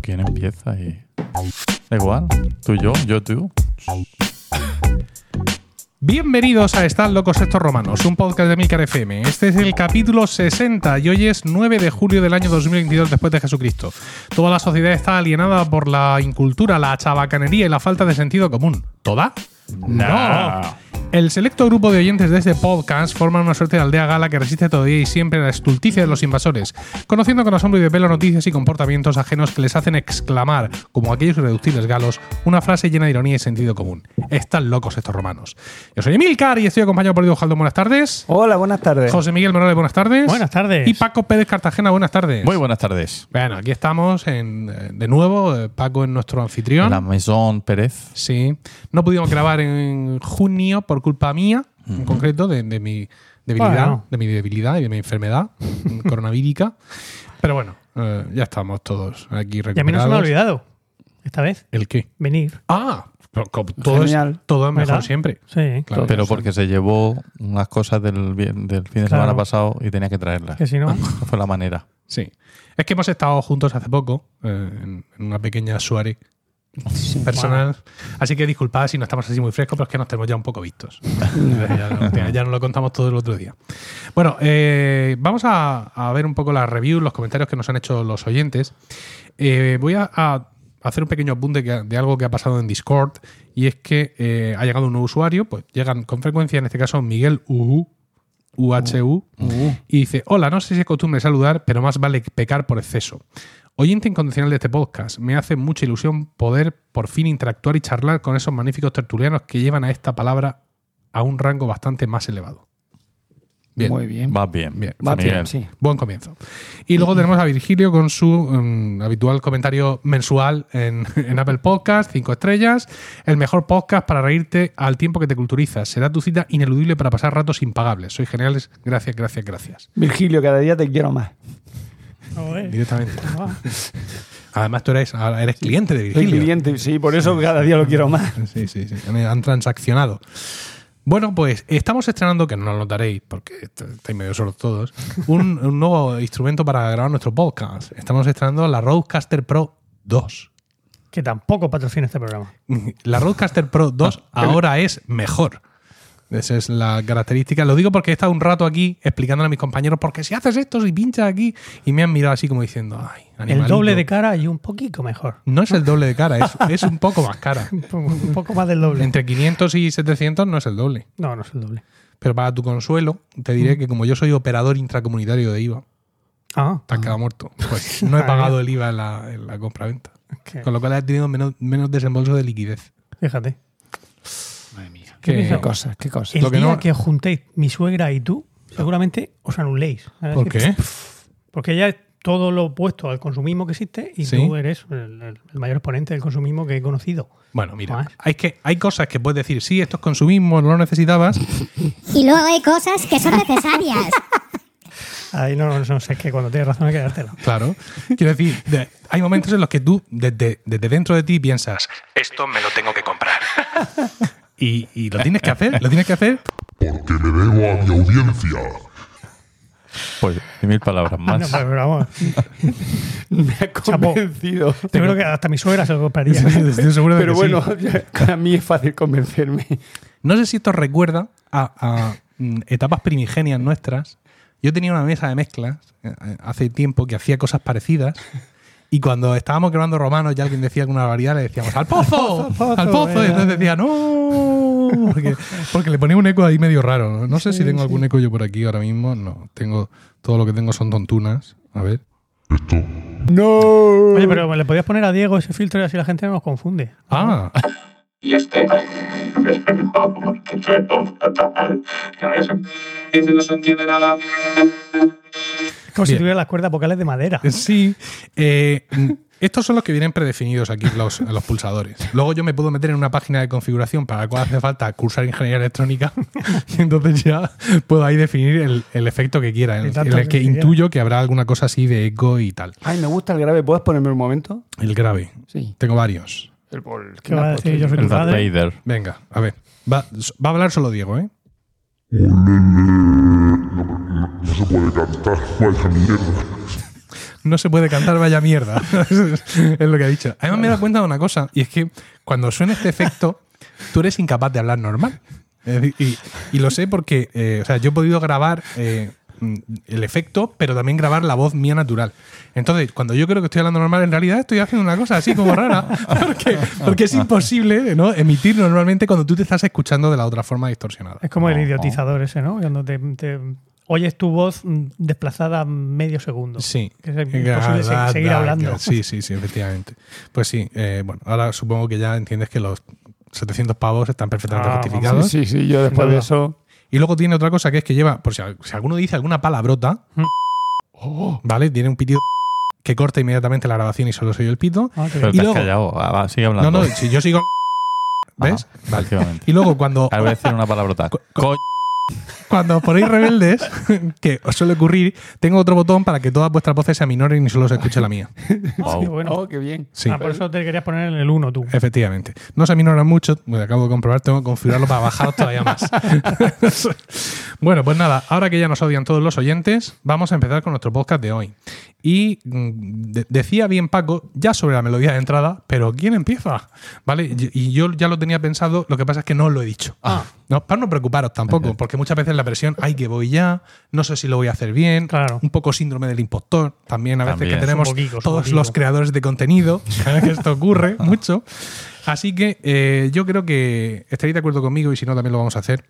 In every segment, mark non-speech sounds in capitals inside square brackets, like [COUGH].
quién empieza y. Da igual. Tú, yo, yo, tú. Bienvenidos a Están locos estos romanos, un podcast de Milcar FM. Este es el capítulo 60 y hoy es 9 de julio del año 2022 después de Jesucristo. Toda la sociedad está alienada por la incultura, la chabacanería y la falta de sentido común. ¿Toda? No. El selecto grupo de oyentes de este podcast forman una suerte de aldea gala que resiste todavía y siempre a la estulticia de los invasores, conociendo con asombro y de pelo noticias y comportamientos ajenos que les hacen exclamar, como aquellos irreductibles galos, una frase llena de ironía y sentido común. Están locos estos romanos. Yo soy Emilcar y estoy acompañado por Diego Jaldo, buenas tardes. Hola, buenas tardes. José Miguel Morales, buenas tardes. Buenas tardes. Y Paco Pérez Cartagena, buenas tardes. Muy buenas tardes. Bueno, aquí estamos en, eh, de nuevo. eh, Paco es nuestro anfitrión. La Maison Pérez. Sí. No pudimos grabar en junio por culpa mía, en concreto, de, de mi debilidad, Bueno. de mi debilidad y de mi enfermedad [LAUGHS] coronavírica. Pero bueno, eh, ya estamos todos aquí Y a recuperados. mí no se me ha olvidado, esta vez, ¿El qué? venir. Ah, todo es, todo es mejor ¿Verdad? siempre. Sí, Claro. Pero porque se llevó unas cosas del, del fin de Claro. semana pasado y tenía que traerlas. que si no. [LAUGHS] Fue la manera. Sí. Es que hemos estado juntos hace poco, eh, en, en una pequeña soirée personal. Así que disculpad si no estamos así muy frescos, pero es que nos tenemos ya un poco vistos. [LAUGHS] ya, no- ya nos lo contamos todo el otro día. Bueno, eh, vamos a, a ver un poco las reviews, los comentarios que nos han hecho los oyentes. Eh, voy a, a hacer un pequeño apunte de algo que ha pasado en Discord y es que eh, ha llegado un nuevo usuario, pues llegan con frecuencia, en este caso Miguel UU, UHU, y dice, hola, no sé si es costumbre saludar, pero más vale pecar por exceso. Oyente incondicional de este podcast, me hace mucha ilusión poder por fin interactuar y charlar con esos magníficos tertulianos que llevan a esta palabra a un rango bastante más elevado. Bien, Muy bien. Vas bien. Bien. Bien, sí. buen comienzo. Y luego tenemos a Virgilio con su mm, habitual comentario mensual en, [LAUGHS] en Apple Podcast, cinco estrellas. El mejor podcast para reírte al tiempo que te culturizas. Será tu cita ineludible para pasar ratos impagables. Sois geniales. Gracias, gracias, gracias. Virgilio, cada día te quiero más. Directamente. Ah, [LAUGHS] Además, tú eres, eres cliente de Soy Virgilio. cliente, sí, por eso cada día lo quiero más. [LAUGHS] Sí, sí, sí. Han transaccionado. Bueno, pues estamos estrenando, que no lo notaréis porque est- estáis medio solos todos, [LAUGHS] un, un nuevo instrumento para grabar nuestro podcast. Estamos estrenando la Rodecaster Pro 2. que tampoco patrocina este programa. La Rodecaster Pro 2 ahora es mejor. Esa es la característica. Lo digo porque he estado un rato aquí explicándole a mis compañeros, porque si haces esto, si pinchas aquí, y me han mirado así como diciendo, ay, El animalito". doble de cara y un poquito mejor. No es el doble de cara, es, [LAUGHS] es un poco más cara. Un poco, más del doble. Entre 500 y 700 no es el doble. No, no es el doble. Pero para tu consuelo, te diré que como yo soy operador intracomunitario de IVA, Ah, te has quedado muerto. Pues [LAUGHS] no he pagado el IVA en la, en la compraventa. Con lo cual he tenido menos, menos desembolso de liquidez. fíjate. ¿Qué Qué cosas, qué cosas. El Lo que día no- que os juntéis mi suegra y tú, seguramente os anuléis. ¿sabes? ¿Por qué? Porque ella es todo lo opuesto al consumismo que existe y Sí. tú eres el, el- el mayor exponente del consumismo que he conocido. Bueno, mira, hay, que, hay cosas que puedes decir, sí, esto es consumismo, no lo necesitabas. [LAUGHS] Y luego hay cosas que son necesarias. [LAUGHS] Ahí no, no sé, es que cuando tienes razón hay que dártela. Claro. Quiero decir, de- hay momentos en los que tú, desde, desde dentro de ti, piensas, esto me lo tengo que comprar. [LAUGHS] Y, y lo tienes que hacer, lo tienes que hacer. porque me debo a mi audiencia. Pues, mil palabras Ah, [LAUGHS] no, más. pero vamos, Me ha Chapo. convencido. yo creo que hasta mi suegra se lo compraría. Estoy seguro de Pero que sí. bueno, a mí es fácil convencerme. No sé si esto recuerda a, a, mm, etapas primigenias nuestras. Yo tenía una mesa de mezclas eh, hace tiempo que hacía cosas parecidas. Y cuando estábamos grabando romanos y alguien decía alguna barbaridad, le decíamos ¡Al pozo! [LAUGHS] Al pozo, ¡Al pozo! Y venga. entonces decía ¡No! Porque, porque le ponía un eco ahí medio raro. No, sé si tengo algún eco yo por aquí ahora mismo. No, tengo. Todo lo que tengo son tontunas. A ver. Esto ¡No! Oye, pero le podías poner a Diego ese filtro y así la gente no nos confunde. Ah, Y este. Ese no se entiende nada. Como si tuviera las cuerdas vocales de madera. [LAUGHS] Sí. Eh, [LAUGHS] estos son los que vienen predefinidos aquí los, los pulsadores. Luego yo me puedo meter en una página de configuración para la cual hace falta cursar ingeniería electrónica [LAUGHS] y entonces ya puedo ahí definir el, el efecto que quiera, en el que intuyo que habrá alguna cosa así de eco y tal. Ay, me gusta el grave. ¿Puedes ponerme un momento? El grave. Sí. Tengo varios. El, el- ¿Qué va a decir? Yo soy El tu Darth padre. Vader. Venga, a ver. Va, va a hablar solo Diego, ¿eh? No, no se puede cantar, vaya mierda. [LAUGHS] no se puede cantar, vaya mierda. [LAUGHS] es lo que ha dicho. Además, me he dado cuenta de una cosa, y es que cuando suena este efecto, tú eres incapaz de hablar normal. Y, y lo sé porque, eh, o sea, yo he podido grabar eh, el efecto, pero también grabar la voz mía natural. Entonces, cuando yo creo que estoy hablando normal, en realidad estoy haciendo una cosa así como rara, [LAUGHS] porque, porque es imposible ¿no? emitir normalmente cuando tú te estás escuchando de la otra forma distorsionada. Es como el idiotizador ese, ¿no? Cuando te, te oyes tu voz mm, desplazada medio segundo. Sí. Que es imposible seguir hablando. da. Sí, sí, sí, efectivamente. Pues sí, eh, bueno, ahora supongo que ya entiendes que los 700 pavos están perfectamente Ah, justificados. Sí, sí, sí, yo después No, de eso. Y luego tiene otra cosa que es que lleva, por si, si alguno dice alguna palabrota, Mm. ¿vale? Tiene un pitido que corta inmediatamente la grabación y solo soy yo el pito. Ah, Pero. Y te has luego- callado. Ah, va, sigue No, hablando. no, si yo sigo. [LAUGHS] ¿Ves? Ajá. Y luego cuando, Ahora voy a decir una palabrota. [LAUGHS] Co- cuando os ponéis rebeldes, [LAUGHS] que os suele ocurrir, tengo otro botón para que todas vuestras voces se aminoren y solo se escuche la mía. [LAUGHS] Wow. Qué bueno. Oh, qué bien. Sí. Ah, por eso te querías poner en el 1 tú. Efectivamente. No se aminoran mucho, me acabo de comprobar, tengo que configurarlo para bajaros todavía más. [LAUGHS] bueno, pues nada, ahora que ya nos odian todos los oyentes, vamos a empezar con nuestro podcast de hoy. Y mm, de- decía bien Paco, ya sobre la melodía de entrada, pero ¿quién empieza? ¿Vale? Y yo ya lo tenía pensado, lo que pasa es que no os lo he dicho. No, para no preocuparos tampoco, porque muchas veces la presión, ay, que voy ya, no sé si lo voy a hacer bien, Claro. un poco síndrome del impostor, también a veces También. que tenemos poquito, todos los creadores de contenido, [LAUGHS] que esto ocurre [LAUGHS] mucho. Así que eh, yo creo que estaréis de acuerdo conmigo y si no también lo vamos a hacer,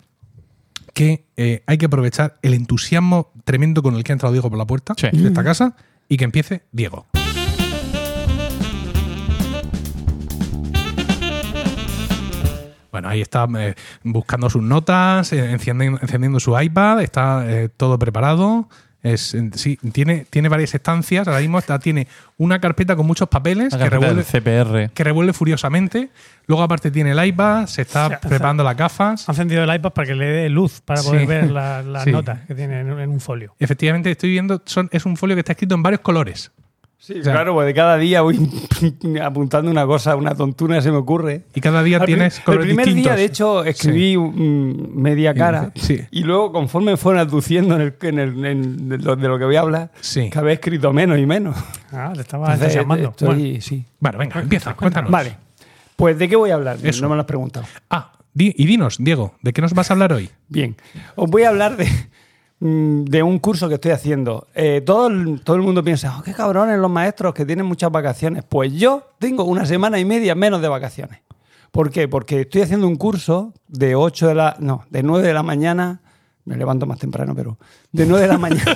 que eh, hay que aprovechar el entusiasmo tremendo con el que ha entrado Diego por la puerta Sí. de esta casa y que empiece Diego. Bueno, ahí está eh, buscando sus notas, eh, encendiendo, su iPad, está eh, todo preparado. Es, sí, tiene, tiene varias estancias. Ahora mismo está, tiene una carpeta con muchos papeles que revuelve, CPR. que revuelve furiosamente. Luego, aparte, tiene el iPad, se está O sea, preparando las gafas. Ha encendido el iPad para que le dé luz para poder Sí. ver la- las Sí. notas que tiene en, en un folio. Efectivamente, estoy viendo, son, es un folio que está escrito en varios colores. Sí, sea- claro, pues de cada día voy [LAUGHS] apuntando una cosa, una tontuna se me ocurre. Y cada día Al tienes el primer distintos. día, de hecho, escribí media cara. Sí. Y luego, conforme me fueron aduciendo en, el, en, el- en de, lo, de lo que voy a hablar, Sí. cada vez he escrito menos y menos. Ah, te estaba Entonces, entusiasmando. estoy- Bueno, sí. Bueno, venga, empieza, cuéntanos. Vale. Pues, ¿de qué voy a hablar? Eso. No me lo has preguntado. Ah, y dinos, Diego, ¿de qué nos vas a hablar hoy? Bien. Os voy a hablar de, de un curso que estoy haciendo. Eh, todo, el, todo el mundo piensa, oh, qué cabrones los maestros que tienen muchas vacaciones. Pues yo tengo una semana y media menos de vacaciones. ¿Por qué? Porque estoy haciendo un curso de 8 de la. No, de 9 de la mañana. Me levanto más temprano, pero. De 9 de la mañana. [LAUGHS]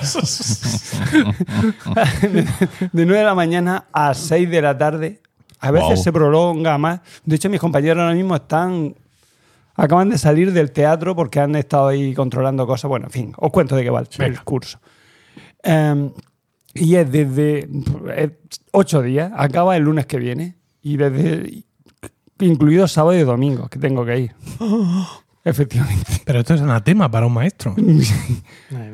de 9 de la mañana a 6 de la tarde. A veces se prolonga más. De hecho, mis compañeros ahora mismo están Acaban de salir del teatro porque han estado ahí controlando cosas. Bueno, en fin, os cuento de qué va el, el curso. Em, y es desde es ocho días, acaba el lunes que viene, y desde incluido sábado y domingo, que tengo que ir. [GASPS] Efectivamente. Pero esto es anatema para un maestro. [LAUGHS]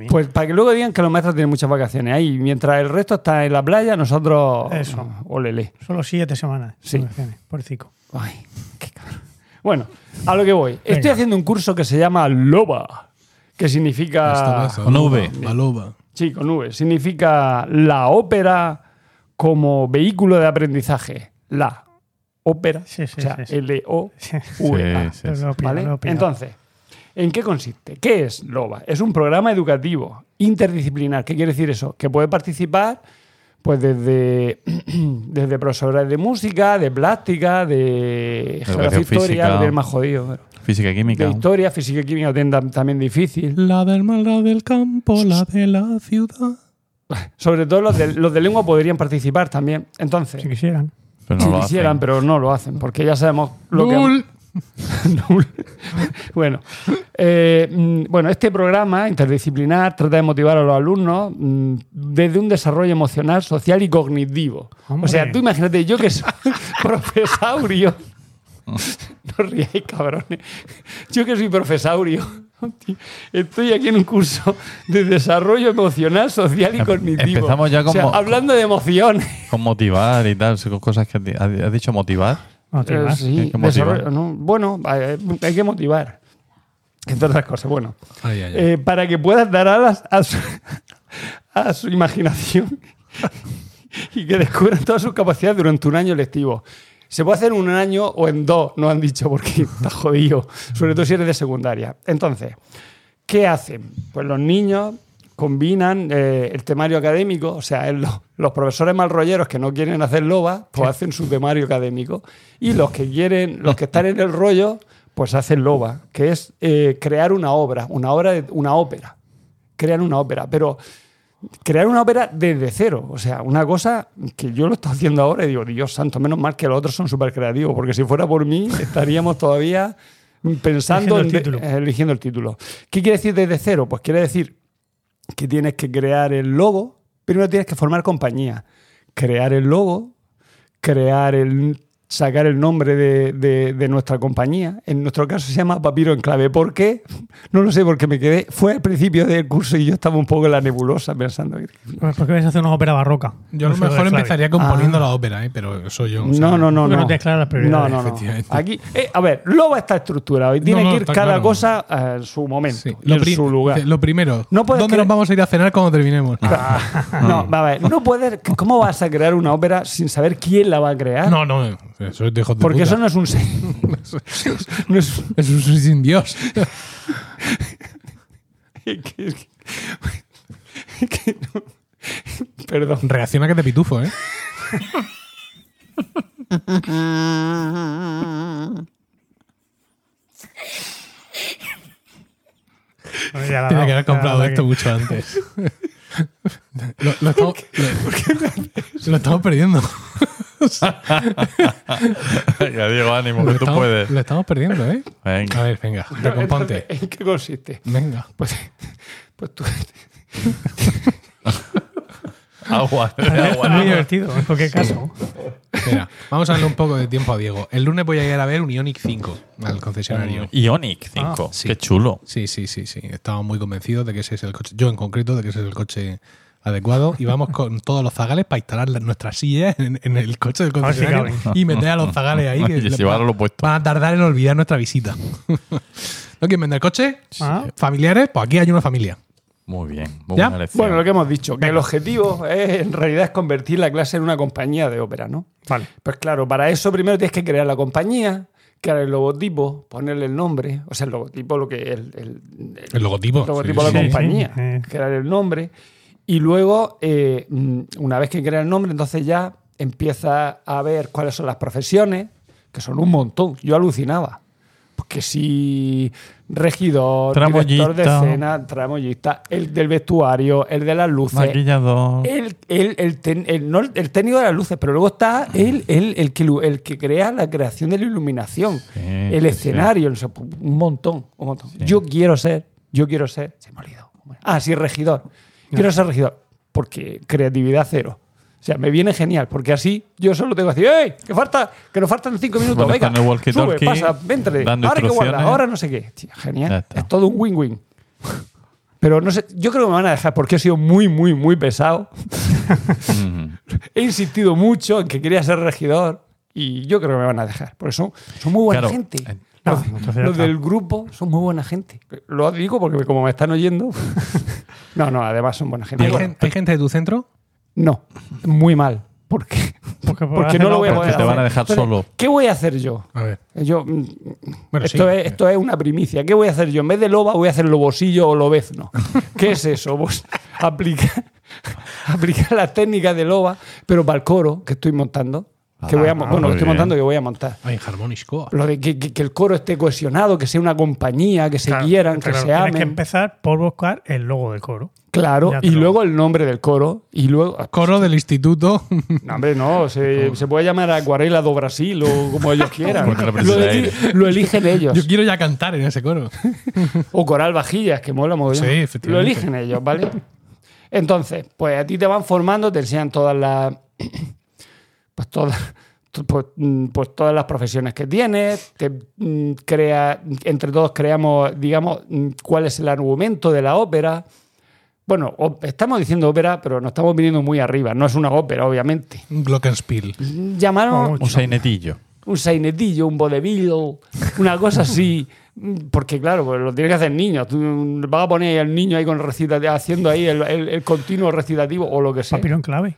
Pues para que luego digan que los maestros tienen muchas vacaciones ahí, mientras el resto está en la playa, nosotros. Eso. Olele. Solo siete semanas. Sí. vacaciones, Por cinco. Ay, qué cabrón. Bueno, a lo que voy. Estoy Venga. haciendo un curso que se llama LOBA, que significa. Con V. La loba. Sí, con V. Significa la ópera como vehículo de aprendizaje. La ópera. Sí, sí, o sea, sí, sí. L-O-V-A. [LAUGHS] Sí, sí, Lo he pillado, ¿Vale? Entonces, ¿en qué consiste? ¿Qué es LOBA? Es un programa educativo interdisciplinar. ¿Qué quiere decir eso? Que puede participar pues desde, [CLEARS THROAT] desde profesores de música, de plástica, de geografía historia, física. del más jodido. pero- Física y química. De historia, física y química tienen tam- también difícil. La del mal, la del campo, la de la ciudad. [LAUGHS] Sobre todo los de, los de lengua podrían participar también. Entonces, Si quisieran. Pero no si lo quisieran, hacen. pero no lo hacen, porque ya sabemos lo que. [LAUGHS] bueno, eh, mm, bueno, este programa interdisciplinar trata de motivar a los alumnos mm, desde un desarrollo emocional, social y cognitivo. Hombre. O sea, tú imagínate, yo que soy [LAUGHS] profesaurio. No ríais, cabrones. Yo que soy profesaurio. Estoy aquí en un curso de desarrollo emocional, social y Em- cognitivo. empezamos ya O sea, como- hablando de emociones. Con motivar y tal, cosas que has dicho motivar. Eh, sí, Hay que motivar. Bueno, hay que motivar. Entre otras cosas, bueno. Ay, ay, ay. Eh, para que puedas dar alas a su, [LAUGHS] a su imaginación [LAUGHS] y que descubran todas sus capacidades durante un año lectivo. Se puede hacer en un año o en dos, no han dicho porque [LAUGHS] está jodido, sobre todo si eres de secundaria. Entonces, ¿qué hacen? Pues los niños combinan eh, el temario académico, o sea, el- los, profesores mal rolleros que no quieren hacer loba, pues hacen su temario académico. Y los que quieren, los que están en el rollo, pues hacen loba, que es eh, crear una obra, una obra, una ópera. Crean una ópera, pero crear una ópera desde cero. O sea, una cosa que yo lo estoy haciendo ahora y digo, Dios santo, menos mal que los otros son súper creativos, porque si fuera por mí estaríamos todavía pensando Eligiendo en título. eh, eligiendo el título. ¿Qué quiere decir desde cero? Pues quiere decir que tienes que crear el logo, primero tienes que formar compañía, crear el logo, crear el sacar el nombre de, de- de nuestra compañía. En nuestro caso se llama Papiro en Clave. ¿Por qué? No lo sé, porque me quedé. Fue al principio del curso y yo estaba un poco en la nebulosa pensando. Pues porque vais a hacer una ópera barroca. Yo a lo No mejor empezaría componiendo Ah. la ópera, ¿eh? pero eso yo. o sea, No, no, no. no. no claras las prioridades, No, no, no. efectivamente. Aquí, eh, a ver, Loba está estructurado y tiene No, no, que ir cada claro. cosa a su momento Sí. y en su lugar. Lo primero, No ¿dónde nos vamos a ir a cenar cuando terminemos? No, va a ver, no puedes. ¿Cómo vas a crear una ópera sin saber quién la va a crear? No, no, eso es de hijos de Porque puta. eso no es un. se- [LAUGHS] no es, es sin Dios. [LAUGHS] que- no- Perdón. Reacciona que te pitufo, ¿eh? [LAUGHS] Tiene que haber comprado esto que- mucho antes. Lo, lo estamos, lo- lo estamos perdiendo. [LAUGHS] Ya digo, ánimo, Lo que tú estamos, puedes. lo estamos perdiendo, ¿eh? A Venga. ver, venga, recomponte. ¿En qué consiste? Venga. Pues, pues tú. [LAUGHS] Agua. [LAUGHS] Agua. muy divertido, en cualquier caso. Mira, vamos a darle un poco de tiempo a Diego. El lunes voy a ir a ver un Ionic 5 al concesionario. Ionic 5. Ah, sí. Qué chulo. Sí, sí, sí, sí. Estamos muy convencidos de que ese es el coche, yo en concreto, de que ese es el coche adecuado. Y vamos con todos los zagales para instalar nuestras sillas en, en el coche del A concesionario y meter a los zagales ahí. Que [LAUGHS] Y le- llevarlo puesto. Van a tardar en olvidar nuestra visita. [LAUGHS] ¿No quieren vender coche? Ah. ¿Familiares? Pues aquí hay una familia. Muy bien. Muy ¿Ya? buena lección. Bueno, lo que hemos dicho, que el objetivo es, en realidad es convertir la clase en una compañía de ópera, ¿no? Vale. Pues claro, para eso primero tienes que crear la compañía, crear el logotipo, ponerle el nombre, o sea, el logotipo, lo que el, el- el El logotipo. logotipo Sí, de la sí, compañía, Sí, crear el nombre. Y luego, eh, mm, una vez que crea el nombre, entonces ya empieza a ver cuáles son las profesiones, que son un montón. Yo alucinaba. Porque si regidor, director de Tramoyista. escena, tramoyista, el del vestuario, el de las luces, Maquillador. el, el, el, ten- el- no el técnico de las luces, pero luego está el, el, el, que, el que crea la creación de la iluminación, el sí, escenario, no sé, un montón, un montón. Yo quiero ser, yo quiero ser, se me ha olvidado. Ah, sí, regidor. Quiero ser regidor, porque creatividad cero. O sea, me viene genial, porque así yo solo tengo que decir, ¡Ey! Que falta, que nos faltan cinco minutos, Bueno, venga, sube, pasa, dando ahora que guarda, ahora no sé qué. Tío, genial, es todo un win-win. Pero no sé, yo creo que me van a dejar porque he sido muy, muy, muy pesado. [LAUGHS] He insistido mucho en que quería ser regidor y yo creo que me van a dejar. Porque son, son muy buena Claro. gente. Eh, Los, del grupo son muy buena gente. Lo digo porque como me están oyendo. [LAUGHS] no, no, además son buena gente. ¿Hay, Bueno, gen- hay gente de tu centro? No, muy mal. ¿Por qué? [LAUGHS] Porque, Porque no lo voy a poder te van a hacer. dejar Entonces, solo. ¿Qué voy a hacer yo? A ver. Yo, mm, Bueno, esto, sí. es, esto es una primicia. ¿Qué voy a hacer yo? En vez de loba, voy a hacer lobosillo o lobezno. [LAUGHS] ¿Qué es eso? Pues aplicar, [LAUGHS] aplicar las técnicas de loba, pero para el coro que estoy montando. Que voy a, Ah, bueno, que estoy montando que voy a montar. Lo de que, que- que el coro esté cohesionado, que sea una compañía, que se Claro, quieran, claro, que se Tienes amen. que empezar por buscar el logo del coro. Claro, y luego el nombre del coro. Y luego. Coro del instituto. [LAUGHS] No, hombre, no, se, se puede llamar Acuarela do Brasil o como ellos [LAUGHS] quieran. Eli- lo eligen ellos. Yo quiero ya cantar en ese coro. [LAUGHS] O Coral Vajillas, que mola mogollón. Sí, efectivamente. Lo eligen ellos, ¿vale? Entonces, pues a ti te van formando, te enseñan todas las. [CLEARS THROAT] Pues todas. Pues, mm, pues todas las profesiones que tienes, te mm, crea, entre todos creamos, digamos, mm, cuál es el argumento de la ópera. Bueno, estamos diciendo ópera, pero nos estamos viniendo muy arriba. No es una ópera, obviamente. Un Glockenspiel. Llamaron Un sainetillo. un sainetillo, un vodevil, una cosa así. Porque claro, pues lo tienes que hacer niños. Tú vas a poner al niño ahí con recitativo, haciendo ahí el, el- el continuo recitativo o lo que sea. Papiro en clave.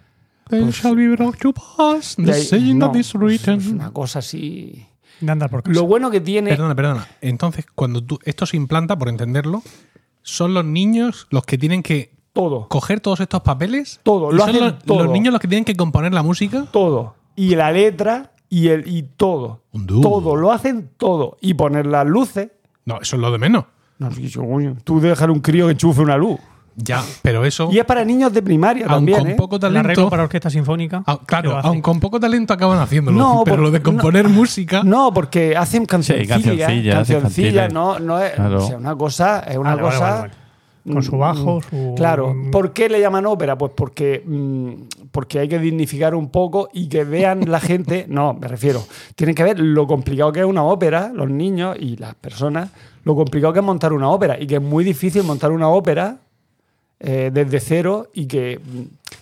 They shall be brought to pass, the ahí- saying no, that is es written. una cosa así. De andar por casa. Lo bueno que tiene. Perdona, perdona. Entonces, cuando tú, esto se implanta, por entenderlo, son los niños los que tienen que Todo. coger todos estos papeles. Todo, lo son hacen los, todo. los niños los que tienen que componer la música. Todo. Y la letra y el y todo. Todo. Lo hacen todo. Y poner las luces. No, eso es lo de menos. No, sí, yo, coño, tú dejar un crío que enchufe una luz. Ya, pero eso, Y es para niños de primaria aun también. con ¿eh? poco El arreglo talento. para orquesta sinfónica. Ah, claro, aun con poco talento acaban haciéndolo. No, pero por- lo de componer no. música. No, porque hacen cancioncillas. cancioncillas, cancioncillas, infantiles. no, no es. Claro. o sea, una cosa. Es una Vale, cosa. vale, vale. Con su bajo, su. Claro. ¿Por qué le llaman ópera? Pues porque, mm, porque hay que dignificar un poco y que vean la gente. [LAUGHS] No, me refiero. Tienen que ver lo complicado que es una ópera, los niños y las personas, lo complicado que es montar una ópera y que es muy difícil montar una ópera eh, desde cero y que,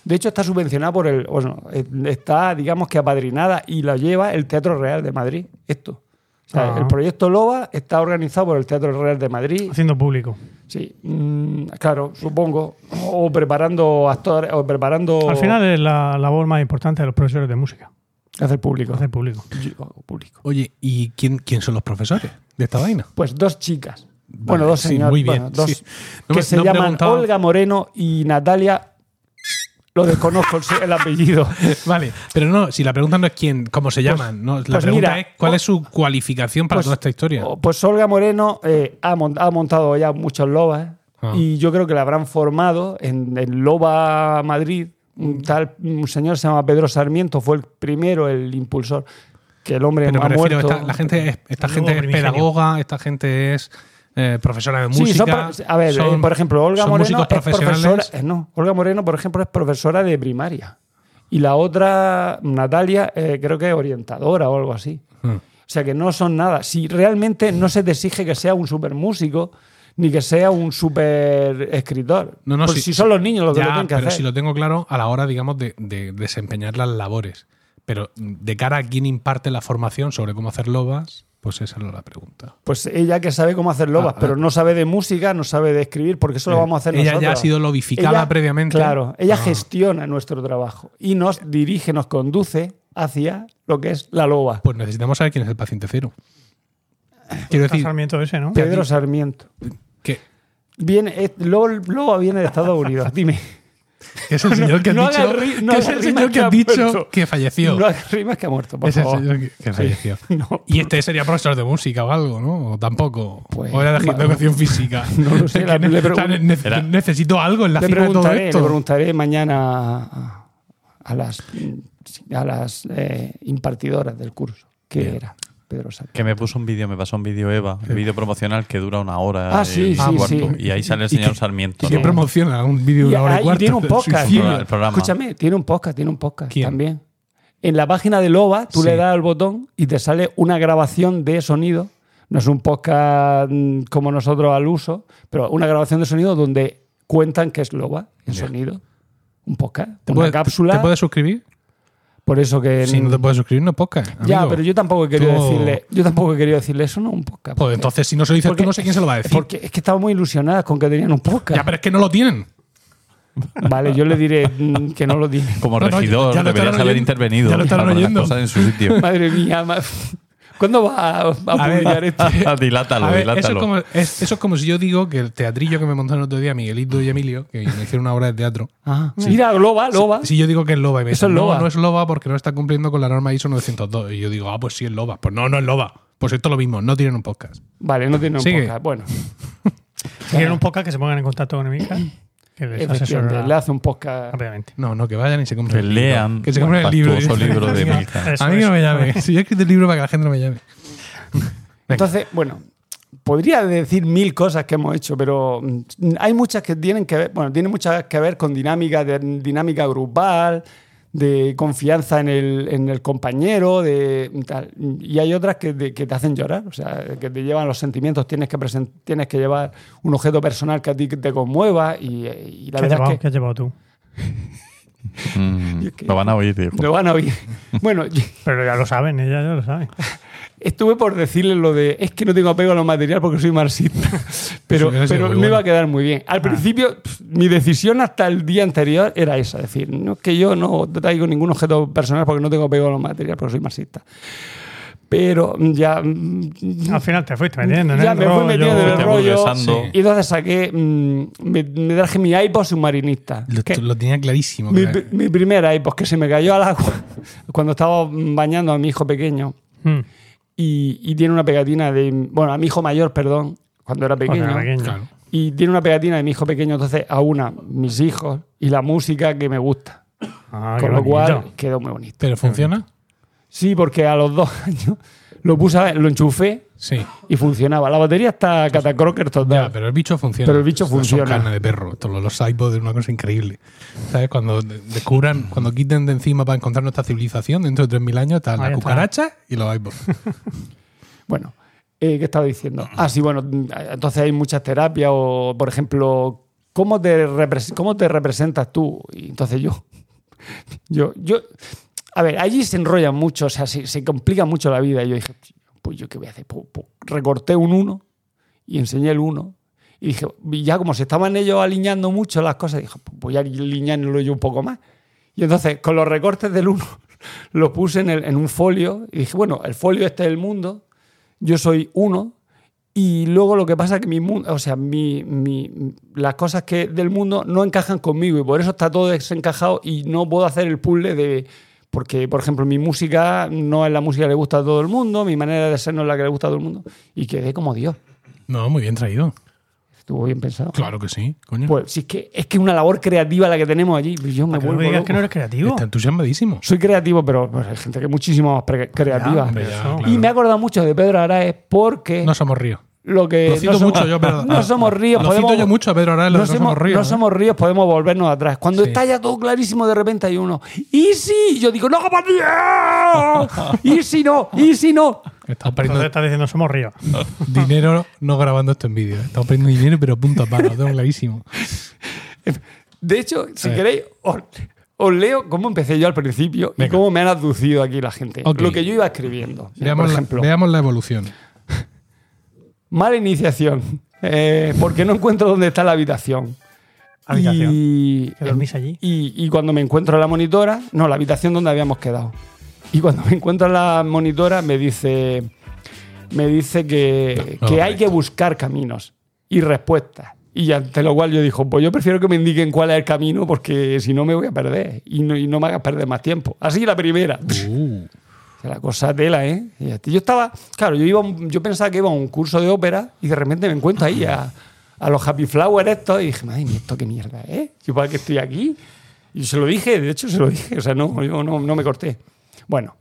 de hecho, está subvencionada por el. Bueno, está, digamos que apadrinada y la lleva el Teatro Real de Madrid. Esto. O sea, Ah. el proyecto LOBA está organizado por el Teatro Real de Madrid. Haciendo público. Sí, mm, claro, supongo. O preparando actores, o preparando. Al final es la labor más importante de los profesores de música. Hacer público. Hacer público. Yo público. Oye, ¿y quién, quién son los profesores de esta vaina? Pues dos chicas. Vale, bueno, dos sí, señores. muy bien, bueno, dos sí. No que me- se no llaman preguntaba- Olga Moreno y Natalia. Lo desconozco el, apellido. [LAUGHS] Vale, pero no, si la pregunta no es quién, cómo se llaman, no, la pues pregunta mira, es cuál es su cualificación para Pues- toda esta historia. Pues Olga Moreno eh, ha, mon- ha montado ya muchos lobas Ah. y yo creo que la habrán formado en el Loba Madrid. Un tal un señor se llama Pedro Sarmiento, fue el primero, el impulsor. Que el hombre Pero ha refiero, muerto. esta, la gente es- esta gente es pedagoga, esta gente es eh, profesora de música. Sí, son pro- a ver, son- eh, por ejemplo, Olga Moreno músicos es profesora. eh, no, Olga Moreno, por ejemplo, es profesora de primaria. Y la otra, Natalia, eh, creo que es orientadora o algo así. Hmm. O sea que no son nada. Si realmente no se te exige que sea un super músico ni que sea un super escritor. No, no, Pues si, si son los niños los que lo tienen que pero hacer. si lo tengo claro a la hora, digamos, de, de desempeñar las labores. Pero de cara a quién imparte la formación sobre cómo hacer lobas, pues esa era la pregunta. Pues ella que sabe cómo hacer lobas, Ah, pero ah. no sabe de música, no sabe de escribir, porque eso lo vamos a hacer Ella nosotros. ya ha sido lobificada Ella- previamente. Claro, ella Ah. gestiona nuestro trabajo y nos dirige, nos conduce hacia lo que es la loba. Pues necesitamos saber quién es el paciente cero. Quiero decir, Sarmiento ese, ¿no? Pedro Sarmiento. que Viene, es- Loba, Loba viene de Estados Unidos. [LAUGHS] Dime. Que es el [LAUGHS] señor que No dicho, ri- no que es el señor que ha dicho muerto. que falleció. No hagas rimas que ha muerto, por es el favor. señor que, que falleció. [LAUGHS] No. Y este sería profesor de música o algo, ¿no? O tampoco. Pues, o era de educación física. [LAUGHS] No lo sé, ne- le o sea, pregun- ne- Era- necesito algo en la Le cima de todo preguntaré, le esto. preguntaré mañana a, a las, a las eh, impartidoras del curso qué Bien. era Pedro. Que me puso un vídeo, me pasó un vídeo Eva, un vídeo promocional que dura una hora Ah, sí, y sí, cuarto. sí. Y ahí sale el señor que- Sarmiento. ¿Y quién ¿no? promociona un vídeo de una hora y y cuarto? tiene un [LAUGHS] podcast. El programa. Escúchame, tiene un podcast, tiene un podcast ¿Quién? también. En la página de Loba, tú Sí. le das al botón y te sale una grabación de sonido. No es un podcast mm, como nosotros al uso, pero una grabación de sonido donde cuentan que es Loba, el Ya. sonido. Un podcast, ¿Te una cápsula. ¿Te puedes suscribir? Por eso que. Si no te puedes suscribir, no es podcast. ya, amigo. pero yo tampoco he querido Tú- decirle. Yo tampoco he querido decirle eso, no un podcast. Pues entonces, si no se lo dices Porque- tú, no sé quién se lo va a decir. Porque es que estaba muy ilusionadas con que tenían un podcast. Ya, pero es que no lo tienen. Vale, yo le diré mm, que no lo tiene. Como No, no, regidor, ya lo deberías haber oyendo. intervenido Ya lo estarán oyendo. cosas en su sitio. [LAUGHS] Madre mía, ma- ¿cuándo va a, a publicar este? dilátalo, A ver, eso es, dilátalo. como, es- eso es como si yo digo que el teatrillo que me montaron el otro día, Miguelito y Emilio, que me hicieron una obra de teatro. Ah, Mira, Loba, Loba. Si yo digo que es loba y me Eso dicen, es loba. no, no es loba porque no está cumpliendo con la norma ISO 902. Y yo digo, ah, pues sí es loba. Pues no, no es loba. Pues esto es lo mismo, no tienen un podcast. Vale, no tiene un Sigue. podcast. Bueno, [LAUGHS] Si quieren un podcast, que se pongan en contacto con Emilka, que les efectivamente, asesorará le hace un podcast. rápidamente. No, no, que vayan y se Que compren el libro. lean Que se compren el libro. libro de [LAUGHS] Milka. A mí que no me llame. Si [LAUGHS] yo he escrito el libro para que la gente no me llame. Entonces, bueno, podría decir mil cosas que hemos hecho, pero mm, hay muchas que tienen que ver, bueno, tienen muchas que ver con dinámica, de, dinámica grupal, de confianza en el, en el compañero, de tal. Y hay otras que, de- que te hacen llorar, o sea, que te llevan los sentimientos, tienes que, presen- tienes que llevar un objeto personal que a ti te conmueva y, y la ¿Qué has, verdad llevado, es ¿Qué que has llevado tú? [LAUGHS] Mm, que- lo van a oír, hijo. lo van a oír. Bueno, Pero ya lo saben, ella ya lo sabe. Estuve por decirle lo de es que no tengo apego a lo material porque soy marxista. [LAUGHS] Pero, pero no iba a quedar muy bien. Al principio, pf, mi decisión hasta el día anterior era esa: es decir, no es que yo no traigo ningún objeto personal porque no tengo apego a lo material porque soy marxista. Pero ya. mm, Al final te fuiste metiendo en ya el me fui metiendo en el rollo. Y entonces saqué. mm, me, me traje mi iPod submarinista. Lo, que- lo tenía clarísimo. mi, mi primer iPod que se me cayó al agua [LAUGHS] cuando estaba bañando a mi hijo pequeño. Hmm. Y, y tiene una pegatina de. Bueno, a mi hijo mayor, perdón, cuando era pequeño. Cuando era pequeño. Claro. Y tiene una pegatina de mi hijo pequeño, entonces a una, mis hijos y la música que me gusta. Ah, Con lo bonito. cual quedó muy bonito. ¿Pero funciona? Sí, porque a los dos [LAUGHS] años lo puse, lo enchufé Sí. y funcionaba. La batería está catacroker total. Ya, pero el bicho funciona. Pero el bicho Son funciona. carne de perro. Todos los iPods es una cosa increíble. ¿Sabes? Cuando de- descubran, cuando quiten de encima para encontrar nuestra civilización, dentro de 3.000 años, están Ahí está. cucarachas y los iPods. [LAUGHS] Bueno, eh, ¿qué estaba diciendo? Ah, sí, bueno, entonces hay muchas terapias o, por ejemplo, ¿cómo te, cómo te representas tú? Y entonces yo, [LAUGHS] yo, yo, a ver, allí se enrolla mucho, o sea, se, se complica mucho la vida. Y yo dije, pues yo qué voy a hacer, Pues- pues recorté un 1 y enseñé el 1. Y dije, ya como se estaban ellos alineando mucho las cosas, dije, pues voy a alinearlo yo un poco más. Y entonces, con los recortes del 1, [LAUGHS] los puse en un folio y dije, bueno, el folio este es el mundo, yo soy uno y luego lo que pasa es que mi mundo, o sea, mi, mi- las cosas que del mundo no encajan conmigo y por eso está todo desencajado y no puedo hacer el puzzle de porque por ejemplo mi música no es la música que le gusta a todo el mundo, mi manera de ser no es la que le gusta a todo el mundo y quedé como Dios. No, muy bien traído. Estuvo bien pensado. Claro que sí, coño. Pues sí, es que es que una labor creativa la que tenemos allí. Yo me que no vuelvo digas loco. que no eres creativo. Está entusiasmadísimo. Soy creativo, pero pues, hay gente que es muchísimo más creativa. Hombre, ya, Eso. claro. y me he acordado mucho de Pedro Araez porque No somos ríos. Lo que Lo cito no somos, mucho yo, pero- [LAUGHS] no somos ríos, Lo podemos, cito yo mucho Pedro lo no somos, somos ríos, no ¿eh? somos ríos, podemos volvernos atrás. Cuando Sí. está ya todo clarísimo, de repente hay uno. ¿Y si? Yo digo, ¡No! [LAUGHS] ¿Y si no? ¿Y si no? Estamos Entonces perdiendo estás diciendo somos ríos. [LAUGHS] dinero no grabando esto en vídeo. ¿eh? Estamos perdiendo dinero, pero punto a palo, lo tengo clarísimo. De hecho, si queréis, os, os leo cómo empecé yo al principio y cómo me han aducido aquí la gente. Lo que yo iba escribiendo. Veamos, por la, ejemplo, veamos la evolución. Mala iniciación. eh, porque no encuentro dónde está la habitación. Habitación. Y, dormís allí. Y, y cuando me encuentro en la monitora, no, la habitación donde habíamos quedado. Y cuando me encuentro en la monitora me dice, me dice que, No, que no, hay no. que buscar caminos y respuestas. Y ante lo cual yo dijo, pues yo prefiero que me indiquen cuál es el camino porque si no me voy a perder y no, y no me hagas perder más tiempo. Así la primera. Uh, La cosa tela, ¿eh? Yo estaba, claro, yo, iba, yo pensaba que iba a un curso de ópera y de repente me encuentro ahí a, a los Happy Flower estos y dije, madre mía, ¿esto qué mierda es? ¿Yo para qué estoy aquí? Y se lo dije, de hecho se lo dije, o sea, no, no, no me corté. Bueno,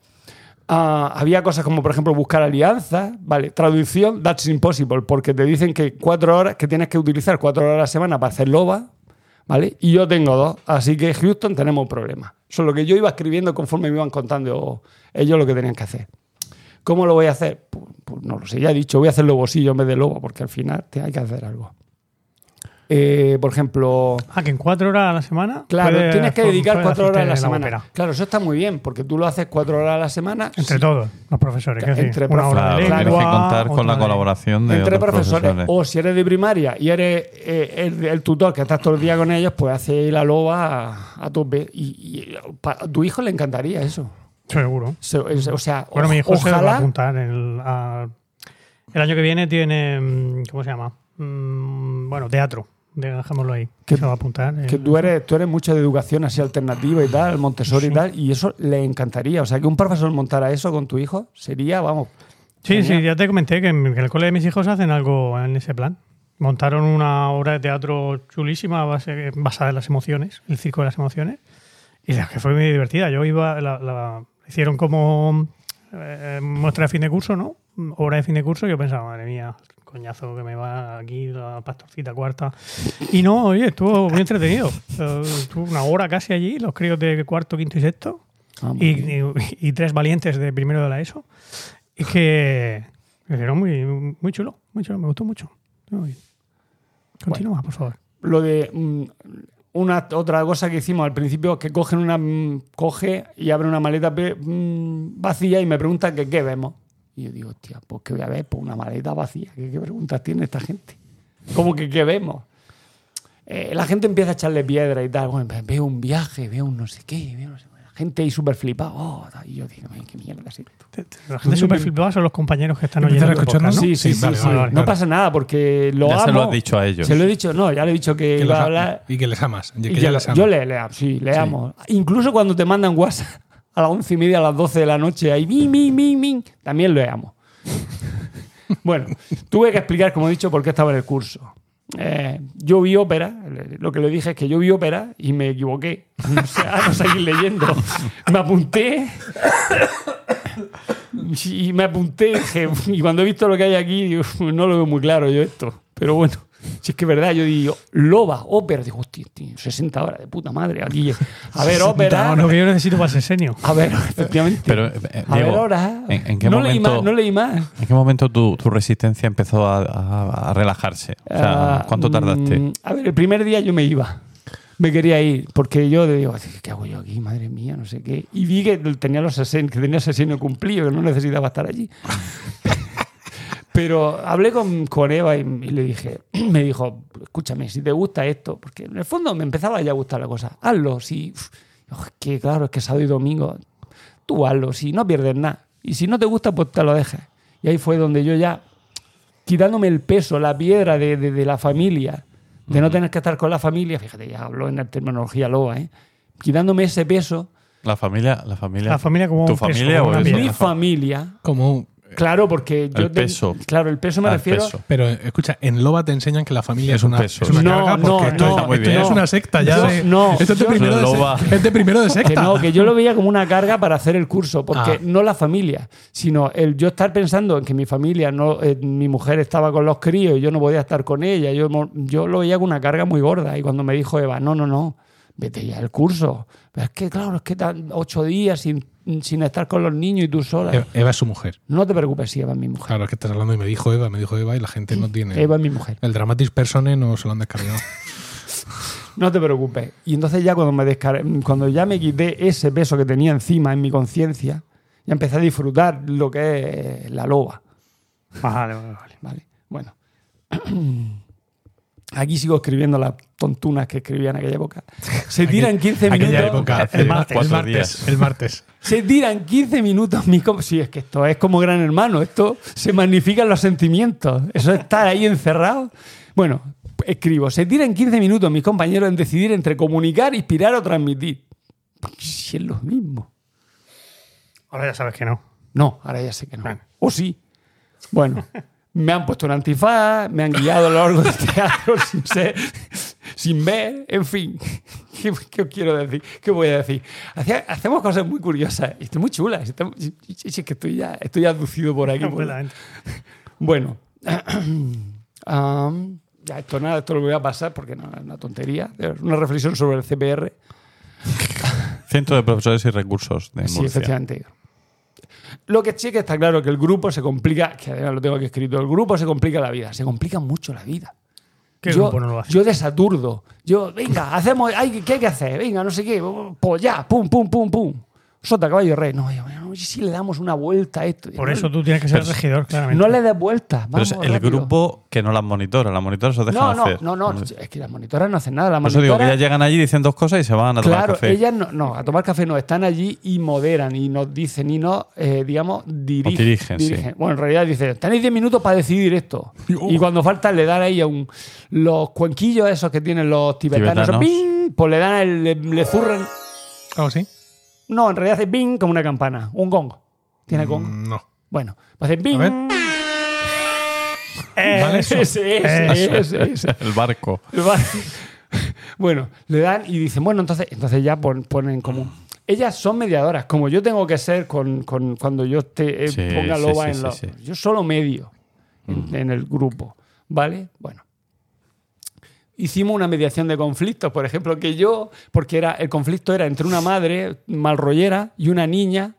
ah, había cosas como, por ejemplo, buscar alianzas, ¿vale? Traducción, that's impossible, porque te dicen que cuatro horas, que tienes que utilizar cuatro horas a la semana para hacer loba, ¿vale? Y yo tengo dos, así que Houston tenemos un problema. Eso es lo que yo iba escribiendo conforme me iban contando ellos lo que tenían que hacer. ¿Cómo lo voy a hacer? Pues, no lo sé, ya he dicho, voy a hacer lobosillo en vez de loba, porque al final te hay que hacer algo. Eh, por ejemplo, Ah, que en cuatro horas a la semana. claro, tienes que dedicar cuatro horas a la semana. ópera. Claro, eso está muy bien, porque tú lo haces cuatro horas a la semana. Entre sí, todos los profesores. decir, Entre una hora Claro, tienes que contar con la colaboración de entre otros profesores. profesores. O si eres de primaria y eres eh, el, el tutor que estás todo el día con ellos, pues hace la loba a, a tope. Y, y pa- a tu hijo le encantaría eso. Seguro. Se- es- O sea, Bueno, mi hijo se va a ojalá. apuntar. en El, a- el año que viene tiene. mm, ¿Cómo se llama? Mm, bueno, teatro. Dejémoslo ahí. Que- se va a apuntar. Que en- tú eres, tú eres mucho de educación así alternativa y tal, Montessori y tal, y eso le encantaría. O sea, que un profesor montara eso con tu hijo sería, vamos. Sí, sí, ya te comenté que en, que en el cole de mis hijos hacen algo en ese plan. Montaron una obra de teatro chulísima base- basada en las emociones, el circo de las emociones, y la que fue muy divertida. Yo iba, la, la- hicieron como eh, muestra de fin de curso, ¿no? Obra de fin de curso, y yo pensaba, madre mía, coñazo que me va aquí la pastorcita cuarta. Y no, oye, estuvo muy entretenido. Eh, Estuvo una hora casi allí, los críos de cuarto, quinto y sexto Ah, y, y- y tres valientes de primero de la ESO. Y que me hicieron muy, muy chulo, muy chulo, me gustó mucho. Muy. Continúa, por favor. Lo de mm, una otra cosa que hicimos al principio, que cogen una mm, coge y abre una maleta mm, vacía y me pregunta que qué vemos. Y yo digo, hostia, pues ¿qué voy a ver? Pues una maleta vacía. ¿Qué, qué preguntas tiene esta gente? ¿Cómo que qué vemos? Eh, la gente empieza a echarle piedra y tal. Bueno, ve- veo un viaje, veo un no sé qué, veo no sé La gente ahí súper flipada. Oh, y yo digo, "Ay, ¿qué mierda es esto? La gente súper flipada son los compañeros que están ¿Empiezas oyendo. escucharnos? ¿no? Sí, sí, Sí, sí. vale, sí. vale, vale, no pasa nada porque lo Ya amo. se lo has dicho a ellos. Se lo he dicho, no, ya le he dicho que, Que iba a hablar. y que les amas. Y que y ya que les amas. yo le, le amo, sí, le amo. Incluso cuando te mandan WhatsApp a las once y media, a las 12 de la noche, ahí, mi, mi, mi, mi, también le amo. [LAUGHS] bueno, tuve que explicar, como he dicho, por qué estaba en el curso. Eh, yo vi ópera, lo que le dije es que yo vi ópera y me equivoqué. [LAUGHS] O sea, no seguir leyendo. Me apunté [COUGHS] y me apunté y cuando he visto lo que hay aquí, no lo veo muy claro yo esto. Pero bueno, si es que es verdad, yo digo, loba, ópera, digo, hostia, tío, 60 horas de puta madre aquí. A ver, ópera. No, lo que yo necesito para ser senio. A ver, efectivamente. Pero, eh, a ver, horas. ¿en, en qué no leí momento, más, no leí más. ¿en qué momento tu, tu resistencia empezó a, a- a relajarse? O sea, Ah, ¿cuánto tardaste? mm, A ver, el primer día yo me iba. Me quería ir, porque yo digo, ¿qué hago yo aquí? Madre mía, no sé qué. Y vi que tenía los asen- que tenía sesión cumplido, que no necesitaba estar allí. [LAUGHS] Pero hablé con, con Eva y, y le dije, [CLEARS THROAT] me dijo, escúchame, si te gusta esto, porque en el fondo me empezaba ya a gustar la cosa, hazlo, si, uf, oh, que claro, es que sábado y domingo, tú hazlo, si no pierdes nada. Y si no te gusta, pues te lo dejas. Y ahí fue donde yo ya, quitándome el peso, la piedra de, de- de la familia, de no tener que estar con la familia, fíjate, ya hablo en la terminología loba, ¿eh? quitándome ese peso, La familia, la familia. La familia como ¿Tu un familia o mi familia, Como, claro, porque yo... El te- peso. claro, el peso me Al refiero... peso. pero escucha, en Loba te enseñan que la familia Es un una, peso. es una No, carga no, porque esto, no, esto muy ya bien. es una secta ya Yo- de, no, esto es de yo- primero de, Loba. se- es de primero de Que secta. no, que yo lo veía como una carga para hacer el curso, porque Ah. no la familia, sino el yo estar pensando en que mi familia, no, eh, mi mujer estaba con los críos y yo no podía estar con ella, yo, yo lo veía como una carga muy gorda. Y cuando me dijo Eva, no, no, no, vete ya al curso. Pero es que, claro, es que tan, ocho días sin, sin estar con los niños y tú sola. Eva, Eva es su mujer. No te preocupes, si Eva es mi mujer. Claro, es que estás hablando y me dijo Eva, me dijo Eva y la gente no tiene. Eva es mi mujer. El Dramatis Persone no se lo han descargado. [LAUGHS] No te preocupes. Y entonces ya cuando me descar- cuando ya me quité ese peso que tenía encima en mi conciencia, ya empecé a disfrutar lo que es la loba. Vale, vale, vale. ¿vale? Bueno. [CLEARS THROAT] Aquí sigo escribiendo las tontunas que escribía en aquella época. [LAUGHS] Se tiran 15 minutos. Aquella época, hace el martes, el martes, días. el martes. [LAUGHS] Se tiran 15 minutos. Mi com- sí, es que esto es como gran hermano. Esto se magnifican los sentimientos. Eso es estar ahí encerrado. Bueno, escribo. Se tiran 15 minutos mis compañeros en decidir entre comunicar, inspirar o transmitir. Si es lo mismo. Ahora ya sabes que no. No, ahora ya sé que no. Bueno. O sí. Bueno, [LAUGHS] me han puesto un antifaz, me han guiado a lo largo del teatro [LAUGHS] sin ser, sin ver, en fin. [LAUGHS] ¿Qué, qué os quiero decir? ¿Qué voy a decir? Hacía- hacemos cosas muy curiosas y estoy muy chulas. Es que estoy ya estoy aducido por aquí. por-. [LAUGHS] Bueno, [CLEARS THROAT] ya esto nada, esto lo voy a pasar porque no es una tontería. Es una reflexión sobre el CPR. Centro de Profesores y Recursos de Sí, Murcia. efectivamente. Lo que sí que está claro que el grupo se complica, que además lo tengo aquí escrito, el grupo se complica la vida, se complica mucho la vida. ¿Qué yo, grupo no lo hace? Yo desaturdo. Yo, venga, hacemos, hay, ¿qué hay que hacer? Venga, no sé qué, pues ya, pum, pum, pum, pum. Sota, caballo, rey. No, yo, no, si le damos una vuelta a esto. Por no, eso tú tienes que ser Pero- regidor, claramente. No le des vuelta. Pero Vamos, es el rápido. grupo que no las monitora. Las monitoras os dejan No, no, hacer. no, no, es que las monitoras no hacen nada. Las Por eso digo que monitoras- ellas llegan allí, dicen dos cosas y se van a tomar Claro, café. ellas no, no, a tomar café no, están allí y moderan y nos dicen y nos, eh, digamos, dirigen. dirigen, sí. Bueno, en realidad dicen, tenéis 10 minutos para decidir esto. Y cuando falta le dan ahí a un, los cuenquillos esos que tienen los tibetanos, Tibetanos. ¡ping! pues le dan, el, le, le zurran. ¿Oh, sí? No, en realidad hace bing como una campana, un gong. ¿Tiene gong? Mm, No. Bueno, pues hace bing. A ver. Vale, eso. Ese, ese, ese, ese. El barco. [LAUGHS] Bueno, le dan y dicen, bueno, entonces, entonces ya pon- ponen como. Ellas son mediadoras, como yo tengo que ser con, con- cuando yo te eh, Sí, ponga loba sí, en sí, sí. Yo solo medio en, en el grupo, ¿vale? Bueno. Hicimos una mediación de conflictos, por ejemplo, que yo, porque era el conflicto era entre una madre malrollera y una niña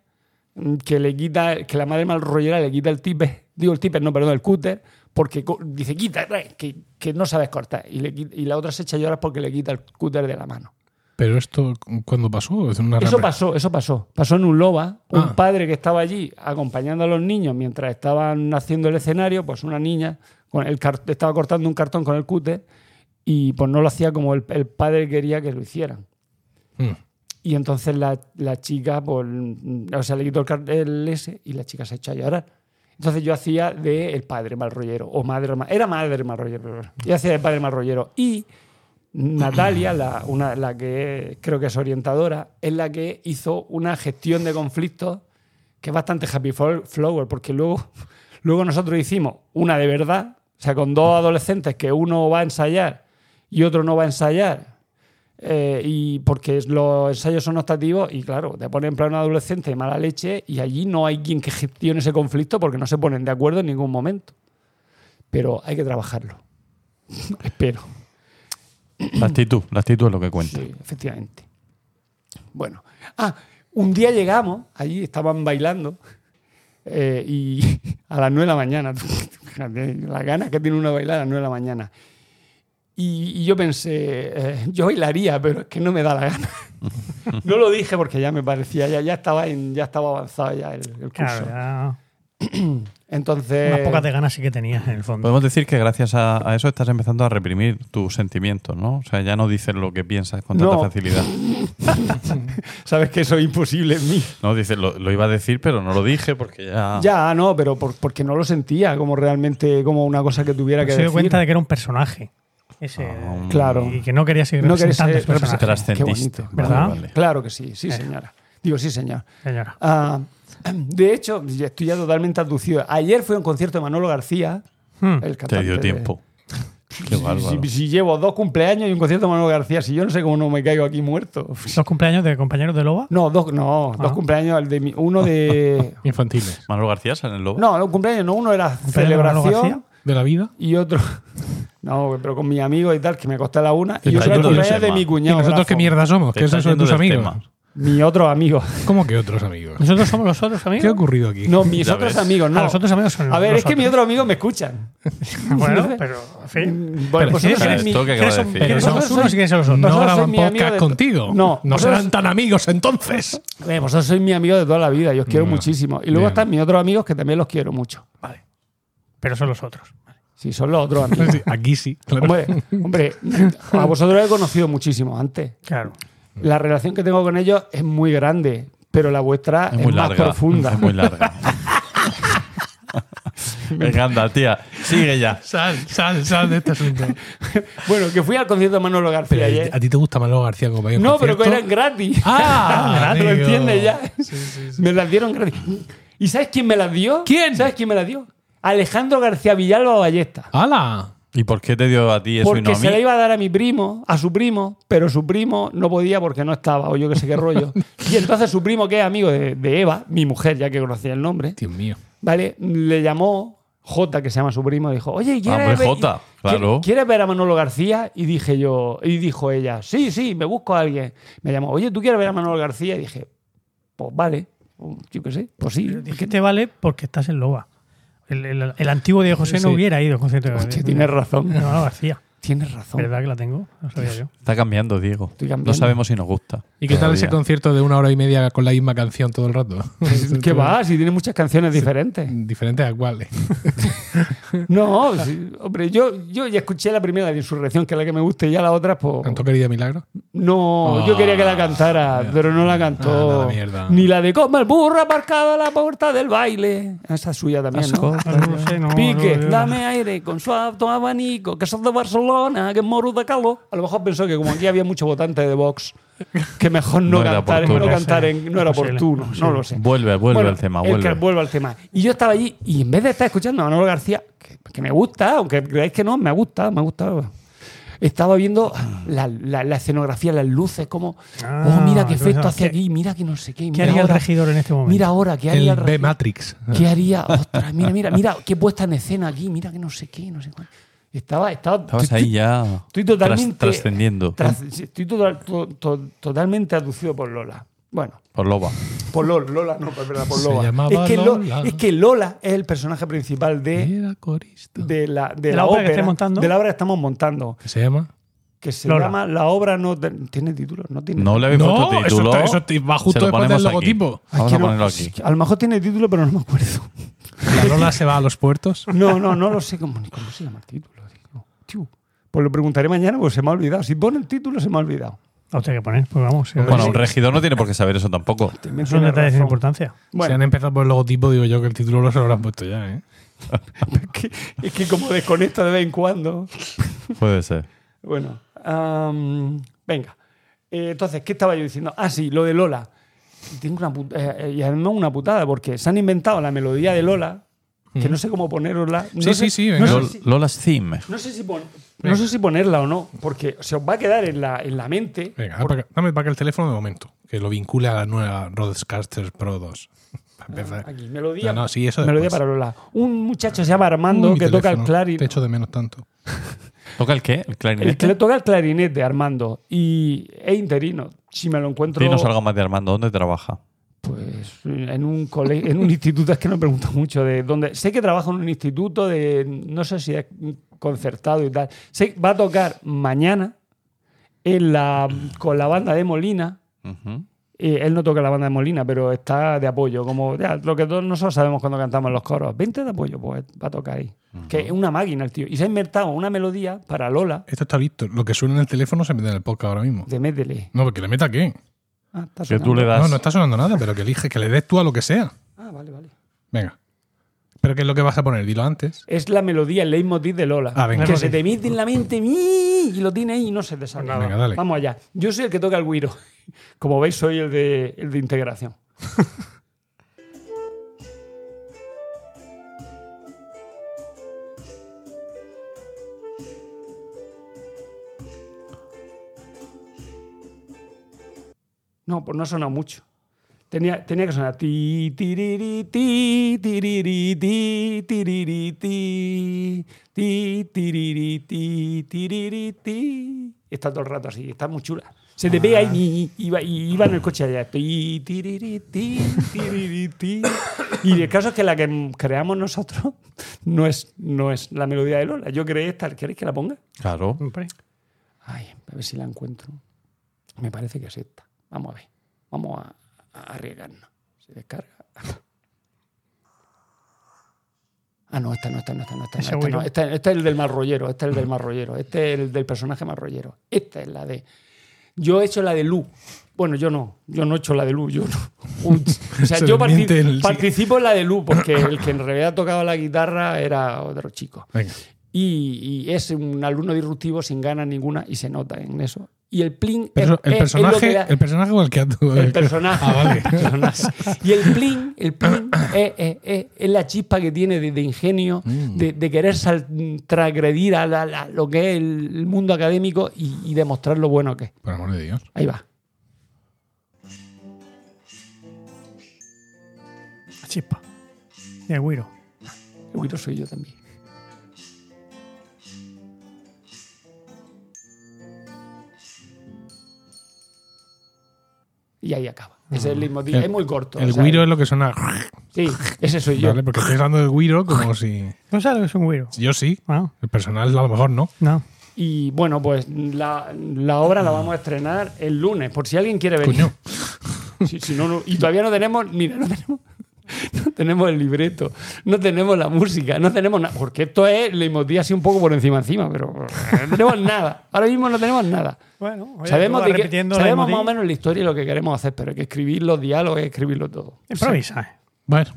mm, que le quita, que la madre malrollera le quita el tipe, digo el tipe, no, perdón, el cúter, porque dice, quita, que, que no sabes cortar. Y, le, y la otra se echa a llorar porque le quita el cúter de la mano. Pero esto, ¿cuándo pasó? ¿Es una Eso pasó, eso pasó. Pasó en un loba. Un Ah. padre que estaba allí acompañando a los niños mientras estaban haciendo el escenario, pues una niña con el estaba cortando un cartón con el cúter y pues no lo hacía como el, el padre quería que lo hicieran. Mm. Y entonces la, la chica, pues, o sea, le quitó el, el S y la chica se echó a llorar. Entonces yo hacía de el padre mal rollero, o madre mal, era madre mal rollero, yo hacía de padre mal rollero. Y Natalia, la, una, la que creo que es orientadora, es la que hizo una gestión de conflictos que es bastante happy flower, porque luego, [LAUGHS] luego nosotros hicimos una de verdad, o sea, con dos adolescentes que uno va a ensayar y otro no va a ensayar, eh, y porque los ensayos son optativos y claro, te ponen en plan adolescente de mala leche y allí no hay quien que gestione ese conflicto porque no se ponen de acuerdo en ningún momento. Pero hay que trabajarlo. [LAUGHS] Espero. La actitud, la actitud es lo que cuenta. Sí, efectivamente. Bueno. Ah, un día llegamos, allí estaban bailando eh, y [LAUGHS] a las 9 de la mañana. [LAUGHS] Las ganas que tiene uno de bailar a las 9 de la mañana. Y, y yo pensé, eh, yo bailaría, pero es que no me da la gana. [LAUGHS] no lo dije porque ya me parecía, ya, ya, estaba, en- ya estaba avanzado ya el, el curso. Claro, ya [CLEARS THROAT] Entonces, unas pocas de ganas sí que tenías en el fondo. Podemos decir que gracias a, a eso estás empezando a reprimir tus sentimientos, ¿no? O sea, ya no dices lo que piensas con tanta No. facilidad. [LAUGHS] sabes que eso es imposible en mí. No, dices, lo, lo iba a decir, pero no lo dije porque ya. Ya, no, pero por- porque no lo sentía como realmente como una cosa que tuviera que se dio decir. cuenta de que era un personaje. Ese, Ah, Claro. Y que no quería seguir No quería ser. Trascendiste. ¿Verdad? Vale, vale. Claro que sí, sí, señora. Digo, sí, señor. Señora. Ah, de hecho, estoy ya totalmente abducido. Ayer fui a un concierto de Manolo García, Hmm. el Te dio de- tiempo. Qué Si, bárbaro. si- si llevo dos cumpleaños y un concierto de Manolo García, si yo no sé cómo no me caigo aquí muerto. ¿Los cumpleaños de compañeros de Loba? No, dos, no, dos Ah. cumpleaños. el de mi- uno de. [LAUGHS] Infantiles. Manuel García sale en el lobo. No, no, cumpleaños, no. Uno era ¿Cumpleaños de Manolo celebración García? ¿De la vida? y otro. [LAUGHS] No, pero con mis amigos y tal, que me costé la una. Y era yendo del cumpleaños de mi ¿Y cuñado. nosotros qué mierda somos? ¿Qué es eso de tus amigos? tema. Mi otro amigo. ¿Cómo que otros amigos? ¿Nosotros somos los otros amigos? ¿Qué ha ocurrido aquí? No, mis Ya otros ves. amigos, no. Ah, los otros amigos son A ver, es que mis otros amigos me escuchan. [LAUGHS] Bueno, [LAUGHS] pero, en fin. Bueno, Pero vosotros ¿quién sois es mi- esto que acaba ¿Quiénes de son, decir? quiénes son los unos y quiénes son los otros? No graban mi amigo podcast contigo. No, No serán tan amigos entonces. Eh, vosotros sois mi amigo de toda la vida, yo os quiero muchísimo. Y luego bien. están mis otros amigos que también los quiero mucho. Pero son los otros. Sí, son los otros amigos. Sí, Aquí sí, claro. hombre, hombre, a vosotros los he conocido muchísimo antes. Claro. La relación que tengo con ellos es muy grande, pero la vuestra Es es, muy más larga. profunda. Es muy larga. [LAUGHS] Venga, anda, tía. Sigue ya. Sal, sal, sal de este asunto. [LAUGHS] bueno, que fui al concierto de Manolo García Pero, ayer. ¿A ti te gusta Manolo García como No, pero que eran gratis. Ah, [LAUGHS] ¿Lo entiendes ya? Me las dieron gratis. ¿Y sabes quién me las dio? ¿Quién? ¿Sabes quién me las dio? Alejandro García Villalba Ballesta. ¡Hala! ¿Y por qué te dio a ti eso y Porque no a se la mí? iba a dar a mi primo, a su primo, pero su primo no podía porque no estaba, o yo que sé qué rollo. [LAUGHS] y entonces su primo, que es amigo de, de Eva, mi mujer, ya que conocía el nombre, Dios mío. ¿vale? Le llamó J, que se llama su primo, y dijo, oye, ¿quieres, hombre, ver, Jota, claro. ¿quieres ver a Manolo García? Y dije yo, y dijo ella, sí, sí, me busco a alguien. Me llamó, oye, ¿tú quieres ver a Manolo García? Y dije, pues vale, yo qué sé, pues sí. Dije, te vale porque estás en Loba. El, el- el antiguo Diego José no Sí. hubiera ido al concierto de, Hostia, de- tienes razón. de Manolo García. Tienes razón. ¿Verdad que la tengo? No sabía yo. Está cambiando, Diego. Estoy cambiando. No sabemos si nos gusta. ¿Y qué tal ese concierto de una hora y media con la misma canción todo el rato? [LAUGHS] ¿Qué va? Si tiene muchas canciones diferentes. Diferente a cuáles. [LAUGHS] No, sí, hombre, yo, yo ya escuché la primera de Insurrección, que es la que me gusta, y ya la otra, pues. ¿Cantó querida milagro? No, yo quería que la cantara, pero no la Ah, cantó. nada, mierda. Ni la de Como el burro aparcado a la puerta del baile. Esa es suya también, ¿no? No sé, no, Pique, no, dame aire con su auto abanico, que sos de Barcelona, que moro de calor. A lo mejor pensó que como aquí había mucho votante de Vox, que mejor no, cantar, no cantar en- no era oportuno, no lo sé. Vuelve, vuelve Bueno, al tema, el vuelve. que vuelve al tema. Y yo estaba allí y en vez de estar escuchando a Manolo García, que, que me gusta, aunque creáis que no, me gusta, me gusta. Estaba viendo la, la- la escenografía, las luces, como, Ah, oh, mira qué efecto sabes hace aquí, mira que no sé qué. ¿Qué mira haría el ahora, regidor en este momento? Mira ahora, ¿qué haría El el B regidor? Matrix. ¿Qué haría? Ostras, mira, mira, mira, qué puesta en escena aquí, mira que no sé qué, no sé cuál. Estaba, estaba, Estabas estoy- ahí ya Estoy totalmente. tras- trascendiendo. tras- estoy total- to- to- totalmente aducido por Lola. Bueno, Por loba. por Lola, Lola no, por, Se llamaba Es que, Lo- Lola. es que Lola es el personaje principal de, de la, de ¿De la la obra que ópera, estés montando? de la obra que estamos montando. ¿Qué se llama? que se Lola. llama La obra no tiene título, no tiene No le habéis No, puesto eso título. está- eso va justo lo después del ponemos aquí. logotipo. Vamos que a ponerlo aquí. A lo mejor tiene título, pero no me acuerdo. La Lola se va a los puertos. No, no, no lo sé cómo, cómo se llama el título. Pues lo preguntaré mañana porque se me ha olvidado. Si pone el título, se me ha olvidado. Lo tengo que poner, pues vamos. Bueno, un regidor no tiene por qué saber eso tampoco. Tienes son detalles sin razón. importancia. Si han empezado por el logotipo, digo yo que el título lo se lo habrán puesto ya, ¿eh? [LAUGHS] es que, es que como desconecta de vez en cuando. Puede ser. Bueno, venga. Eh, entonces, ¿qué estaba yo diciendo? Ah, sí, lo de Lola. Tengo una put- eh, eh, y además una putada, porque se han inventado la melodía de Lola, que no sé cómo ponerosla. No. Sí, sé- sí, sí, no sé si- Lola's Theme. No sé, si pon- no sé si ponerla o no, porque se os va a quedar en la, en la mente. Venga, dame para acá- dame para acá el teléfono de momento, que lo vincule a la nueva Rodecaster Pro 2. Para empezar. Aquí, melodía, No, no, sí, eso melodía para Lola. Un muchacho se llama Armando Uy, que toca el clarinete. Te echo de menos tanto. [LAUGHS] ¿Toca el qué? ¿El El que clarinete? toca el clarinete, Armando. Y es interino. Si me lo encuentro. Dinos algo más de Armando. ¿Dónde trabaja? Pues en un cole- en un [LAUGHS] instituto, es que no pregunto mucho de dónde. Sé que trabaja en un instituto de. No sé si es concertado y tal. Sé que va a tocar mañana en la, con la banda de Molina. Eh, él no toca la banda de Molina, pero está de apoyo. Como ya, lo que todos nosotros sabemos cuando cantamos en los coros. 20 de apoyo, pues va a tocar ahí. Que es una máquina el tío. Y se ha inventado una melodía para Lola Esto está listo. Lo que suena en el teléfono se mete en el podcast ahora mismo. de Médele. No, porque le meta qué. Ah, está Que tú le das. No, no está sonando nada, pero que elige, que le des tú a lo que sea. Ah, vale, vale. Venga. ¿Pero qué es lo que vas a poner? Dilo antes. Es la melodía, el leitmotiv de Lola. Ah, venga. Que se te mete en la mente y lo tiene ahí y no se te sale. Venga, dale. Vamos allá. Yo soy el que toca el guiro. Como veis, soy el de, el de integración. [LAUGHS] No, pues no ha sonado mucho. Tenía, tenía que sonar ti, tiriri, ti, tiriri, ti, tiriri, ti, ti, tiriri, ti, tiriri, ti. Está todo el rato así, está muy chula. Se te ve ahí y iba, y iba en el coche allá. Ti, tiriri, ti, tiriri, ti. Y el caso es que la que creamos nosotros no es, no es la melodía de Lola. Yo creé esta. ¿Queréis que la ponga? Claro. Hombre. Ay, a ver si la encuentro. Me parece que es esta. Vamos a ver. Vamos a, a arriesgarnos. Se descarga. Ah, no, esta no, esta no, esta no, esta no. Güiro. Esta- este es el del marrollero, este es el del marrollero, este es el del personaje marrollero. Esta es la de. Yo he hecho la de Lu. Bueno, yo no. Yo no he hecho la de Lu. Yo no. O sea, Se yo el- participo en la de Lu porque el que en realidad tocaba la guitarra era otro chico. Venga. Y, y es un alumno disruptivo sin ganas ninguna y se nota en eso. Y el plin Pero es, el, es personaje, da- ¿El personaje o el que actúa? el personaje. Ah, vale. El personaje. Y el plin, el plin [COUGHS] es, es- es- es la chispa que tiene de, de ingenio, Mm. de, de querer sal- transgredir a la- la- lo que es el, mundo académico y, y demostrar lo bueno que es. Por amor de Dios. Ahí va. La chispa. Y el güiro. El güiro soy yo también. Y ahí acaba. Ese es el leitmotiv. El- es muy corto. El guiro es lo que suena. Sí, ese soy yo. Vale, porque estoy hablando del guiro como [LAUGHS] si. ¿No sabes lo que es un güiro? Yo sí. Ah, El personal a lo mejor no. no. Y bueno, pues la, la obra la vamos a estrenar el lunes, por si alguien quiere venir. Coño. [LAUGHS] Si- si no, no- y todavía no tenemos, mira, no tenemos, [LAUGHS] no tenemos el libreto, no tenemos la música, no tenemos nada. Porque esto es leitmotiv así un poco por encima encima, pero no tenemos nada. Ahora mismo no tenemos nada. Bueno, oye, sabemos de sabemos más o menos la historia y lo que queremos hacer, pero hay que escribir los diálogos, hay que escribirlo todo. Improvisa. eh. Bueno,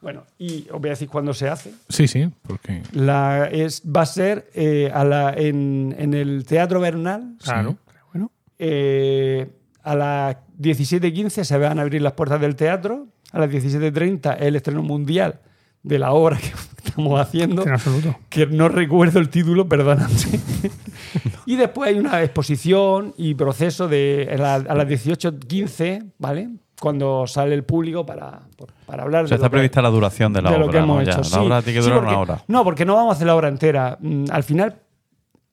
Bueno, y os voy a decir cuándo se hace. sí, sí, porque. La, es, va a ser eh, a la- en, en el Teatro Bernal, Claro. Bueno, Eh, a las 17.15 se van a abrir las puertas del teatro. A las 17.30 el estreno mundial de la obra que [LAUGHS] estamos haciendo. en absoluto. Que no recuerdo el título, perdóname. [LAUGHS] y después hay una exposición y proceso de a, la- a las 18.15, ¿vale? Cuando sale el público para, para hablar O sea, de está que- prevista la duración de la de obra. lo que hemos ¿no? hecho. Ya, sí. La obra tiene que Sí, durar porque- una hora. No, porque no vamos a hacer la obra entera. Mm, Al final,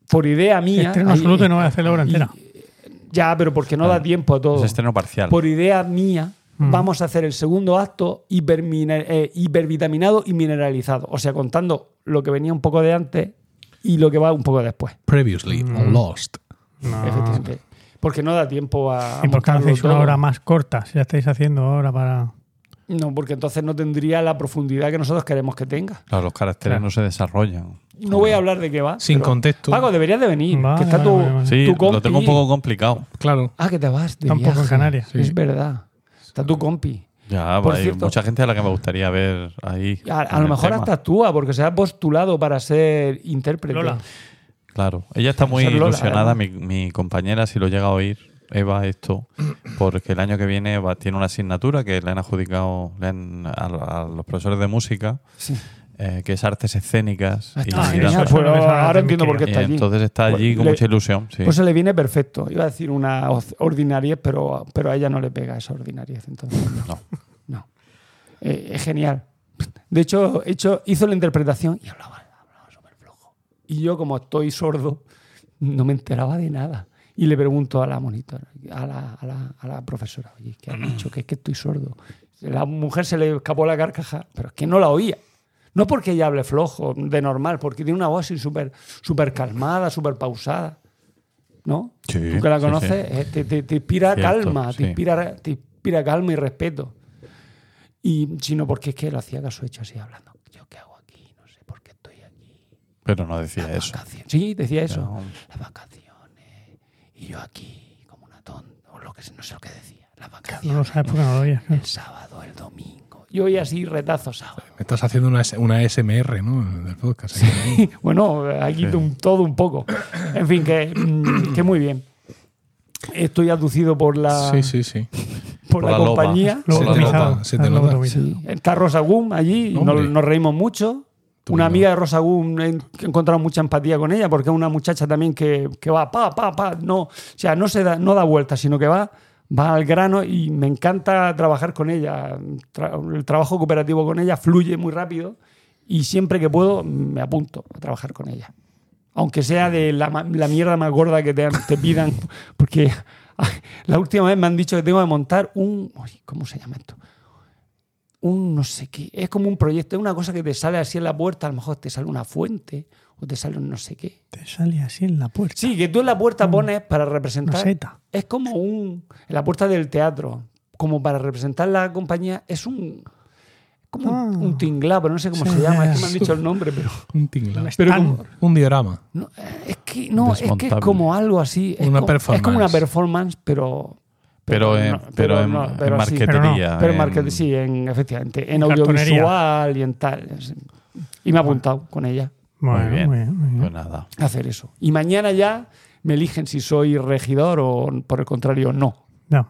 por idea mía. Estreno hay- absoluto y no voy a hacer la obra y- entera. Ya, pero porque no da tiempo a todo. Es estreno parcial. Por idea mía, Mm. vamos a hacer el segundo acto eh, hipervitaminado y mineralizado. O sea, contando lo que venía un poco de antes y lo que va un poco después. Previously on Lost. No. Efectivamente. Porque no da tiempo a. ¿Y por qué una todo. hora más corta? Si la estáis haciendo ahora para. No, porque entonces no tendría la profundidad que nosotros queremos que tenga. Claro, los caracteres Claro. no se desarrollan. No voy a hablar de qué va. Sin contexto. Paco, deberías de venir. Vale, que está vale, tu, vale, vale. Sí, tu lo tengo un poco complicado. Claro. Ah, que te vas de Tampoco en. Canarias. Sí. Es verdad. Está tu compi. Ya, Por hay cierto- mucha gente a la que me gustaría ver ahí. A, lo mejor tema. hasta actúa porque se ha postulado para ser intérprete. Lola. Claro, ella está muy Lola, ilusionada, mi compañera, si lo llega a oír, Eva, esto, [CLEARS THROAT] porque el año que viene va, tiene una asignatura que le han adjudicado le han- a, a los profesores de música, Sí. Eh, que es artes escénicas. Ah, y Ah, genial. Pues ahora entiendo por qué Y está allí. entonces está allí con Le- mucha ilusión. Sí. Pues se le viene perfecto. Iba a decir una ordinariez, pero, pero a ella no le pega esa ordinariez. Entonces, No. no. Eh, es genial. De hecho, hecho, hizo la interpretación y hablaba, hablaba súper flojo. Y yo, como estoy sordo, no me enteraba de nada. Y le pregunto a la monitora, a la, a la- a la profesora, oye, ¿qué ha dicho? Que es que estoy sordo. La mujer se le escapó la carcaja, pero es que no la oía. No porque ella hable flojo, de normal, porque tiene una voz así súper súper calmada, súper pausada. ¿No? Sí, Tú que la sí, conoces, sí. eh, te, te- te inspira Cierto, calma, sí. te, inspira, te inspira calma y respeto. Y sino porque es que lo hacía caso hecho así hablando. ¿Yo qué hago aquí? No sé por qué estoy aquí. Pero no decía Las eso. vacaciones. Sí, decía eso. No. Las vacaciones. Y yo aquí, como una tonta. O lo que no sé lo que decía. Las vacaciones. No lo sabes porque no lo claro. El sábado, el domingo. Y hoy así retazos sábado. Me estás haciendo una, una SMR, ¿no? Del podcast. aquí. [LAUGHS] bueno, aquí Sí. un- todo un poco. En fin, que, mm, que muy bien. Estoy aducido por la, Sí, sí, sí. por Por la, la loba. compañía. Lo Se te utilizado. nota, se te Lo nota. utilizado. Sí. Está Rosa Gum allí, nos, nos reímos mucho. Tú una no. amiga de Rosa Gum, he encontrado mucha empatía con ella porque es una muchacha también que, que va pa, pa, pa. No, o sea, no, se da, no da vueltas, sino que va, va al grano y me encanta trabajar con ella. El trabajo cooperativo con ella fluye muy rápido y siempre que puedo me apunto a trabajar con ella. Aunque sea de la, mierda más gorda que te, te pidan, [LAUGHS] porque la última vez me han dicho que tengo que montar un... ¿Cómo se llama esto? un no sé qué. Es como un proyecto, es una cosa que te sale así en la puerta, a lo mejor te sale una fuente o te sale un no sé qué. Te sale así en la puerta. Sí, que tú en la puerta pones para Una representar. seta. Es como un. En la puerta del teatro, como para representar la compañía, es un. Como un, Ah. un tinglado, pero no sé cómo Sí, se llama. Es que me han dicho el nombre, pero. Un tinglado. Pero como- Un diorama. no, es que no, es que es como algo así. Es Una como, Es como una performance. performance, pero. Pero, en, no, pero en, no, en pero sí. marquetería. Pero en en- marketing, sí, en, efectivamente. En En audiovisual y en tal. Y me he apuntado con ella Bueno, Muy bien. muy bien, muy bien. Pues nada. hacer eso. Y mañana ya me eligen si soy regidor o, por el contrario, no. No.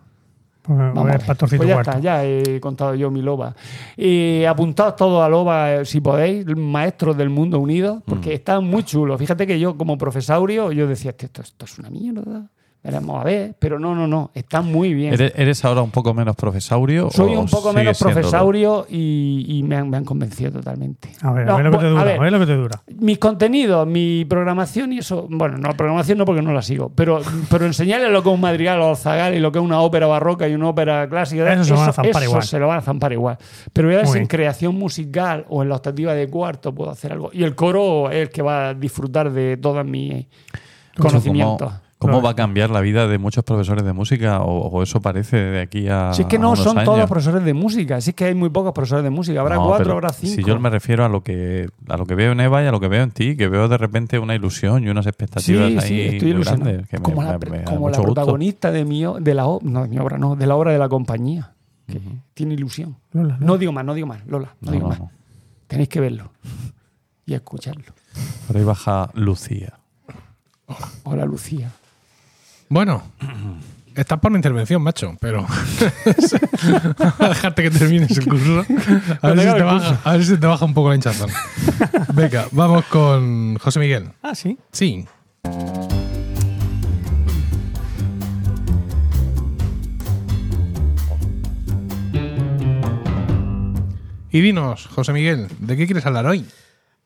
Pues, Vamos, pues, pues ya está, ya he contado yo mi loba. Y apuntados todos a loba, eh, si podéis, maestros del mundo unidos, porque Mm. están muy chulos. Fíjate que yo, como profesaurio, yo decía, esto, esto es una mierda. Veremos a ver, pero no, no, no, están muy bien. ¿Eres, eres ahora un poco menos profesaurio? Soy un poco menos profesaurio y, y me, han, me han convencido totalmente. A ver, No, a ver lo que te dura. a A ver, ver lo que te dura. mis contenidos, mi programación y eso, bueno, no, programación no porque no la sigo, pero, pero enseñarles lo que es un madrigal o zagal y lo que es una ópera barroca y una ópera clásica, Eso se lo van a zampar eso igual. se lo van a zampar igual. Pero ya Muy es en bien. creación musical o en la optativa de cuarto puedo hacer algo. Y el coro es el que va a disfrutar de todos mis conocimientos. ¿Cómo, cómo va a cambiar la vida de muchos profesores de música? ¿O, o eso parece de aquí a.? Si es que no son años? todos profesores de música, si es que hay muy pocos profesores de música, habrá No, cuatro, habrá cinco. Si yo me refiero a lo que a lo que veo en Eva y a lo que veo en ti, que veo de repente una ilusión y unas Sí, expectativas ahí sí, estoy ilusionado. grandes, que me- como me- la, me como protagonista de mi, de la no, de mi obra, no, de la obra de la compañía. Que tiene ilusión. Lola, No digo más, no digo más, Lola, no, No, digo no, más. no. Tenéis que verlo y escucharlo. Por ahí baja Lucía. Hola, Lucía. Bueno, [CLEARS THROAT] estás para una intervención, macho, pero. [LAUGHS] A dejarte que termines el curso. A ver, si te baja, a ver si te baja un poco la hinchazón. [LAUGHS] Venga, vamos con José Miguel. Ah, sí. Sí. Y dinos, José Miguel, ¿de qué quieres hablar hoy?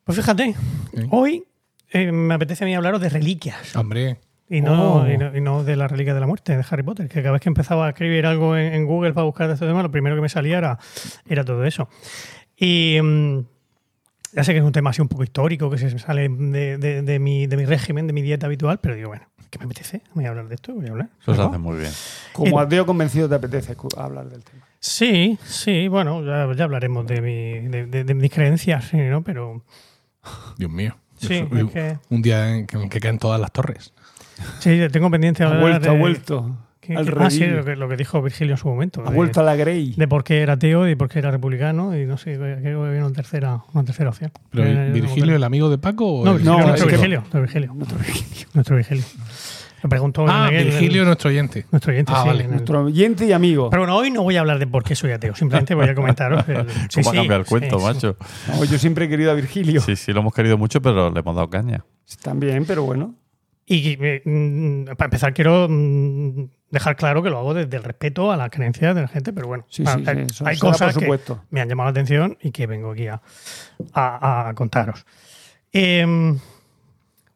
Pues fíjate, Sí. hoy eh, me apetece a mí hablaros de reliquias. Hombre, Y no, Oh. y, no, y no de la reliquia de la muerte de Harry Potter, que cada vez que empezaba a escribir algo en, en Google para buscar de este tema, lo primero que me salía era, era todo eso. Y mm, ya sé que es un tema así un poco histórico, que se sale de, de- de mi, de mi régimen, de mi dieta habitual, pero digo, bueno, que me apetece, voy a hablar de esto, voy a hablar. Eso se hace muy bien. Como Eh, a Teo convencido te apetece hablar del tema. Sí, sí, bueno, ya, ya hablaremos de, mi, de, de- de mis creencias, sí, ¿no? Pero Dios mío. Sí, es que- Un día en que, en que caen todas las torres. Sí, tengo pendiente Ha vuelto, ha de- vuelto. que- al que- ah, sí, lo que, lo que dijo Virgilio en su momento. Ha de- vuelto a la Grey. de por qué era ateo y por qué era republicano y no sé, creo que había una tercera, una tercera opción. Pero Eh, no me ¿Virgilio, el amigo de Paco? o No, el- Virgilio, No, nuestro, es que- Virgilio, nuestro Virgilio. Nuestro Virgilio. Lo preguntó Ah, aquel- Virgilio, nuestro oyente. nuestro oyente, Ah, sí, vale. el- Nuestro oyente y amigo. Pero bueno, hoy no voy a hablar de por qué soy ateo, simplemente voy a comentaros. el- [LAUGHS] sí, ¿Cómo ha sí, cambiado el sí, cuento, sí. macho? No, yo siempre he querido a Virgilio. Sí, sí, lo hemos querido mucho, pero le hemos dado caña. También, pero bueno. Y eh, mm, para empezar, quiero mm, dejar claro que lo hago desde el respeto a las creencias de la gente, pero bueno, Sí, ah, sí, hay, cosas por que me han llamado la atención y que vengo aquí a, a- a contaros. Em,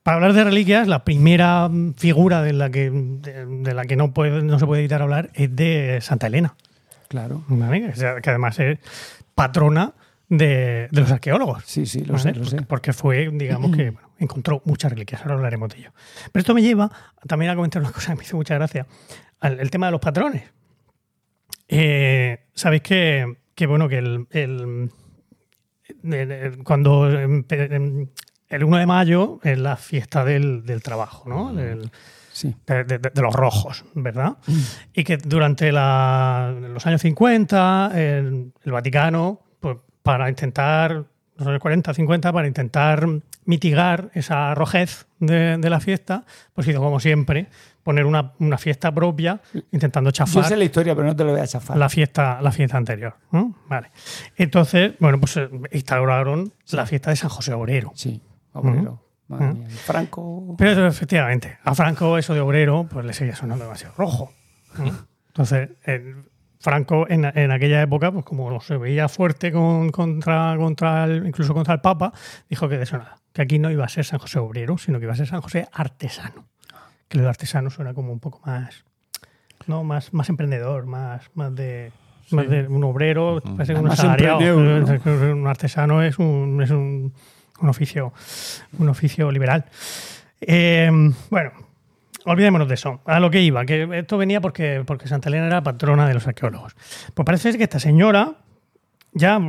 para hablar de reliquias, la primera mm, figura de la que, de, de la que no, puede, no se puede evitar hablar es de Santa Elena, Claro. ¿vale? que, además es patrona de, de los arqueólogos. Sí, sí, lo ¿vale? sé, lo porque, sé. porque fue, digamos que [CLEARS THROAT] bueno, encontró muchas reliquias, ahora hablaremos de ello. Pero esto me lleva también a comentar una cosa que me hizo mucha gracia, el tema de los patrones. Eh, Sabéis que, que, bueno, que el, el- el- el- cuando em, el 1 de mayo es la fiesta del, del trabajo, ¿no? Del- Sí. de, de- de los rojos, ¿verdad? Y que durante la- los años 50 el, el Vaticano, pues, para intentar, los años 40, 50, para intentar mitigar esa rojez de, de la fiesta, pues hizo como siempre, poner una, una fiesta propia, intentando Yo chafar sé la historia, pero no te lo voy a chafar. la fiesta, la fiesta anterior. ¿no? Vale. Entonces, bueno, pues eh, instauraron la fiesta de San José Obrero. Sí, obrero. Madre Ujú. mía. Franco. Pero efectivamente, a Franco eso de obrero pues le seguía sonando demasiado rojo. [LAUGHS] Entonces, el Franco en, en aquella época, pues como se veía fuerte con- contra, contra el, incluso contra el Papa, dijo que de eso nada, que aquí no iba a ser San José Obrero, sino que iba a ser San José Artesano. Que lo de artesano suena como un poco más, no, más, más emprendedor, más, más de más de un obrero, parece un Más asalariado. Un artesano es un, es un, un oficio, un oficio liberal. Eh, bueno, olvidémonos de eso. A lo que iba, que esto venía porque, porque Santa Elena era patrona de los arqueólogos. Pues parece ser que esta señora, ya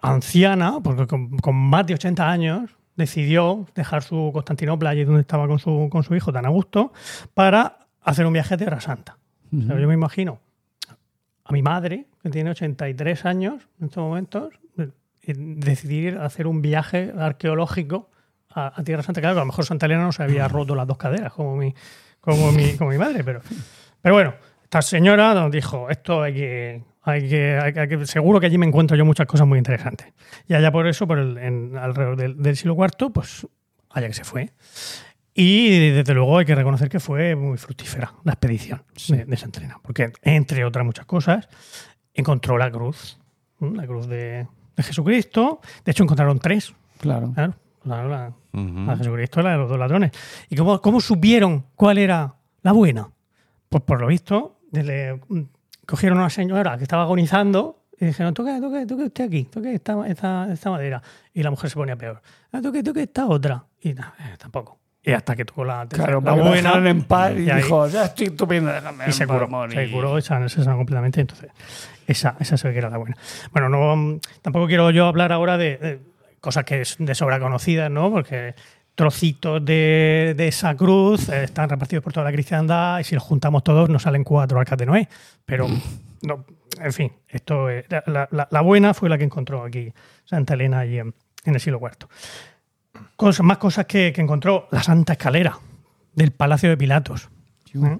anciana, porque con, con más de 80 años, decidió dejar su Constantinopla, allí donde estaba con su, con su hijo tan a gusto, para hacer un viaje a Tierra Santa. O sea, yo me imagino a mi madre, que tiene 83 años en estos momentos, decidir hacer un viaje arqueológico a, a Tierra Santa. Claro, que a lo mejor Santa Elena no se había roto las dos caderas como mi, como mi, como mi madre, pero, pero bueno, esta señora nos dijo, esto hay que, hay que, hay que- seguro que allí me encuentro yo muchas cosas muy interesantes. Y allá por eso, por el, en- alrededor del, del siglo IV, pues allá que se fue. Y desde luego hay que reconocer que fue muy fructífera la expedición de, de Santa Elena, porque entre otras muchas cosas encontró la cruz, la cruz de, de Jesucristo. De hecho, encontraron tres, Claro. claro, la, la- la de Jesucristo, la de los dos ladrones. ¿Y cómo, cómo supieron cuál era la buena? Pues por lo visto, le, mm, cogieron a una señora que estaba agonizando y dijeron, toque, toque, toque usted aquí, toque esta, esta, esta madera. Y la mujer se ponía peor. Ah, toque, toque esta otra. Y nada, eh, tampoco. Y hasta que tocó la, Claro, la buena. en paz y, y ahí- dijo, ya estoy estupendo, déjame y se curó, amor", se y- curó, esa, se sanó completamente. Entonces, esa, esa se ve que era la buena. Bueno, no, mm, tampoco quiero yo hablar ahora de, de cosas que es de sobra conocidas, ¿no? Porque trocitos de, de esa cruz eh, están repartidos por toda la cristiandad y si los juntamos todos nos salen cuatro arcas de Noé. Pero, no, en fin, esto es- la, la- buena fue la que encontró aquí Santa Elena allí en, el siglo IV. Cosas, más cosas que, que encontró la Santa Escalera del Palacio de Pilatos. ¿eh?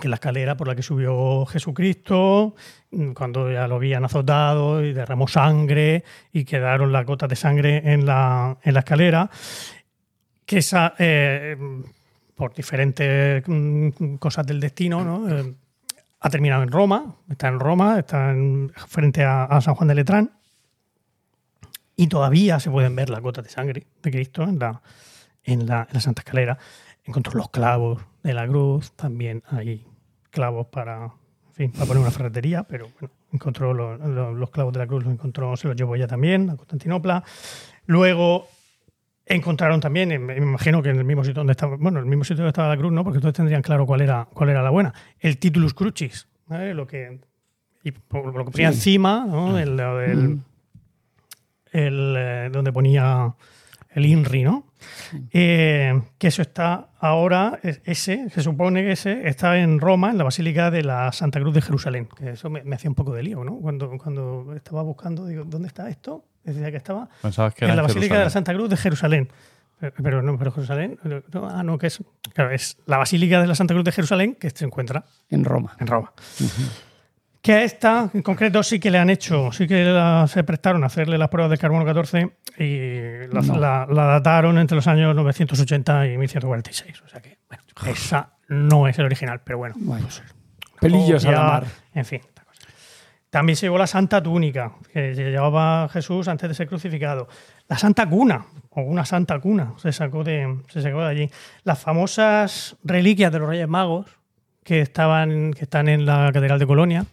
Que la escalera por la que subió Jesucristo, mm, cuando ya lo habían azotado y derramó sangre y quedaron las gotas de sangre en la, en la escalera, que esa, eh, por diferentes mm, cosas del destino, ¿no? Eh, ha terminado en Roma, está en Roma, está en- frente a, a San Juan de Letrán, y todavía se pueden ver las gotas de sangre de Cristo en la, en la, en la Santa Escalera. Encontró los clavos de la cruz, también hay clavos para, en fin, para poner una ferretería, pero bueno, encontró los, los- los clavos de la cruz, los encontró, se los llevó ella también a Constantinopla. Luego Encontraron también, me imagino que en el mismo sitio donde estaba, bueno, en el mismo sitio donde estaba la cruz, ¿no? Porque todos tendrían claro cuál era, cuál era la buena. El titulus crucis, ¿vale? Lo que, y por lo que ponía encima, ¿no? El, lo del- el, eh, donde ponía el INRI, ¿no? Eh, que eso está ahora, es- ese, se supone que ese está en Roma, en la Basílica de la Santa Cruz de Jerusalén. Que eso me, me hacía un poco de lío, ¿no? Cuando, cuando estaba buscando, digo, ¿dónde está esto? Decía que estaba Pensabas que era en la Basílica de la. Santa Cruz de Jerusalén. Pero, pero no, pero Jerusalén. no, ah, no, que es. Claro, es la Basílica de la Santa Cruz de Jerusalén que se encuentra En Roma. en Roma. Que a esta, en concreto, sí que le han hecho, sí que la- se prestaron a hacerle las pruebas de carbono 14 y la, No. la- la dataron entre los años 980 y 1146. O sea que, bueno, esa no es el original, pero bueno. Bueno, pelillos a la mar. En fin. También se llevó la Santa Túnica, que llevaba Jesús antes de ser crucificado. La Santa Cuna, o una Santa Cuna, se sacó de, se sacó de allí. Las famosas reliquias de los Reyes Magos, que, estaban, que están en la Catedral de Colonia.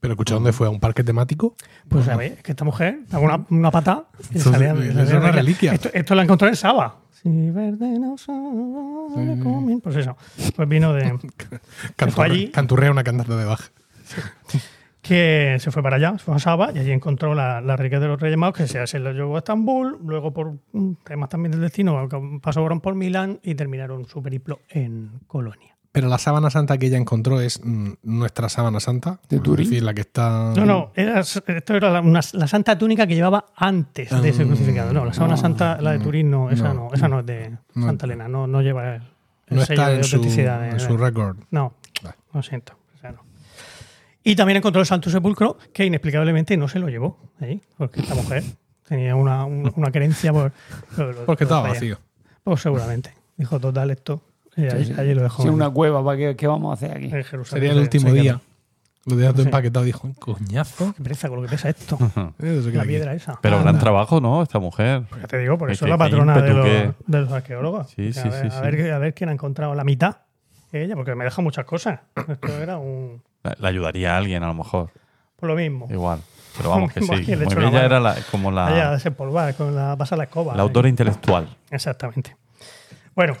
Pero escucha, ¿dónde fue? ¿A un parque temático? Pues a ver, que esta mujer una, una pata y es- es una reliquia. Esto, esto lo encontró en Saba. Si verde no sabe. Pues eso. Pues vino de. [LAUGHS] Canturre- fue allí. Canturrea una cantante de baja. [LAUGHS] que se fue para allá, se fue a Saba y allí encontró la, la reliquia de los Reyes Magos que se, se lo llevó a Estambul, luego por temas también del destino pasaron por Milán y terminaron su periplo en Colonia. Pero la sábana santa que ella encontró es mm, nuestra sábana santa. ¿De Es Turín? decir, la que está. No, no, era, esto era la, una- la santa túnica que llevaba antes de ser Ah, crucificado. No, la sábana santa, la de Turín, no, esa no, no, esa no es de no. Santa Elena, no, no lleva el, el No sello está de en su, autenticidad. de- en su récord. No, Vale. lo siento. o sea, no. Y también encontró el Santo Sepulcro, que inexplicablemente no se lo llevó ahí, porque esta mujer tenía una, un- una creencia por. por- [LAUGHS] por- Porque estaba vacío. Pues seguramente. Dijo, total, esto. Y allí, allí lo dejó. Sí, en- una cueva, ¿para qué, qué vamos a hacer aquí? en Jerusalén. Sería el último día. Lo dejas todo Sí. empaquetado. Dijo, coñazo. Qué pereza con lo que pesa esto. [LAUGHS] Eso la aquí. piedra esa. Pero Anda. gran trabajo, ¿no? Esta mujer. Pues ya te digo, por eso es la patrona de los, de arqueólogos. Sí, a sí, ver, sí, a, sí. ver, a ver quién ha encontrado la mitad. Ella, porque me deja muchas cosas. Esto era un. La- Le ayudaría a alguien, a lo mejor. Por lo mismo. Igual. Pero vamos [LAUGHS] que sí. Como ella mano. era la- como la, desempolvar, con la pasar la escoba. la autora intelectual. Exactamente. Bueno,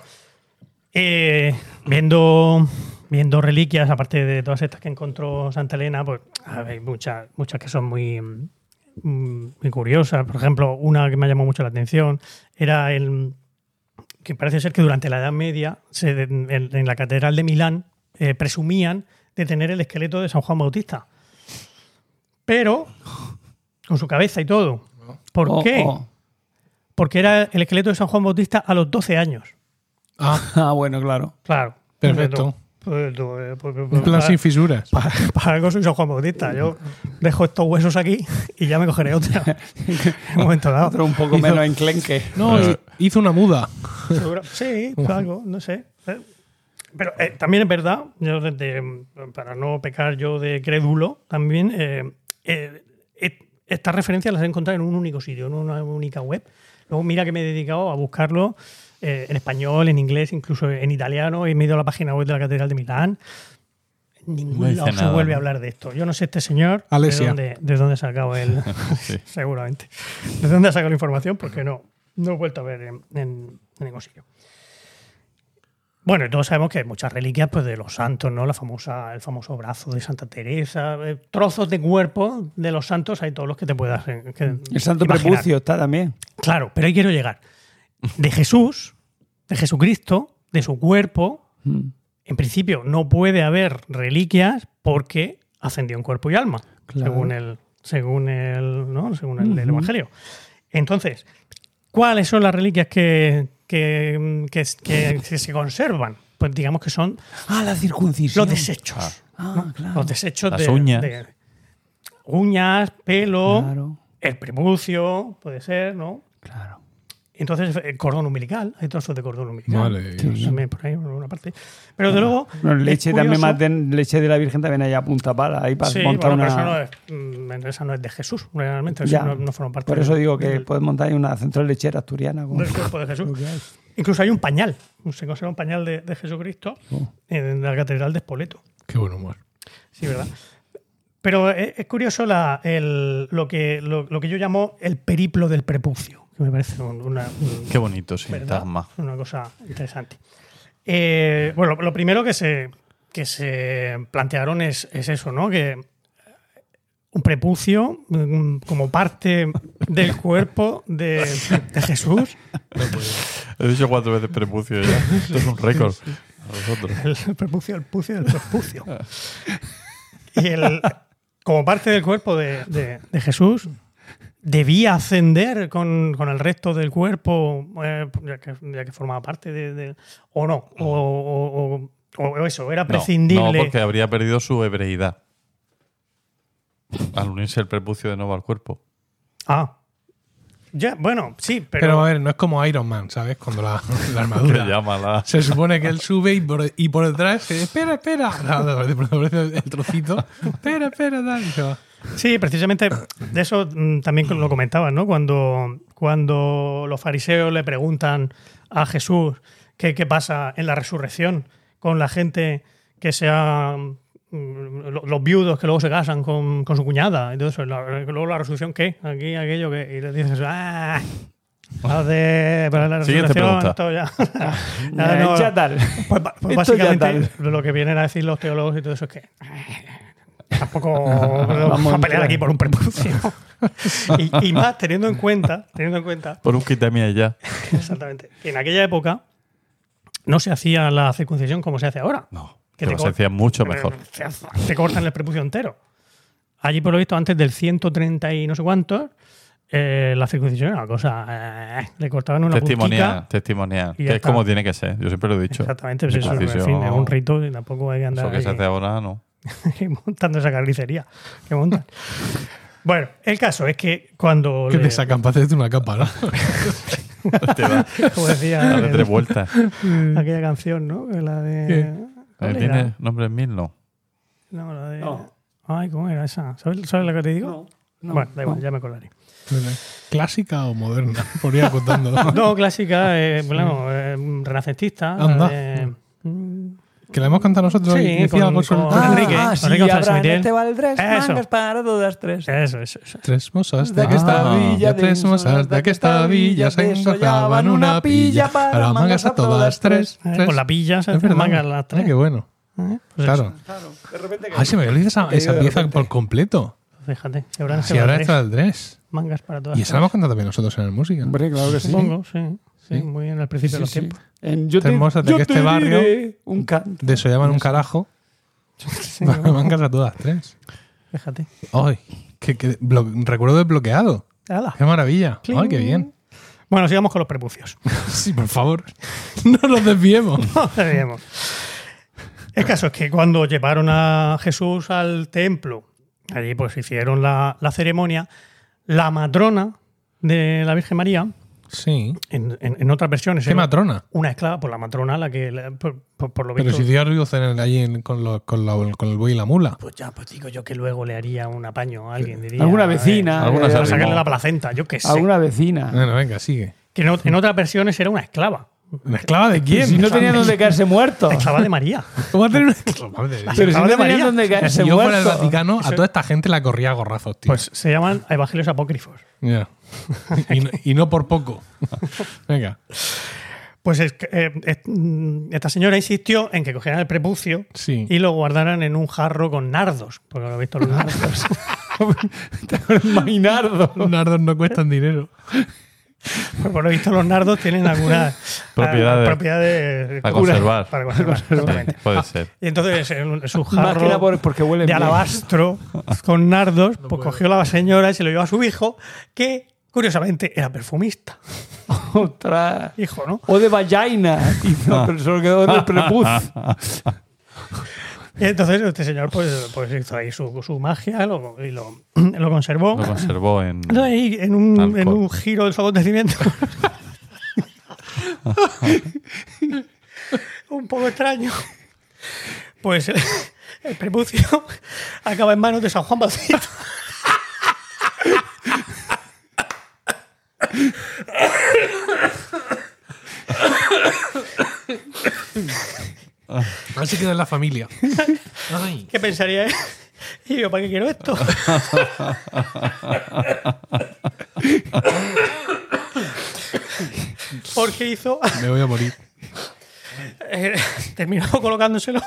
eh, viendo, viendo reliquias, aparte de todas estas que encontró Santa Elena, pues hay muchas, muchas que son muy, mm, muy curiosas. Por ejemplo, una que me llamó mucho la atención era el que parece ser que durante la Edad Media se- en, en la Catedral de Milán eh, presumían de tener el esqueleto de San Juan Bautista. Pero con su cabeza y todo. ¿Por Oh, qué? oh. Porque era el esqueleto de San Juan Bautista a los 12 años. Ah, [LAUGHS] Ah, bueno, claro. Claro. Perfecto. Pues tú, pues, pues, pues, en plan para- sin fisuras. [LAUGHS] para, para algo soy San Juan Bautista. Yo dejo estos huesos aquí y ya me cogeré otra. en [LAUGHS] un momento dado. Otro un poco Hizo- menos enclenque. No, Eh. hizo una muda. Seguro- Sí, algo, no sé. Eh, Pero eh, también es verdad, yo desde- para no pecar yo de crédulo, también eh, eh, eh, estas referencias las he encontrado en un único sitio, en una única web. Luego mira que me he dedicado a buscarlo eh, en español, en inglés, incluso en italiano. He ido a la página web de la Catedral de Milán. En ningún No lado se vuelve ¿no? a hablar de esto. Yo no sé este señor Alesia. de dónde, de dónde ha sacado él, [LAUGHS] Sí. [LAUGHS] seguramente. ¿De dónde ha sacado la información? Porque no, no he vuelto a ver en, en- en ningún sitio. Bueno, y todos sabemos que hay muchas reliquias pues, de los santos, ¿no? La famosa, el famoso brazo de Santa Teresa, eh, trozos de cuerpo de los santos, hay todos los que te puedas eh, que El santo imaginar. prepucio está también. Claro, pero ahí quiero llegar. De Jesús, de Jesucristo, de su cuerpo, Mm. en principio no puede haber reliquias porque ascendió en cuerpo y alma, Claro. según el, según el, ¿no? según el, el Evangelio. Entonces, ¿cuáles son las reliquias que, que, que- que- que se conservan? Pues digamos que son Ah, la circuncisión. los desechos. Ah, claro. Los desechos Las de, uñas. de- uñas, pelo, Claro, el prepucio, puede ser, ¿no? claro. Entonces, el cordón umbilical, hay trozos de cordón umbilical. Vale. Sí. También por ahí, por una parte. Pero de luego. Bueno, leche también curioso- más de leche de la Virgen también hay a punta pala ahí para Sí, montar bueno, una. pero eso no, es, mm, esa no es de Jesús, realmente. Ya. no, no forma parte Por eso digo que del, puedes montar ahí una central lechera asturiana. con- del cuerpo de Jesús. Incluso hay un pañal. Se conserva un pañal de, de Jesucristo Oh. en la Catedral de Espoleto. Qué buen humor. Sí, ¿verdad? Pero es, es curioso la- el- lo, que, lo, lo que yo llamo el periplo del prepucio. Me parece un- una, un- Qué bonito, ¿verdad? sintagma. Una cosa interesante. Eh, bueno, lo primero que se, que se plantearon es, es eso, ¿no? Que un prepucio como parte del cuerpo de, de Jesús. He dicho cuatro veces prepucio ya. Esto es un récord. El prepucio, el pucio del prepucio. Y el, como parte del cuerpo de, de- de Jesús, debía ascender con, con el resto del cuerpo, eh, ya, que, ya que formaba parte de, de- o no, o, o- o- o eso, era prescindible. No, porque habría perdido su hebreidad. Al unirse el prepucio de nuevo al cuerpo. Ah. Ya, bueno, sí, pero, Pero, a ver, no es como Iron Man, ¿sabes? Cuando la, la armadura. [LAUGHS] llama la. Se supone que él sube y por, y por detrás, espera, espera. No, no, el trocito. Espera, espera, tal. Se. Sí, precisamente de eso mm, también lo comentaban, ¿no? Cuando, cuando los fariseos le preguntan a Jesús qué, qué pasa en la resurrección con la gente que sea mm, lo- los viudos que luego se casan con, con su cuñada todo eso. La- luego la resurrección, ¿qué? Aquí, aquello que. Y le dices, ¡ah! lo de, para la Siguiente resurrección, pregunta. esto ya. [LAUGHS] [LAUGHS] Ya no- ya tal. pues, pues Esto ya básicamente lo que vienen a decir los teólogos y todo eso es que tampoco [LAUGHS] vamos a pelear aquí por un prepucio. [LAUGHS] y, y más teniendo en cuenta, teniendo en cuenta, Por un quitame ya. [LAUGHS] exactamente, que en aquella época no se hacía la circuncisión como se hace ahora. No. Que Que te lo cor- hacía mucho mejor. Se Te cortan el prepucio entero. Allí, por lo visto, antes del 130 y no sé cuántos, eh, la circuncisión era una cosa. eh, le cortaban una Testimonial, testimonial. Que es está. como tiene que ser. Yo siempre lo he dicho. Exactamente, pues eso, en fin, es un rito y tampoco hay que andar Eso que se hace ahora, no. [LAUGHS] montando esa carnicería que montan. bueno, el caso es que cuando. Que le- te sacan para hacerte una capa, ¿no? [LAUGHS] Te da, como decía dale tres vueltas. aquella canción, ¿no? La de. ¿Qué? ¿cuál Eh, era? ¿Tiene nombre en mil? No. No, la de. No. Ay, ¿cómo era esa? ¿Sabes, ¿Sabes lo que te digo? bueno, da igual, ya me acordaré. ¿Clásica o moderna? Por ir acotando. [LAUGHS] No, clásica, eh, bueno, eh, renacentista. la Anda. de- mm, Que la hemos cantado nosotros Sí, y decía con- algo con- Ah, Enrique. Ah, Enrique sí, González habrá en Sabriel. este mangas para todas tres. Eso, eso, eso. Tres mozas De de que esta Ah. villa, tres mozas de que esta villa se encontraban una pilla para mangas a todas tres. Eh, Tres. Con la pilla se Es verdad. mangan las tres. Ah, qué bueno. Eh, pues Claro. De repente Ah, se me olvida esa, pieza por completo. Fíjate, si ahora está el tres. mangas para todas Y esa la hemos cantado también nosotros en el música. Hombre, claro que sí. Supongo, sí. Sí, Sí. muy en el principio de los tiempos. En yo mozas de yo que este te barrio- Un canto. De eso llaman un carajo. Para mangas a todas tres. fíjate. Ay, que, recuerdo desbloqueado. Qué maravilla. Ay, qué bien. Bueno, sigamos con los prepucios. [LAUGHS] Sí, por favor. [LAUGHS] No nos desviemos. [LAUGHS] No debíamos. El caso es que cuando llevaron a Jesús al templo, allí pues hicieron la, la ceremonia, la matrona de la Virgen María, Sí. en, en- en otras versiones, ¿Qué matrona? una esclava, por la matrona, la que la- por, por- por lo Pero visto. si dio a en- allí en- con, lo- con, la- con el buey y la mula. Pues ya, pues digo yo que luego le haría un apaño a alguien. Diría, Alguna eh, vecina. Alguna eh, para sacarle la placenta, yo qué sé. Alguna vecina. Bueno, venga, sigue. Que en, en otras versiones era una esclava. ¿Una esclava de quién? Si no tenía donde caerse muerto. Esclava de María. [LAUGHS] ¿Cómo va a tener una esclava de Pero si no de tenía María. donde Si caerse yo fuera el. Vaticano, a toda esta gente la corría a gorrazos, tío. Pues se llaman evangelios apócrifos. Ya. y, no, y no por poco. [LAUGHS] Venga. Pues es que, eh, mm, esta señora insistió en que cogieran el prepucio Sí. y lo guardaran en un jarro con nardos. Porque lo he visto los [LAUGHS] nardos. Nardos no cuestan dinero. Pues [LAUGHS] por lo visto los nardos tienen algunas [LAUGHS] Propiedades. propiedades Para curas. conservar. Para conservar, [LAUGHS] exactamente. Puede ser. Y entonces en su jarro por- porque huele de bien. alabastro con nardos, pues cogió la señora y se lo llevó a su hijo, que curiosamente era perfumista. Otra. Hijo, ¿no? O de vagina. Y no, pero solo quedó en el prepuz. Entonces este señor pues, pues hizo ahí su, su magia lo- y lo, [CLEARS THROAT] lo conservó. Lo conservó en. Entonces ahí, en un, en un giro de su acontecimiento [LAUGHS] un poco extraño, pues el, el prepucio acaba en manos de San Juan Bautista. [LAUGHS] Así queda en la familia. Ay. ¿Qué pensaría él? Y yo, ¿para qué quiero esto? porque hizo. Me voy a morir. eh, terminó colocándoselo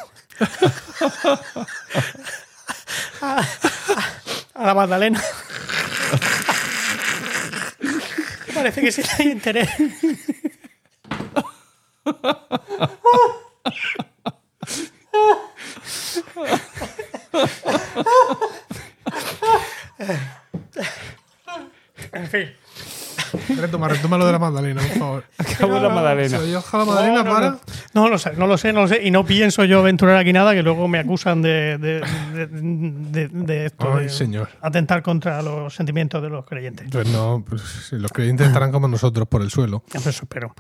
a, a- a la Magdalena. Parece que sí hay interés. En fin. Retoma, retoma lo de la Magdalena, por favor. Acabó la Magdalena. Se dio la Magdalena No, no, para. no. No lo sé, no lo sé, no lo sé. Y no pienso yo aventurar aquí nada que luego me acusan de, de, de, de- de esto. Ay, de señor. Atentar contra los sentimientos de los creyentes. Pues no, pues los creyentes estarán como nosotros por el suelo. Eso espero.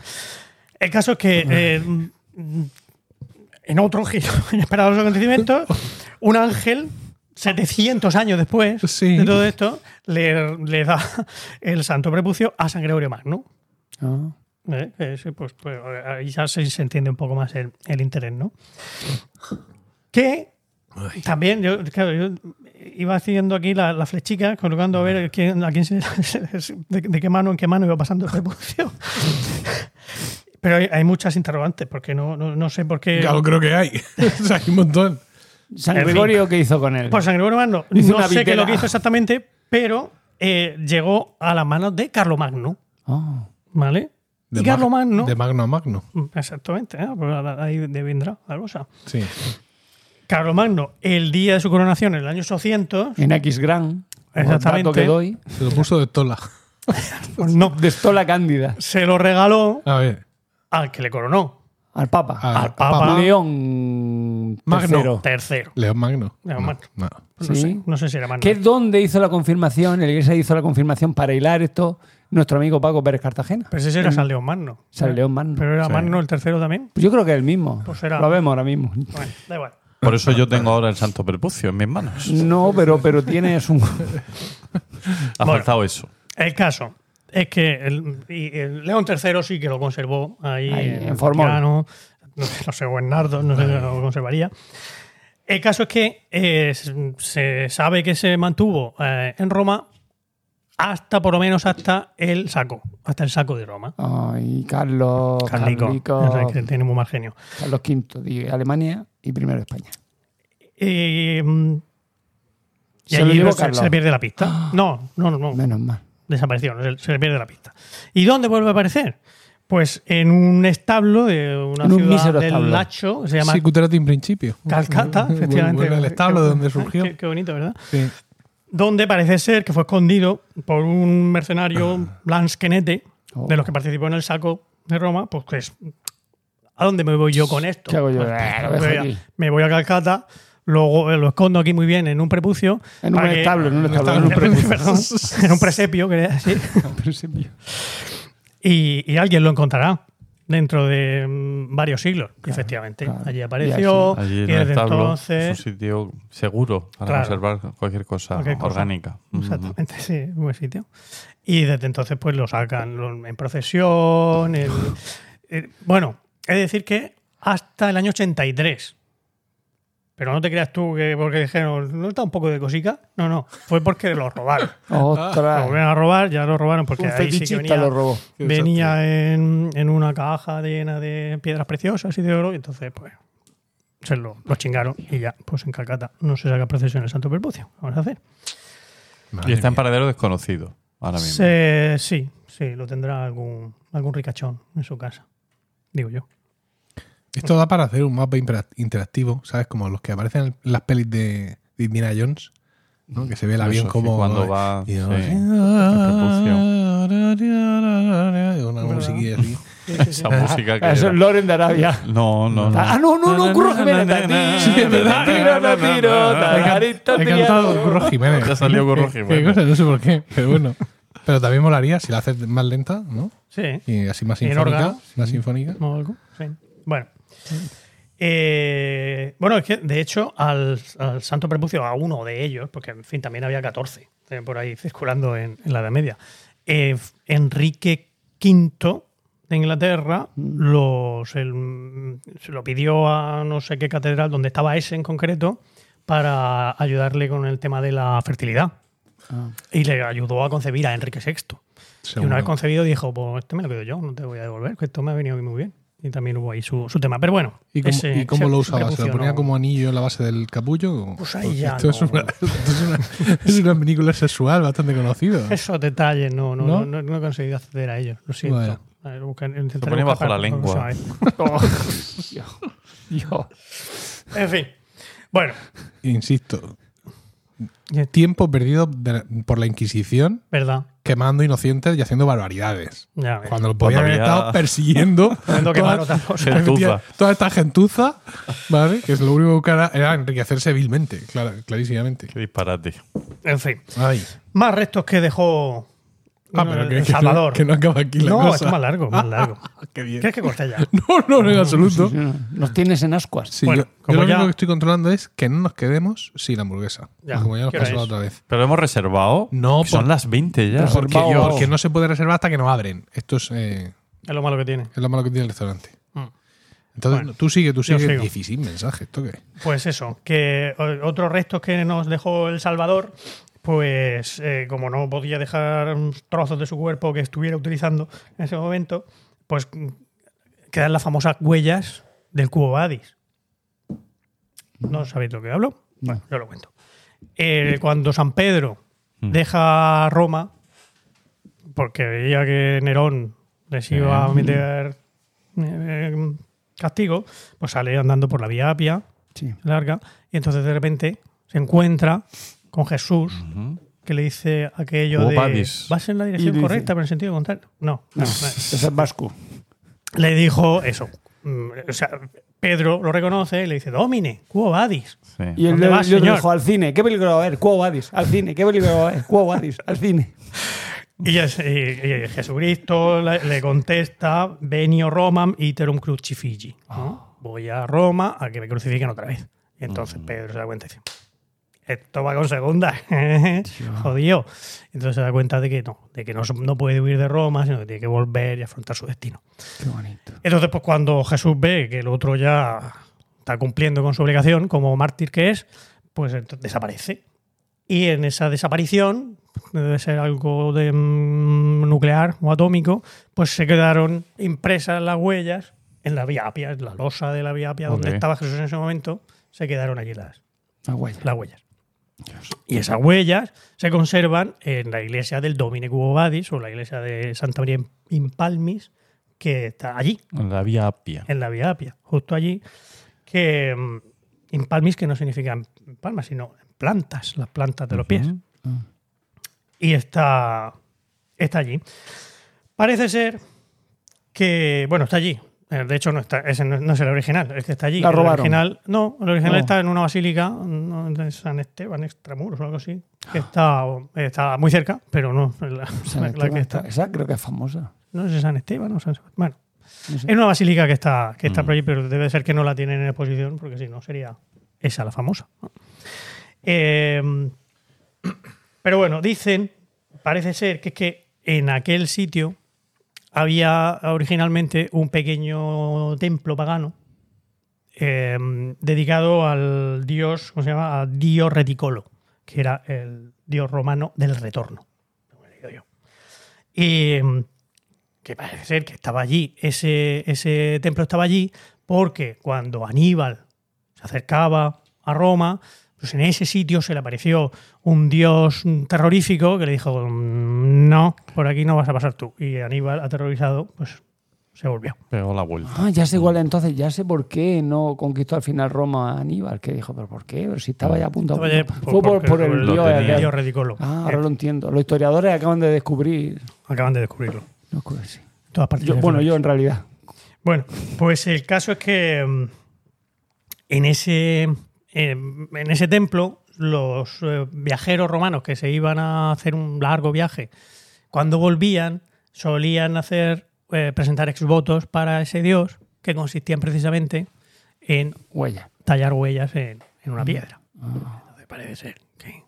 El caso es que eh, en otro giro [LAUGHS] inesperado de los acontecimientos, un ángel, 700 años después Sí. de todo esto, le, le da el santo prepucio a San Gregorio Magno. Ah. ¿eh? Sí, pues, pues, ahí ya se, se entiende un poco más el, el interés, ¿no? Que también, yo, claro, yo iba haciendo aquí la, la flechica, colocando a ver quién, a quién se, [LAUGHS] de, de qué mano en qué mano iba pasando el prepucio. Pero hay, hay muchas interrogantes, porque no, no, no sé por qué. Ya lo creo que hay. [LAUGHS] O sea, hay un montón. San En fin. Gregorio, ¿qué hizo con él? Por San Gregorio Magno, no sé qué es vitela. lo que hizo exactamente, pero eh, llegó a las manos de Carlomagno, Ah. ¿vale? De y Carlo Mag- Magno. De Magno a Magno. Exactamente, ¿eh? Pues ahí de vendrá la cosa. Sí. Carlomagno, el día de su coronación, en el año 800, En X Gran. Exactamente. Dato que doy. Se lo puso de tola. [LAUGHS] pues no, De Stola Cándida. se lo regaló A ver. Al que le coronó, Al Papa. Al Papa. León Magno. tercero. tercero. León Magno. León No, Magno. no. Pues No, Sí. sé, no sé si era Magno. Que es donde hizo la confirmación, la iglesia hizo la confirmación para hilar esto, nuestro amigo Paco Pérez Cartagena. Pero ese era San León Magno. San León Magno. Pero era Sí. Magno el tercero también. Pues yo creo que es el mismo. Pues será. Lo vemos ahora mismo. Bueno, da igual. Por eso yo tengo ahora el santo prepucio en mis manos. No, pero, pero tienes un. Ha Bueno. faltado eso. El caso es que el, León III sí que lo conservó ahí, Ahí, en, en no, sé, no sé, o en Nardo, no sé si lo conservaría. El caso es que eh, se sabe que se mantuvo eh, en Roma hasta, por lo menos, hasta el saco, hasta el saco de Roma. Ay, Carlos. Carlico, Carlico- que tiene muy mal genio. Carlos V de Alemania y primero España. Y, mm, y Se allí se, Carlos. se le pierde la pista. [GASPS] No, no, no, no. Menos mal. Desapareció, se, se le pierde la pista. ¿Y dónde vuelve a aparecer? Pues en un establo de una En un ciudad del establo. Lacho, que se llama Sí, Cuterati en principio. Calcata, efectivamente. Vuelve al establo de donde surgió. Qué, qué bonito, ¿verdad? Sí. Donde parece ser que fue escondido por un mercenario [CLEARS THROAT] lansquenete, Oh. de los que participó en el saco de Roma, pues que es, ¿a dónde me voy yo con esto? ¿Qué hago yo? Pues, Eh, a, aquí. me voy a Calcata, luego eh, lo escondo aquí muy bien en un prepucio. En un establo, en un [LAUGHS] establo, en un Perdón, prepucio. [LAUGHS] en un presepio, quería decir. [LAUGHS] Y, y alguien lo encontrará dentro de mm, varios siglos. Efectivamente, claro. allí apareció. Allí y en el desde establo entonces. es un sitio seguro para Claro. conservar cualquier cosa Cualquier orgánica. Exactamente, sí, un buen sitio. Y desde entonces, pues lo sacan lo- en procesión. en- eh, bueno, es decir que hasta el año 83. Pero no te creas tú que porque dijeron, ¿no está un poco de cosica? No, no, fue porque lo robaron. [LAUGHS] Lo Ostras. volvieron a robar, ya lo robaron porque Un ahí sí que venía, lo robó. venía en, en una caja llena de piedras preciosas y de oro, y entonces, pues, se lo, lo chingaron y ya, pues en Calcata no se saca procesión el Santo Perpucio. ¿Qué Vamos a hacer. Madre Y está en paradero desconocido ahora mismo. Se- sí, sí, lo tendrá algún, algún ricachón en su casa, digo yo. Esto da para hacer un mapa interactivo, ¿sabes? Como los que aparecen en las pelis de, de Indiana Jones, ¿no? Que se ve el Eso, avión sí, como... cuando va, y- sí, Una musiquilla así. [LAUGHS] Esa música que Eso es Loren de Arabia. No, no, no. Ah, no, no, no, Curro Jiménez. Sí, es verdad. [LAUGHS] Tiro, no tiro, He cantado. [LAUGHS] Curro Jiménez. Ya salió Curro Qué- Jiménez. Qué cosa, no sé por qué, pero bueno. Pero también molaría si la haces más lenta, ¿no? Sí, Y así más sinfónica. Más sinfónica. sí. Bueno. Eh, bueno, es que de hecho al, al Santo Prepucio, a uno de ellos, porque en fin, también había 14 eh, por ahí circulando en, en la Edad Media, eh, Enrique V de Inglaterra los, el- se lo pidió a no sé qué catedral, donde estaba ese en concreto, para ayudarle con el tema de la fertilidad. Ah. Y le ayudó a concebir a Enrique VI. Y una vez concebido dijo, pues este me lo quedo yo, no te voy a devolver, que esto me ha venido muy bien. Y también hubo ahí su, su tema. Pero bueno. ¿Y cómo, ese- y cómo ese lo usaba? ¿Se lo ponía como anillo en la base del capullo? Pues ahí ya esto, es una, [LAUGHS] esto es una- es una película sexual bastante conocida. Esos detalles no, no, ¿No? no, no- no he conseguido acceder a ellos. Lo siento. Vaya. A ver, busca- intentaré ponía bajo la lengua. Yo. [LAUGHS] En fin. Bueno, Insisto, tiempo perdido de- por la Inquisición verdad. Quemando inocentes y haciendo barbaridades. Ya. Cuando lo podían haber había- estado persiguiendo [LAUGHS] toda. Gentuza. esta gentuza, ¿vale? Que es lo único que era, era enriquecerse vilmente, clarísimamente. Qué disparate. En fin. Ay. Más restos que dejó Ah, pero El que, que no, Salvador. que no acaba aquí la no, cosa. esto es más largo, más [LAUGHS] largo. Qué bien. ¿Quieres que corte ya? [LAUGHS] No, no, en absoluto. Sí, sí, Nos tienes en ascuas. Sí, Bueno, yo, lo ya- único que estoy controlando es que no nos quedemos sin hamburguesa. Ya, como ya nos ¿qué hora pasó la es? otra vez. Pero hemos reservado. No, que son por- las 20 ya. Reservado. Porque, Vamos. porque no se puede reservar hasta que nos abren. Esto es, eh, Es lo malo que tiene. es lo malo que tiene el restaurante. Mm. Entonces, Bueno, tú sigue, tú yo sigue. sigo. 16 mensajes, ¿esto qué? Pues eso, que o- otros restos que nos dejó El Salvador, pues eh, como no podía dejar trozos de su cuerpo que estuviera utilizando en ese momento, pues quedan las famosas huellas del cubo Badis. ¿No sabéis lo que hablo? Bueno. Yo lo cuento. Eh, cuando San Pedro Mm. deja Roma, porque veía que Nerón les iba a meter eh, castigo, pues sale andando por la vía Apia, Sí. larga, y entonces de repente se encuentra con Jesús, que le dice aquello de vadis. vas en la dirección dice- correcta, pero en sentido contrario. No, No, no, [LAUGHS] es Vasco. Le dijo eso. Mm, O sea, Pedro lo reconoce y le dice, Domine, quo vadis. Sí. Y él ¿Dónde le, vas, le señor? dijo al cine. ¿Qué película va a ver? Quo Vadis. Al cine. ¿Qué película va a ver? Quo Vadis. Al cine. [LAUGHS] Y, es- y- y Jesucristo le, le contesta, venio Romam iterum crucifigi. ¿no? Voy a Roma a que me crucifiquen otra vez. Y entonces Pedro se da cuenta y dice, esto va con segunda. [LAUGHS] Jodido. Entonces se da cuenta de que no, de que no, no puede huir de Roma, sino que tiene que volver y afrontar su destino. Qué bonito. Entonces, pues cuando Jesús ve que el otro ya está cumpliendo con su obligación como mártir que es, pues ent- desaparece. Y en esa desaparición, debe ser algo de mm, nuclear o atómico, pues se quedaron impresas las huellas en la vía Apia, en la losa de la vía Apia donde estaba Jesús en ese momento, se quedaron allí las, La huella. las huellas. Y esas huellas se conservan en la iglesia del Domine Cubo Vadis o la iglesia de Santa María in Palmis, que está allí, En la vía Apia. en la Vía Apia, justo allí, que mm, in palmis que no significa palmas, sino plantas, las plantas de los pies. Y está, está allí. Parece ser que, bueno, está allí. Eh, De hecho, no, está, ese no, no es el original, es que está allí. La El original, no, el original No. está en una basílica de San Esteban, Extramuros o algo así, que está, está muy cerca, pero no la, la- que está-. Esa creo que es famosa. No sé si San Esteban o San Sebastián. Bueno, No sé. es una basílica que está, que está Mm. por allí, pero debe ser que no la tienen en exposición, porque si no sería esa la famosa. Eh, [CLEARS THROAT] pero bueno, dicen, parece ser que es que en aquel sitio había originalmente un pequeño templo pagano eh, dedicado al dios, ¿cómo se llama? A Dio Reticolo, que era el dios romano del retorno. Y mm, que parece ser que estaba allí, ese, ese templo estaba allí porque cuando Aníbal se acercaba a Roma, pues en ese sitio se le apareció un dios terrorífico que le dijo, "Mm, no, por aquí no vas a pasar tú. Y Aníbal, aterrorizado, pues se volvió. Pegó la vuelta. Ah, ya sé cuál entonces, ya sé por qué no conquistó al final Roma a Aníbal, que dijo, pero ¿por qué? Pero si estaba ya a punto. Estaba ya- Fue por, por el dios. ridículo. Ah, ahora lo entiendo. Los historiadores acaban de descubrir. Acaban de descubrirlo. No, sí. En todas partes Yo- del bueno, yo en realidad. Bueno, pues el caso es que mm, en ese, en ese templo los eh, viajeros romanos que se iban a hacer un largo viaje, cuando volvían solían hacer eh, presentar exvotos para ese dios que consistían precisamente en Huella. tallar huellas en, en una piedra. Entonces parece ser que,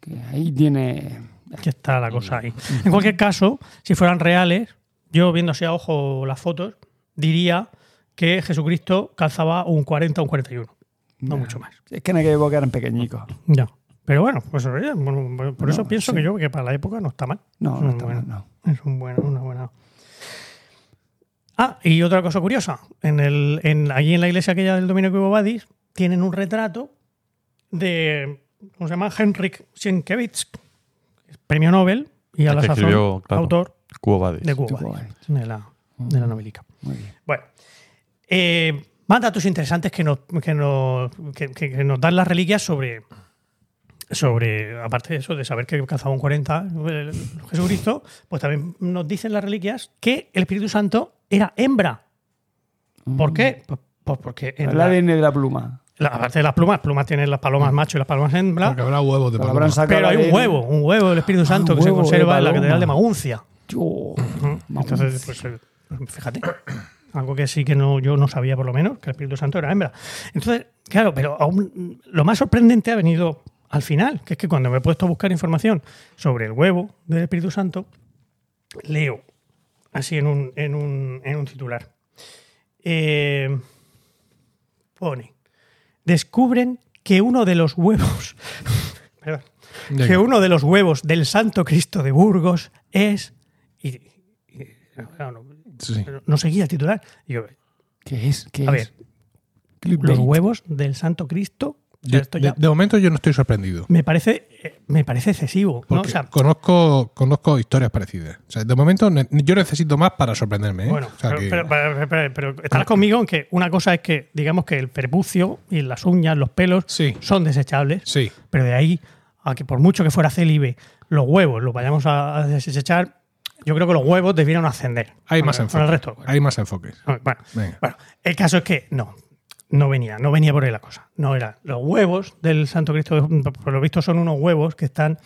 Que ahí tiene. que está la cosa ahí. En cualquier caso, si fueran reales, yo viendo así a ojo las fotos, diría que Jesucristo calzaba un 40 o un 41. No mucho más. Es que en aquella época eran pequeñicos. Ya. Pero bueno, pues por eso No, pienso sí. que yo que para la época no está mal. No, Es no está buen- mal, no. Es un buen- una buena. Ah, y otra cosa curiosa. En el, en, allí en la iglesia aquella del Dominico Ibobadis tienen un retrato de. ¿Cómo se llama? Henrik Sienkiewicz, premio Nobel y a la sazón escribió, claro. autor Cubo Badis. de Cuba, Cubo de la, de la novelica. Muy bien. Bueno, eh, más datos interesantes que nos, que nos, que, que- que nos dan las reliquias sobre, sobre, aparte de eso, de saber que cazaba un 40 el- Jesucristo, pues también nos dicen las reliquias que el Espíritu Santo era hembra. ¿Por qué? Pues, pues porque en El la, ADN de la pluma. la- aparte de las plumas, plumas tienen las palomas macho y las palomas hembra, Porque habrá huevos de Pero paloma. habrán sacado pero hay un huevo, un huevo del Espíritu Ah, Santo que se conserva en la. Catedral de Maguncia. Yo, Entonces, pues, eh, pues, fíjate, algo que sí que no, yo no sabía por lo menos, que el Espíritu Santo era hembra. Entonces, claro, pero aún, lo más sorprendente ha venido al final, que es que cuando me he puesto a buscar información sobre el huevo del Espíritu Santo, leo así en un, en un, en un titular. Eh, pone, descubren que uno de los huevos, [LAUGHS] perdón, que uno de los huevos del Santo Cristo de Burgos es... Y, y- claro, no, Sí. no seguía el titular. Y yo, ¿Qué es? ¿Qué a es? ver, Clickbait. los huevos del Santo Cristo, Yo- esto de, ya de momento yo no estoy sorprendido. me parece eh, me parece excesivo. ¿no? Porque O sea, conozco, conozco historias parecidas. O sea, de momento ne- yo necesito más para sorprenderme. ¿eh? bueno, O sea, pero, que- pero- pero- pero- pero estarás conmigo en que una cosa es que, digamos que el prepucio y las uñas, los pelos, Sí. son desechables, sí. pero de ahí a que por mucho que fuera célibe, los huevos los vayamos a desechar, yo creo que los huevos debieran ascender. Hay más el- el enfoques. resto cuerpo. Hay más enfoques. Bueno, bueno, el caso es que no, no venía, no venía por ahí la cosa. No era. Los huevos del Santo Cristo, por lo visto, son unos huevos que están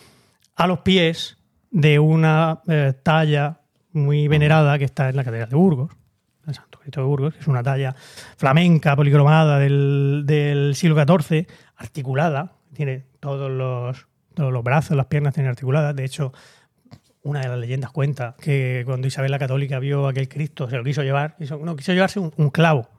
a los pies de una eh, talla muy venerada que está en la Catedral de Burgos. El Santo Cristo de Burgos, que es una talla flamenca, policromada del, del siglo XIV, articulada, tiene todos los, todos los brazos, las piernas tienen articuladas. De hecho, una de las leyendas cuenta que cuando Isabel la Católica vio a aquel Cristo, se lo quiso llevar, quiso- no, quiso llevarse un, un clavo.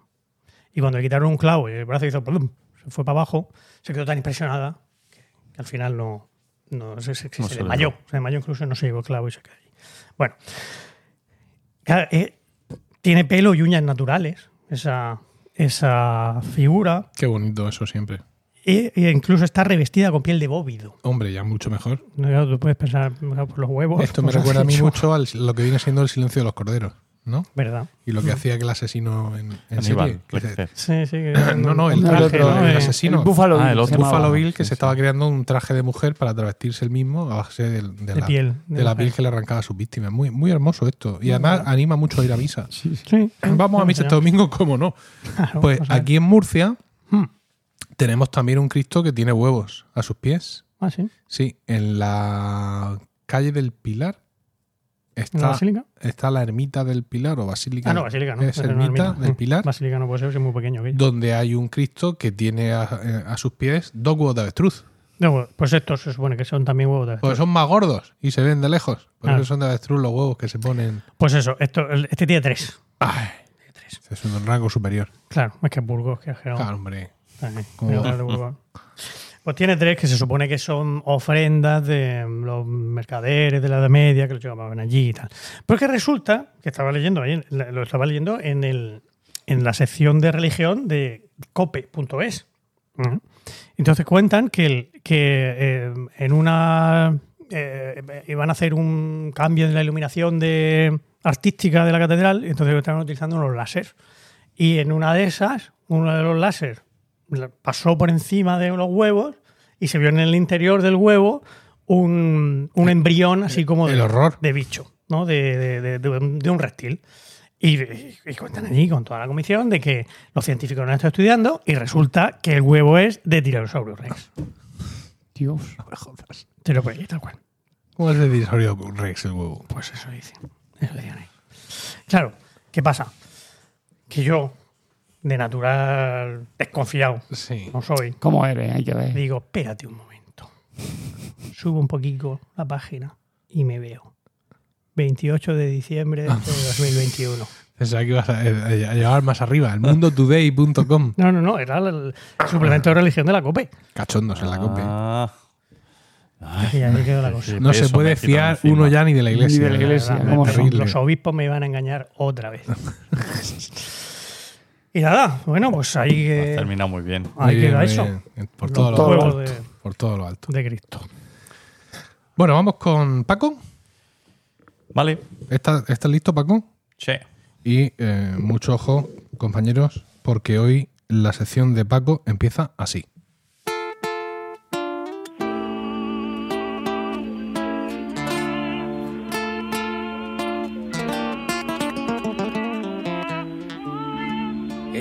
Y cuando le quitaron un clavo y el brazo hizo plum, se fue para abajo, se quedó tan impresionada que, que al final no, no se, se- se No se le desmayó. Se desmayó incluso, no se llevó el clavo y se quedó allí. Bueno, claro, eh, tiene pelo y uñas naturales, esa, esa figura, Qué bonito eso siempre. E, incluso está revestida con piel de bóvido. Hombre, ya mucho mejor. No, tú puedes pensar por los huevos. Esto me recuerda a mí mucho a lo que viene siendo el silencio de los corderos, ¿no? ¿Verdad? Y lo que hacía que el asesino en, en Aníbal serie. Sí, sí. [COUGHS] No, no, el No, el traje, otro, ¿no? el el- asesino. el Buffalo Ah, Bill el otro llamaba. Buffalo Bill que Sí, se estaba creando un traje de mujer para travestirse el mismo a base de, de De la, piel, de de la piel que le arrancaba a sus víctimas. Muy, muy hermoso esto. Y además anima mucho a ir a misa. Sí. Vamos a misa este domingo, ¿cómo no? Claro, Pues o sea, aquí en Murcia Hmm. Tenemos también un Cristo que tiene huevos a sus pies. Ah, sí. Sí, en la calle del Pilar ¿En la está, basílica? está la ermita del Pilar o basílica. Ah, no, basílica, no. Es ermita ermita. del Mm. Pilar, Basílica no puede ser, es muy pequeño. aquello. donde hay un Cristo que tiene a, eh, a sus pies dos huevos de avestruz. No, bueno, pues estos se supone que son también huevos de avestruz. Porque son más gordos y se ven de lejos. Por Ah. eso son de avestruz los huevos que se ponen. Pues eso, esto, este tiene tres. Ay, es un rango superior. Claro, es que es Burgos, que no- Claro, hombre. Como-. Pues tiene tres que se supone que son ofrendas de los mercaderes de la Edad Media que los llevaban allí y tal. Porque resulta que estaba leyendo, ahí, lo estaba leyendo en, el, en la sección de religión de cope.es. Entonces cuentan que, el- que eh, en una. eh, iban a hacer un cambio de la iluminación de, artística de la catedral, entonces estaban utilizando unos láser. Y en una de esas, uno de los láser pasó por encima de los huevos y se vio en el interior del huevo un, un embrión así como de, el horror. de bicho, ¿no? De, de- de- de un- de un reptil. Y, y cuentan allí con toda la comisión de que los científicos lo han estado estudiando y resulta que el huevo es de Tyrannosaurus Rex. Dios. Te lo puedes tal cual. ¿Cómo es el dinosaurio Rex el huevo? Pues eso dicen. Eso dicen ahí. Claro, ¿qué pasa? Que yo, de natural desconfiado, Sí. no soy, ¿Cómo eres? Hay que ver. digo, espérate un momento. Subo un poquito la página y me veo. 28 de diciembre de [LAUGHS] 2021. Pensaba que ibas a, a- a llevar más arriba, el mundotoday.com. [LAUGHS] No, no, no, era el suplemento de religión de la COPE. Cachondos en la cope. Ah, Y ahí quedó la cosa. No se puede fiar uno ya ni de la iglesia. Ni de la iglesia, terrible. Los obispos me iban a engañar otra vez. [LAUGHS] y nada, bueno, pues ahí Has que, terminado muy bien. Muy ahí bien, queda muy eso. bien. Por Los todo lo alto. de, Por todo lo alto. de Cristo. Bueno, vamos con Paco. Vale. ¿Estás, estás listo, Paco? Che. Y eh, mucho ojo, compañeros, porque hoy la sección de Paco empieza así.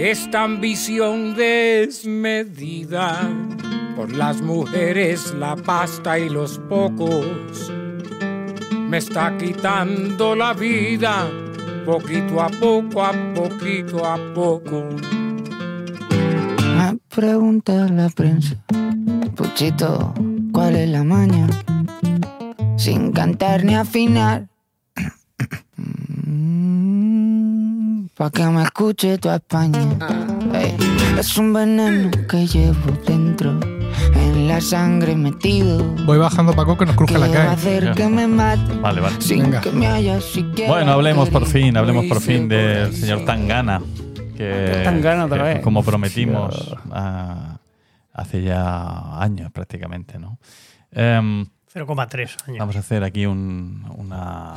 Esta ambición desmedida por las mujeres, la pasta y los pocos me está quitando la vida poquito a poco, a poquito a poco. Me pregunta la prensa, Puchito, ¿cuál es la maña? Sin cantar ni afinar. Pa' que me escuche toda España. Ey, es un veneno que llevo dentro, en la sangre metido. Voy bajando, Paco, que nos cruje Que la calle. hacer que me mate Vale, vale. sin Venga. que me haya siquiera. Bueno, hablemos por fin, hablemos por fin del señor Tangana. Que, Tangana otra que, vez. Como prometimos hace ya años prácticamente, ¿no? Em, 0,3 años. vamos a hacer aquí un, una...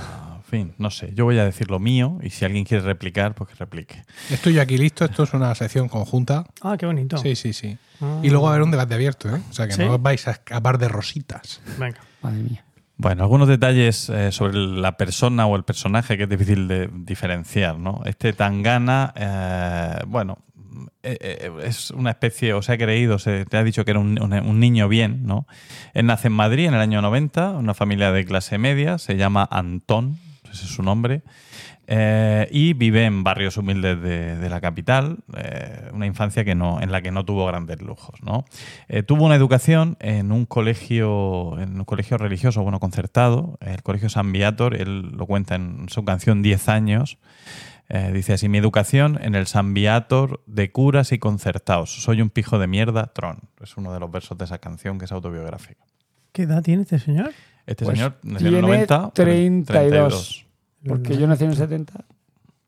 En fin, no sé. Yo voy a decir lo mío y si alguien quiere replicar, pues que replique. Estoy yo aquí listo. Esto es una sección conjunta. Ah, qué bonito. Sí, sí, sí. Ah. Y luego va a haber un debate abierto, ¿eh? O sea que ¿Sí? no os vais a escapar de rositas. Venga. Madre mía. Bueno, algunos detalles eh, sobre la persona o el personaje que es difícil de diferenciar, ¿no? Este Tangana, eh, bueno, eh, eh, es una especie, o se ha creído, se te ha dicho que era un, un- un niño bien, ¿no? Él nace en Madrid en el año 90, una familia de clase media, se llama Antón, ese es su nombre, eh, y vive en barrios humildes de, de la capital, eh, una infancia que no, en la que no tuvo grandes lujos. ¿no? Eh, tuvo una educación en un colegio, en un colegio religioso, bueno, concertado, el colegio San Viator, él lo cuenta en su canción 10 años. Eh, dice así, mi educación en el San Viator de curas y concertados. Soy un pijo de mierda, Tron. Es uno de los versos de esa canción que es autobiográfica. ¿Qué edad tiene este señor? Este Pues señor nació en el tiene 90, 32. Porque yo nací en el 70.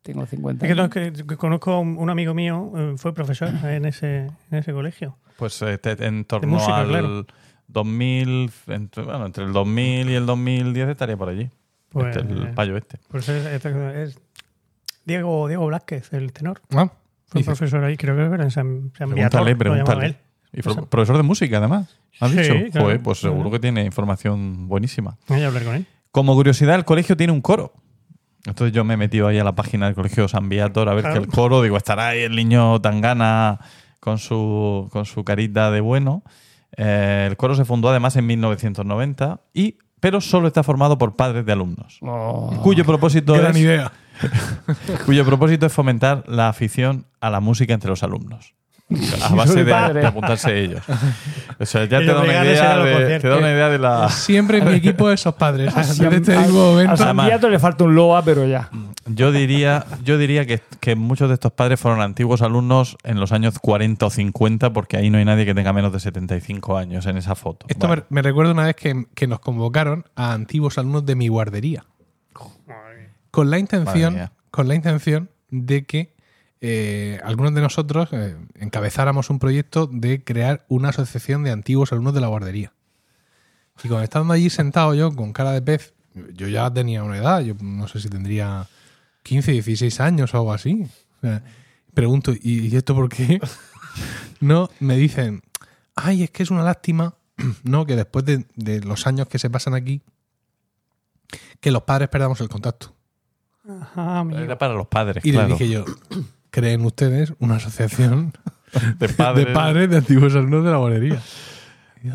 Tengo 50. Es que, no, que- conozco a un, un amigo mío, eh, fue profesor [LAUGHS] en ese, en ese colegio. Pues este, en torno música, al claro. 2000, entre, bueno, entre el 2000 y el 2010 estaría por allí. Pues, Este, el payo este. pues es, es- es Diego, Diego Blázquez, el tenor. Ah, Fue dice, profesor ahí, creo que era en San, San Pregúntale, Viator, lo llamaba pregúntale. él. Y pro- profesor de música, además. ¿Has Sí, dicho? claro. Joder, pues seguro Claro. que tiene información buenísima. Voy a hablar con él. Como curiosidad, el colegio tiene un coro. Entonces yo me he metido ahí a la página del colegio San Viator a ver Claro. que el coro, digo, estará ahí el niño Tangana con su, con su carita de bueno. Eh, el coro se fundó además en 1990, y, pero solo está formado por padres de alumnos. Oh. Cuyo propósito gran es idea. [LAUGHS] cuyo propósito es fomentar la afición a la música entre los alumnos. A [LAUGHS] base de, de apuntarse ellos. O sea, ya [LAUGHS] te da, una a idea a de, te da una idea de la. Siempre en mi equipo esos padres. [LAUGHS] Así Desde este a- a le falta un loa, pero ya. Yo diría, yo diría que, que muchos de estos padres fueron antiguos alumnos en los años 40 o 50, porque ahí no hay nadie que tenga menos de 75 años en esa foto. Esto Bueno, me, me recuerda una vez que, que nos convocaron a antiguos alumnos de mi guardería. Con la intención, con la intención de que eh, algunos de nosotros eh, encabezáramos un proyecto de crear una asociación de antiguos alumnos de la guardería. Y cuando estando allí sentado yo con cara de pez, yo ya tenía una edad, yo no sé si tendría 15, 16 años o algo así. O sea, pregunto, ¿y, esto por qué? [LAUGHS] no, me dicen, ay, es que es una lástima, [CLEARS THROAT] ¿no? Que después de, de los años que se pasan aquí, que los padres perdamos el contacto. Ajá. Era para los padres, Y claro. le dije yo, [CLEARS THROAT] ¿creen ustedes una asociación [LAUGHS] de padres. de padres de antiguos alumnos de la guardería?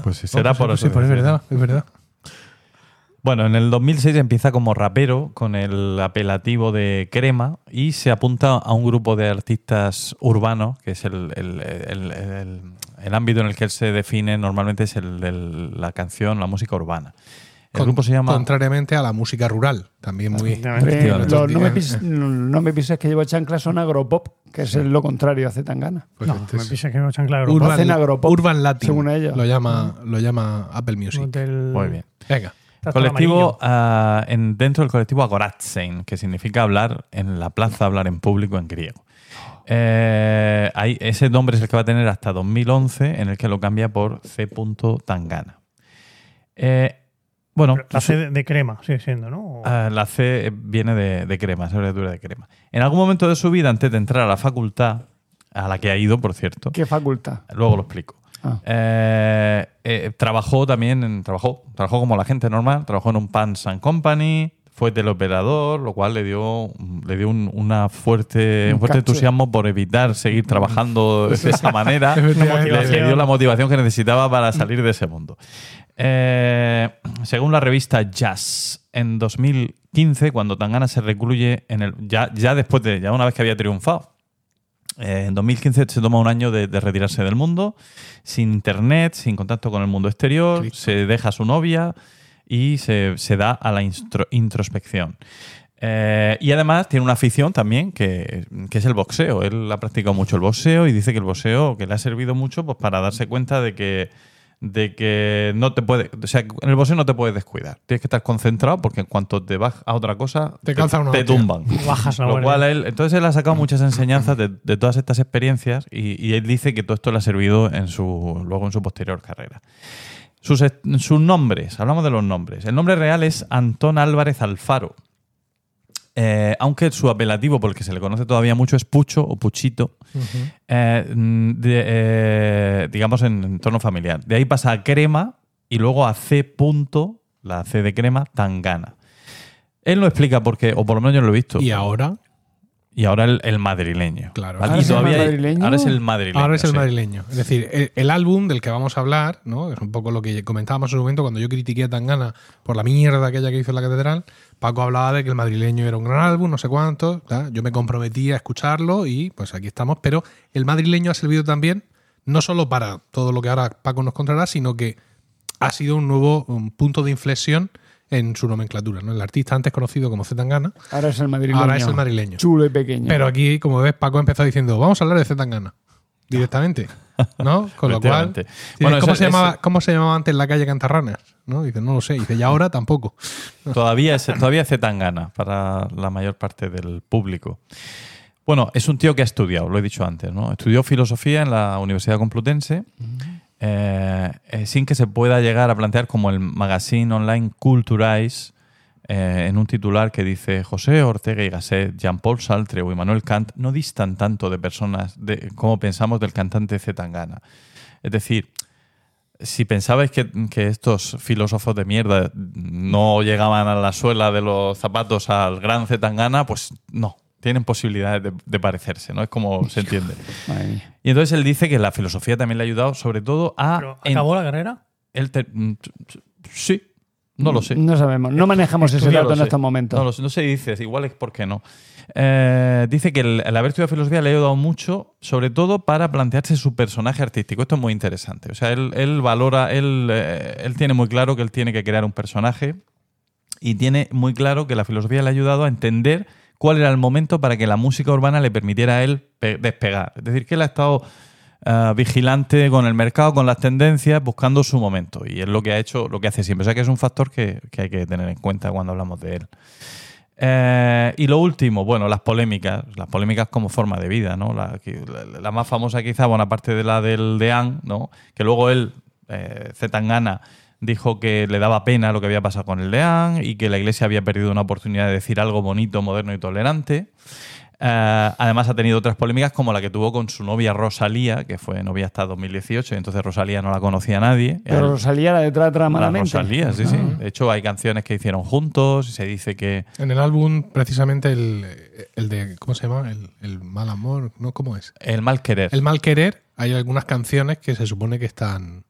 Pues sí, será Oh, por pues sí, pues es asociación. verdad, es verdad. Bueno, en el 2006 empieza como rapero con el apelativo de Crema y se apunta a un grupo de artistas urbanos, que es el, el- el- el- el ámbito en el que él se define normalmente es el de la canción, la música urbana. El grupo se llama. Contrariamente a la música rural, también muy. Eh, no, me pises, no, no me pises que llevo chanclas son agropop, que es lo contrario a Zetangana. pues No, este me es pisa que no chancla de Urban, Hacen agropop, Urban Latin, según ellos. Lo llama, lo llama Apple Music. Del- Muy bien. Venga. Colectivo, ah, en, dentro del colectivo Agoratsein, que significa hablar en la plaza, hablar en público en griego. Eh, ahí- ese nombre es el que va a tener hasta 2011, en el que lo cambia por C. Tangana. Eh, bueno, La C de, de crema, sigue siendo, ¿no? Ah, la C viene de, de crema, es abreviatura de crema. En algún momento de su vida, antes de entrar a la facultad, a la que ha ido, por cierto, ¿Qué facultad? luego lo explico. Ah. Eh, eh, trabajó también, en, trabajó, trabajó como la gente normal, trabajó en un Pants and Company, fue teleoperador, lo cual le dio, le dio un, una fuerte, Un fuerte entusiasmo por evitar seguir trabajando de [LAUGHS] esa manera. Le, le dio la motivación que necesitaba para salir de ese mundo. Eh, según la revista Jazz, en 2015, cuando Tangana se recluye en el. Ya, ya después de. Ya una vez que había triunfado. eh, en 2015 se toma un año de, de retirarse del mundo, sin internet, sin contacto con el mundo exterior, se deja a su novia y se, se da a la instro- introspección. Eh, y además tiene una afición también que, que es el boxeo. Él ha practicado mucho el boxeo y dice que el boxeo que le ha servido mucho pues, para darse cuenta de que, de que no te puede, o sea, en el boxeo no te puedes descuidar. Tienes que estar concentrado porque en cuanto te vas a otra cosa, Te una te hostia. tumban. Bajas la Lo cual él, entonces él ha sacado muchas enseñanzas de, de todas estas experiencias y, y él dice que todo esto le ha servido en su, luego en su posterior carrera. Sus, sus nombres, hablamos de los nombres. El nombre real es Antón Álvarez Alfaro. Eh, aunque su apelativo, por el que se le conoce todavía mucho, es Pucho o Puchito, eh, de, eh, digamos en entorno familiar. De ahí pasa a Crema y luego a C. punto, la C de Crema, Tangana. Él no explica por qué, o por lo menos yo no lo he visto. Y ahora, Y ahora el, el madrileño. Claro. ¿vale? ¿Ahora Y hay- madrileño? ahora es el madrileño. ahora es el sí. madrileño. Es decir, el, el álbum del que vamos a hablar, ¿no? Es un poco lo que comentábamos en su momento cuando yo critiqué a Tangana por la mierda aquella que hizo en la catedral. Paco hablaba de que el madrileño era un gran álbum, no sé cuánto. ¿tá? Yo me comprometí a escucharlo y pues aquí estamos. Pero el madrileño ha servido también, no solo para todo lo que ahora Paco nos contará, sino que ha sido un nuevo un punto de inflexión en su nomenclatura. ¿no? El artista antes conocido como Z Tangana, Ahora es el madrileño. ahora es el madrileño. Chulo y pequeño. Pero aquí, como ves, Paco empezó diciendo, vamos a hablar de Zetangana. [LAUGHS] Directamente. ¿No? Con lo cual. Dices, Bueno, ¿cómo, eso- se llamaba, eso- ¿Cómo se llamaba antes la calle Cantarranas? ¿No? Dice, no lo sé. Dice, y ahora tampoco. [LAUGHS] Todavía es, todavía es Zetangana para la mayor parte del público. Bueno, es un tío que ha estudiado, lo he dicho antes, ¿no? Estudió filosofía en la Universidad Complutense, eh, sin que se pueda llegar a plantear como el magazine online Culturize, eh, en un titular que dice José Ortega y Gasset, Jean-Paul Sartre o Immanuel Kant no distan tanto de personas de como pensamos del cantante Zetangana. Es decir, si pensabais que, que estos filósofos de mierda no llegaban a la suela de los zapatos al gran Zetangana, pues no, tienen posibilidades de, de parecerse, ¿no? Es como se entiende. Y entonces él dice que la filosofía también le ha ayudado, sobre todo a. Pero, en- ¿Acabó la carrera? él te- mm, sí, no lo sé. No sabemos. No manejamos ese dato en estos momentos. No, lo sé, no sé, dices, igual es porque no. Eh, dice que el, el haber estudiado filosofía le ha ayudado mucho, sobre todo para plantearse su personaje artístico. Esto es muy interesante. O sea, él, él valora, él, eh, él tiene muy claro que él tiene que crear un personaje y tiene muy claro que la filosofía le ha ayudado a entender cuál era el momento para que la música urbana le permitiera a él pe- despegar. Es decir, que él ha estado eh, vigilante con el mercado, con las tendencias, buscando su momento. Y es lo que ha hecho, lo que hace siempre. O sea que es un factor que, hay que tener en cuenta cuando hablamos de él. Eh, y lo último, bueno, las polémicas, las polémicas como forma de vida, ¿no? La, más famosa quizá, bueno, aparte de la del Deán, ¿no? Que luego él, eh, Zetangana, dijo que le daba pena lo que había pasado con el Deán y que la iglesia había perdido una oportunidad de decir algo bonito, moderno y tolerante. Eh, además ha tenido otras polémicas como la que tuvo con su novia Rosalía, que fue novia hasta 2018, y entonces Rosalía no la conocía nadie. Pero Rosalía la de atrás, atrás la malamente. Rosalía, sí, sí. Ah. De hecho, hay canciones que hicieron juntos y se dice que En el álbum, precisamente, el, el de. ¿Cómo se llama? El, el mal amor. ¿No? ¿Cómo es? el mal querer. El mal querer. Hay algunas canciones que se supone que están.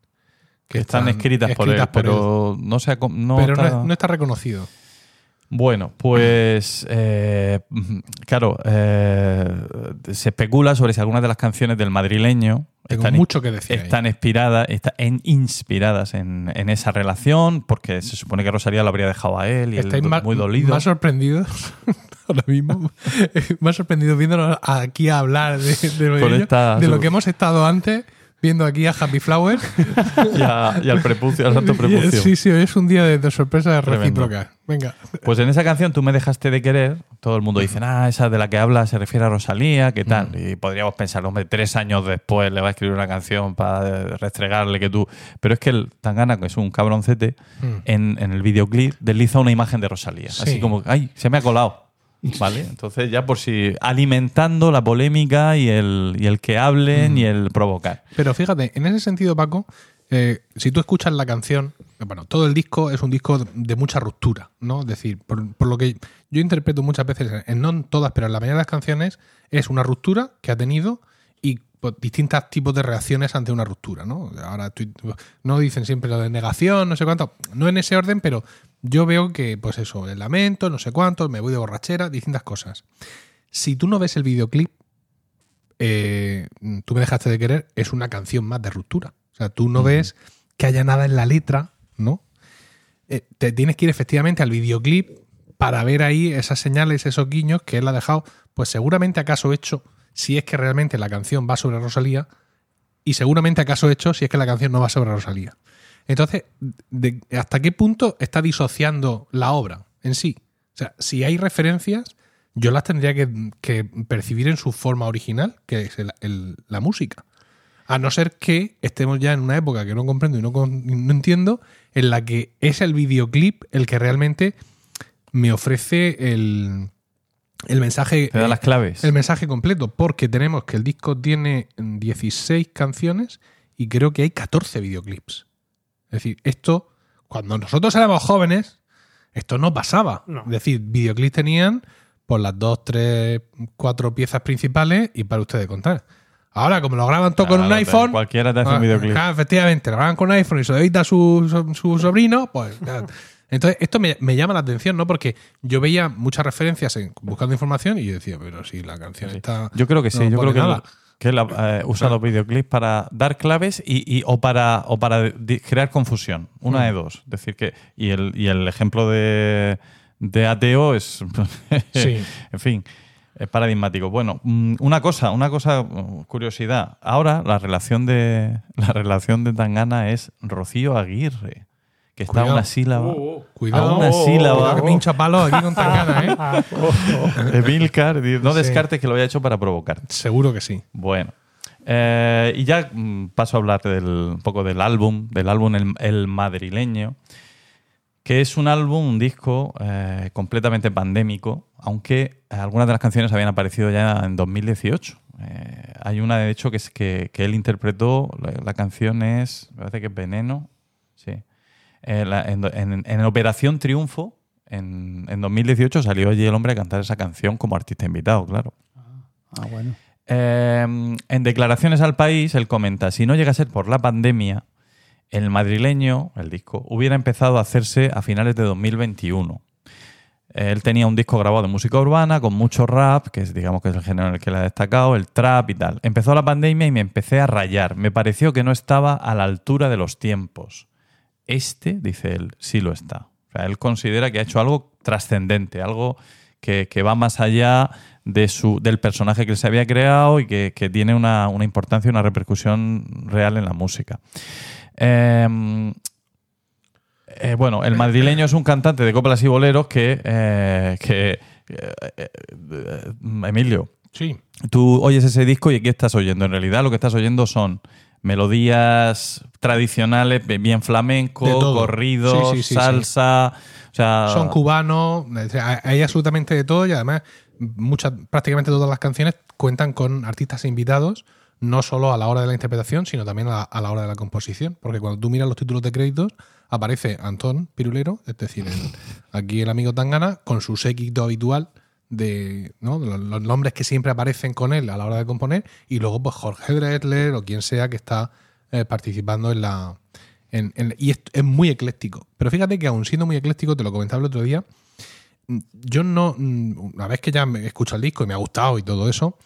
Que están, escritas, por él, pero no se ha no pero está- es- no está reconocido. Bueno, pues [CLEARS THROAT] eh, claro, eh, se especula sobre si algunas de las canciones del madrileño, Tengo están, mucho que decir. están inspiradas, está- en- inspiradas en, en esa relación, porque se supone que Rosalía lo habría dejado a él y Estáis más, muy dolido. más sorprendidos [LAUGHS] ahora mismo. [LAUGHS] más sorprendidos viéndonos aquí a hablar de, de lo, Con de ello, esta- de lo que hemos estado antes viendo aquí a Happy Flower. [LAUGHS] y, a- y al prepucio, al santo [LAUGHS] prepucio. sí, sí, hoy es un día de, de sorpresas Tremendo. recíprocas. Venga. Pues en esa canción tú me dejaste de querer, todo el mundo dice, ah, esa de la que habla se refiere a Rosalía, ¿qué tal? Y podríamos pensar, hombre, tres años después le va a escribir una canción para restregarle que tú. Pero es que el Tangana, que es un cabroncete, en, en el videoclip desliza una imagen de Rosalía. Sí. Así como, ay, se me ha colado. [LAUGHS] ¿Vale? Entonces, ya por si alimentando la polémica y el, y el que hablen y el provocar. Pero fíjate, en ese sentido, Paco, eh, si tú escuchas la canción, bueno, todo el disco es un disco de mucha ruptura, ¿no? Es decir, por, por lo que yo interpreto muchas veces, en no en todas, pero en la mayoría de las canciones, es una ruptura que ha tenido distintos tipos de reacciones ante una ruptura, ¿no? Ahora no dicen siempre lo de negación, no sé cuánto, no en ese orden, pero yo veo que, pues eso, el lamento, no sé cuánto, me voy de borrachera, distintas cosas. Si tú no ves el videoclip, eh, Tú me dejaste de querer es una canción más de ruptura. O sea, tú no ves que haya nada en la letra, ¿no? Eh, te tienes que ir efectivamente al videoclip para ver ahí esas señales, esos guiños que él ha dejado, pues seguramente acaso hecho, si es que realmente la canción va sobre Rosalía, y seguramente acaso hecho si es que la canción no va sobre Rosalía. Entonces, ¿hasta qué punto está disociando la obra en sí? O sea, si hay referencias, yo las tendría que, que percibir en su forma original, que es la música. A no ser que estemos ya en una época que no comprendo y no, no entiendo, en la que es el videoclip el que realmente me ofrece el, el mensaje. Te da las claves. El mensaje completo, porque tenemos que el disco tiene 16 canciones y creo que hay 14 videoclips. Es decir, esto, cuando nosotros éramos jóvenes, esto no pasaba. No. Es decir, videoclips tenían por las dos, tres, cuatro piezas principales y para ustedes contar. Ahora, como lo graban todo con un iPhone. Cualquiera te hace un ah, videoclip. claro, efectivamente, lo graban con un iPhone y se lo edita su, su, su sobrino, pues. [LAUGHS] Entonces, esto me, me llama la atención, ¿no? Porque yo veía muchas referencias en, buscando información y yo decía, pero si la canción está. Yo creo que sí, no yo creo que, nada. que él eh, usa los videoclips para dar claves y, y- o para o para crear confusión. Una Mm. de dos. Es decir, que. Y el, y el ejemplo de, de ateo es. [LAUGHS] Sí. en fin. Es paradigmático. Bueno, mm, una cosa, una cosa, mm, curiosidad. Ahora la relación de [LAUGHS] la relación de Tangana es Rocío Aguirre, que está a una sílaba. Cuidado, a una sílaba. cuidado que me hincha palo aquí con [LAUGHS] Tangana, ¿eh? Emilcar, no Sí. descartes que lo haya hecho para provocar. Seguro que sí. Bueno. Eh, y ya mm, paso a hablar del, un poco del álbum, del álbum El, El Madrileño, que es un álbum, un disco eh, completamente pandémico, aunque algunas de las canciones habían aparecido ya en 2018. Eh, hay una, de hecho, que, es que, que él interpretó, la, la canción es, me parece que es Veneno. Eh, en, en- en Operación Triunfo, en, en 2018, salió allí el hombre a cantar esa canción como artista invitado, claro. Ah, bueno. Eh, en declaraciones al país, él comenta, si no llega a ser por la pandemia, el madrileño, el disco, hubiera empezado a hacerse a finales de 2021. Él tenía un disco grabado de música urbana con mucho rap, que es digamos que es el género en el que le ha destacado, el trap y tal. Empezó la pandemia y me empecé a rayar. Me pareció que no estaba a la altura de los tiempos. Este, dice él, sí lo está. O sea, él considera que ha hecho algo trascendente, algo que, que va más allá de su, del personaje que él se había creado y que, que tiene una, una importancia y una repercusión real en la música. Eh, eh, bueno, el madrileño es un cantante de coplas y boleros que, eh, que eh, Emilio, Sí. tú oyes ese disco y ¿qué estás oyendo? En realidad lo que estás oyendo son melodías tradicionales, bien flamenco, Sí, sí, sí, sí. salsa, o sea, Son cubanos, hay absolutamente de todo y además muchas, prácticamente todas las canciones cuentan con artistas invitados, no solo a la hora de la interpretación, sino también a la, a la hora de la composición. Porque cuando tú miras los títulos de créditos, aparece Antón Pirulero, es decir, el- aquí el amigo Tangana, con su séquito habitual de ¿no? los, nombres que siempre aparecen con él a la hora de componer, y luego pues Jorge Dresler o quien sea que está eh, participando en la... en- y es, es muy ecléctico. Pero fíjate que aún siendo muy ecléctico, te lo comentaba el otro día, mm, yo no, mm, una vez que ya me escucho el disco y me ha gustado y todo eso,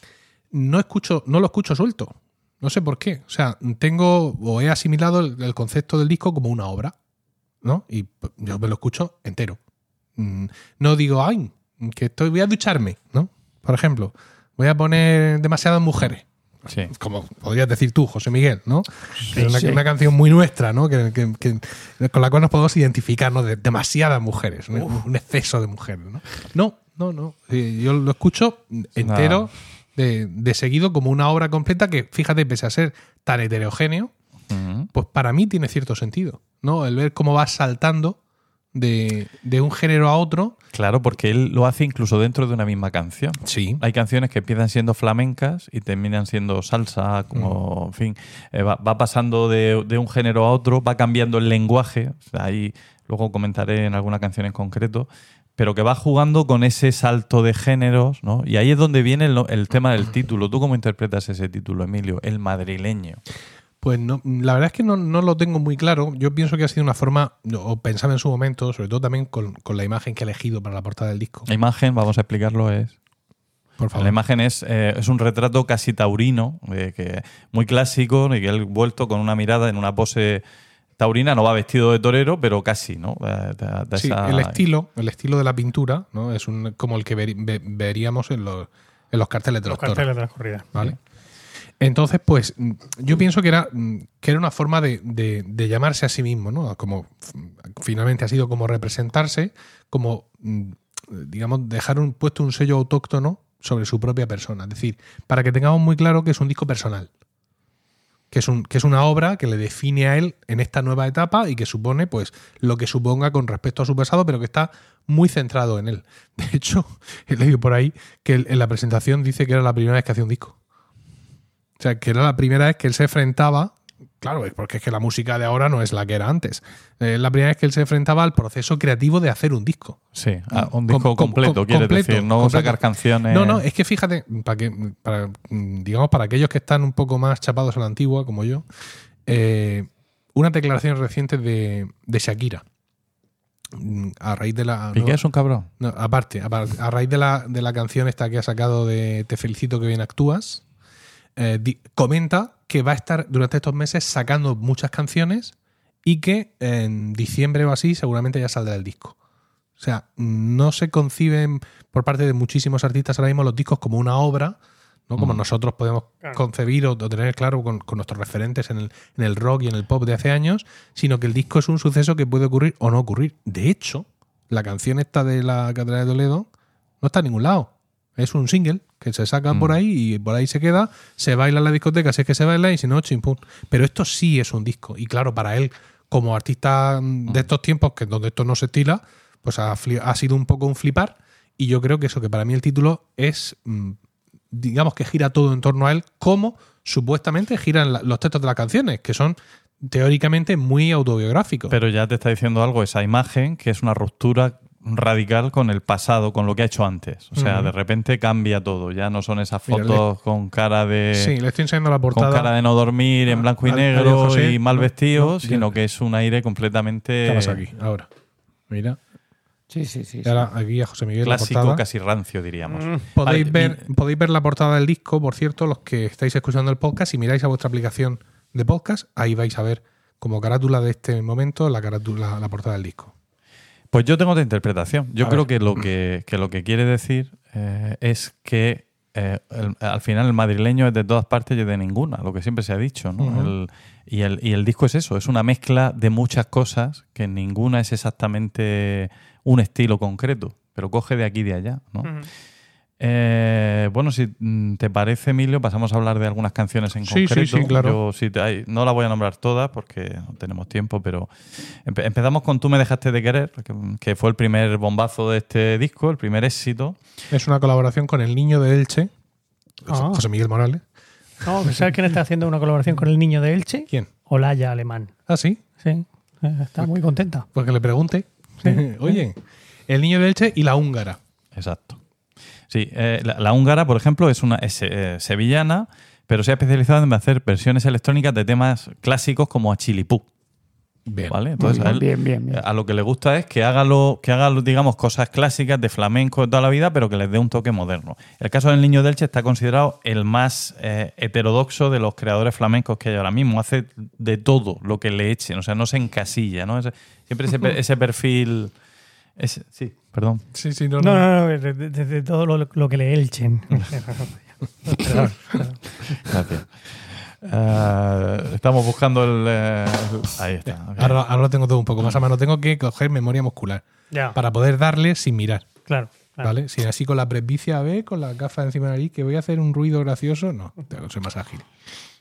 no escucho, no lo escucho suelto. No sé por qué. O sea, tengo o he asimilado el, el concepto del disco como una obra, ¿no? Y p- yo me lo escucho entero. Mm, No digo, ay, que estoy, voy a ducharme, ¿no? Por ejemplo, voy a poner demasiadas mujeres. Sí. Como podrías decir tú, José Miguel, ¿no? Que es una, sí. una canción muy nuestra, ¿no? Que, que- que- con la cual nos podemos identificar, ¿no? De demasiadas mujeres, ¿no? un exceso de mujeres, ¿no? No, no, no. Yo lo escucho entero, de, de seguido, como una obra completa que, fíjate, pese a ser tan heterogéneo, pues para mí tiene cierto sentido, ¿no? El ver cómo va saltando de, de un género a otro. Claro, porque él lo hace incluso dentro de una misma canción. Sí. Hay canciones que empiezan siendo flamencas y terminan siendo salsa, como, en fin, eh, va, va pasando de, de un género a otro, va cambiando el lenguaje. O sea, ahí luego comentaré en alguna canción en concreto, pero que va jugando con ese salto de géneros, ¿no? Y ahí es donde viene el, el tema del título. ¿Tú cómo interpretas ese título, Emilio? El madrileño. Pues no, la verdad es que no, no lo tengo muy claro. Yo pienso que ha sido una forma, o pensaba en su momento, sobre todo también con, con la imagen que he elegido para la portada del disco. La imagen, vamos a explicarlo, es Por favor. La imagen es, eh, es un retrato casi taurino, eh, que, muy clásico, y que él vuelto con una mirada en una pose taurina, no va vestido de torero, pero casi, ¿no? Da Sí, esa- el estilo, el estilo de la pintura, ¿no? Es un, como el que veri- ve- veríamos en los, en los carteles de Los los, toros. carteles de las corridas. ¿vale? Entonces, pues, yo pienso que era, que era una forma de, de- llamarse a sí mismo, ¿no? Como finalmente ha sido como representarse, como, mm, digamos, dejar un, puesto un sello autóctono sobre su propia persona. Es decir, para que tengamos muy claro que es un disco personal. Que es, un, que es una obra que le define a él en esta nueva etapa y que supone, pues, lo que suponga con respecto a su pasado, pero que está muy centrado en él. De hecho, [LAUGHS] he leído por ahí que en la presentación dice que era la primera vez que hacía un disco. O sea, que era la primera vez que él se enfrentaba. Claro, porque es que la música de ahora no es la que era antes. Eh, Es la primera vez que él se enfrentaba al proceso creativo de hacer un disco. Sí, ah, un disco com- completo, com- quieres completo, decir, no completo. sacar canciones. No, no, es que fíjate, para que, para, mm, digamos, para aquellos que están un poco más chapados a la antigua, como yo, eh, una declaración reciente de, de Shakira. Mm, A raíz de la. Piqué es un cabrón. No, aparte, a, a raíz de la, de la canción esta que ha sacado de Te felicito que bien actúas, eh, di- comenta que va a estar durante estos meses sacando muchas canciones y que en diciembre o así seguramente ya saldrá el disco. O sea, no se conciben por parte de muchísimos artistas ahora mismo los discos como una obra, ¿no? Como Mm. nosotros podemos Claro. concebir o, o tener claro con, con nuestros referentes en el, en el rock y en el pop de hace años, sino que el disco es un suceso que puede ocurrir o no ocurrir. De hecho, la canción esta de la Catedral de Toledo no está en ningún lado. Es un single que se saca Mm. por ahí y por ahí se queda, se baila en la discoteca si es que se baila y si no, chimpum. Pero esto sí es un disco. Y claro, para él, como artista mm, de estos tiempos, que donde esto no se estila, pues ha, sido un poco un flipar. Y yo creo que eso, que para mí el título es, mm, digamos que gira todo en torno a él, como supuestamente giran la- los textos de las canciones, que son teóricamente muy autobiográficos. Pero ya te está diciendo algo esa imagen, que es una ruptura radical con el pasado, con lo que ha hecho antes. O sea, de repente cambia todo. Ya no son esas Mira, fotos con cara de... sí, le estoy enseñando la portada. con cara de no dormir en blanco y negro José. y mal No, vestido, no, sino que es un aire completamente ¿Qué pasa aquí? Ahora. Mira. Sí, sí, sí. Ahora aquí a José Miguel la clásico, portada. casi rancio, diríamos. Mm. Podéis Vale, ver, podéis ver la portada del disco, por cierto, los que estáis escuchando el podcast, si miráis a vuestra aplicación de podcast, ahí vais a ver como carátula de este momento la carátula, la portada del disco. Pues yo tengo otra interpretación. Yo A creo que lo que, que lo que quiere decir eh, es que eh, el- al final el madrileño es de todas partes y es de ninguna, lo que siempre se ha dicho. ¿no? El- y, el, y el disco es eso, es una mezcla de muchas cosas que ninguna es exactamente un estilo concreto, pero coge de aquí y de allá. ¿no? Eh, bueno, si mm, te parece, Emilio, pasamos a hablar de algunas canciones en Sí, sí, concreto. sí, claro. Yo, si te- ay, no las voy a nombrar todas porque no tenemos tiempo, pero empe- empezamos con Tú me dejaste de querer, que, que fue el primer bombazo de este disco, el primer éxito. Es una colaboración con el niño de Elche, Ah. José Miguel Morales. No, ¿Sabes quién está haciendo una colaboración con el niño de Elche? ¿Quién? Olaya Alemán. Ah, sí, Sí, eh, está muy contenta. pues que le pregunte. [LAUGHS] Oye, el niño de Elche y la húngara. Exacto. Sí, eh, la, la húngara, por ejemplo, es una es, eh, sevillana, pero se ha especializado en hacer versiones electrónicas de temas clásicos como Achilipú. Bien. ¿Vale? Entonces, a, él- bien, bien, bien. a lo que le gusta es que haga, lo, que haga digamos, cosas clásicas de flamenco de toda la vida, pero que les dé un toque moderno. El caso del Niño Delche está considerado el más eh, heterodoxo de los creadores flamencos que hay ahora mismo. Hace de todo lo que le echen, o sea, no se encasilla, ¿no? Siempre ese, [LAUGHS] ese perfil... ese- sí, perdón. Sí, sí, no, No, no. no, no, de, de- de- de todo lo, lo que le elchen. Perdón. [LAUGHS] Gracias. Eh, estamos buscando el... eh, el- ahí está. ok. Ahora, ahora lo tengo todo un poco más a mano. Tengo que coger memoria muscular Ya, para poder darle sin mirar. claro. claro. ¿Vale? Si así con la presbicia B, con la gafa encima de la nariz, que voy a hacer un ruido gracioso, no, tengo que ser más ágil.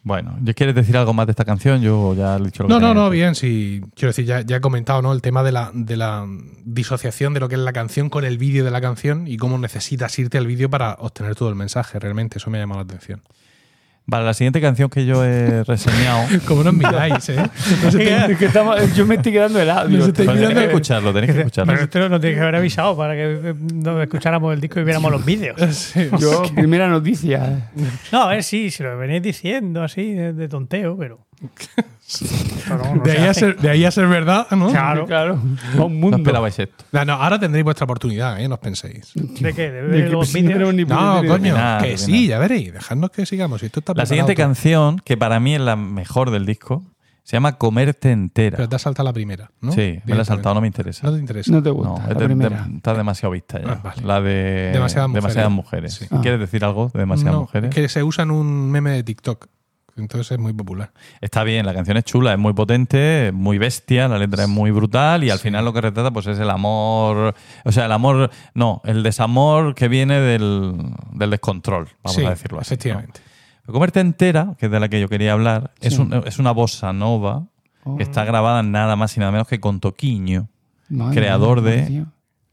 Bueno, ¿quieres decir algo más de esta canción? Yo ya he dicho lo que No, no, no, bien, sí. Quiero decir, ya, ya he comentado ¿no? el tema de la, de la disociación de lo que es la canción con el vídeo de la canción y cómo necesitas irte al vídeo para obtener todo el mensaje. Realmente, eso me ha llamado la atención. Vale, la siguiente canción que yo he reseñado... [LAUGHS] Como nos miráis, ¿eh? Es [LAUGHS] que estamos- yo me estoy quedando helado. te- Pero tenéis que escucharlo, tenéis que escucharlo. Pero esto nos tiene que haber avisado para que eh, no escucháramos el disco y viéramos los vídeos. [LAUGHS] Sí. yo, primera noticia. No, a ver, sí, si lo venís diciendo así, de, de tonteo, pero. Pero no, no De ahí, a ser, de ahí a ser verdad, ¿no? Claro. Claro. [LAUGHS] Un No mundo. esperabais esto. No, no, ahora tendréis vuestra oportunidad, ¿eh? No os penséis. ¿De qué? ¿De De que los no ni No, coño, Nada, que de sí, nada. ya veréis. Dejadnos que sigamos. Esto está La siguiente todo. canción, que para mí es la mejor del disco, se llama Comerte entera. Pero te has saltado la primera, ¿no? Sí, me la he saltado, no me interesa. No te interesa. No te No, gusta. la de- de- primera. está demasiado vista ya. Ah, vale. La de Demasiadas mujeres. mujeres. Sí. Ah. ¿Quieres decir algo de demasiadas No, mujeres? es que se usa en un meme de TikTok. Entonces es muy popular. Está bien, la canción es chula, es muy potente, muy bestia, la letra es muy brutal y al final lo que retrata pues es el amor, o sea, el amor, no, el desamor que viene del, del descontrol, vamos sí, a decirlo así. ¿no? efectivamente. Comerte entera, que es de la que yo quería hablar, es, un- es una bossa nova que está grabada nada más y nada menos que con Toquiño, Madre creador de,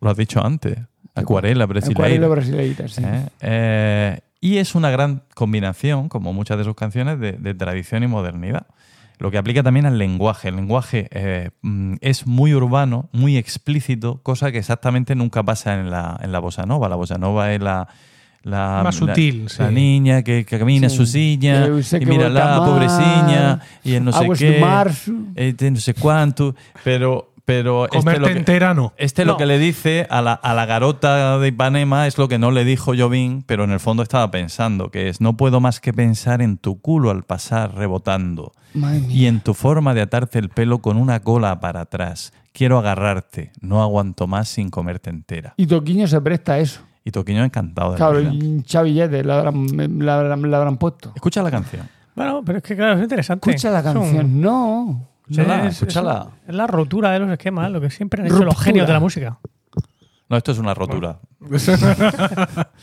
lo has dicho antes, Acuarela brasileira. Acuarela brasileira, sí. ¿eh? Eh, y es una gran combinación, como muchas de sus canciones, de, de tradición y modernidad. Lo que aplica también al lenguaje. El lenguaje eh, mm, es muy urbano, muy explícito, cosa que exactamente nunca pasa en la, en la bossa nova. La bossa nova es la... la Más sutil, la, sí. niña que, que camina Sí. su silla sei y mira la pobrecilla y el no sé qué marzo. eh, no sé cuánto pero pero este Comerte lo que- entera no. este No. lo que le dice a la, a la garota de Ipanema es lo que no le dijo Jovín, pero en el fondo estaba pensando, que es no puedo más que pensar en tu culo al pasar rebotando y en tu forma de atarte el pelo con una cola para atrás. Quiero agarrarte, no aguanto más sin comerte entera. Y Toquiño se presta a eso. Y Toquiño encantado de la Claro, y Chavillete la habrán, la, la habrán puesto. Escucha la canción. Bueno, pero es que claro, es interesante. Escucha la un- canción. No. Escúchala, es- es- escúchala. Es, la rotura de los esquemas, lo que siempre han hecho los genios de la música. No, esto es una rotura. [LAUGHS]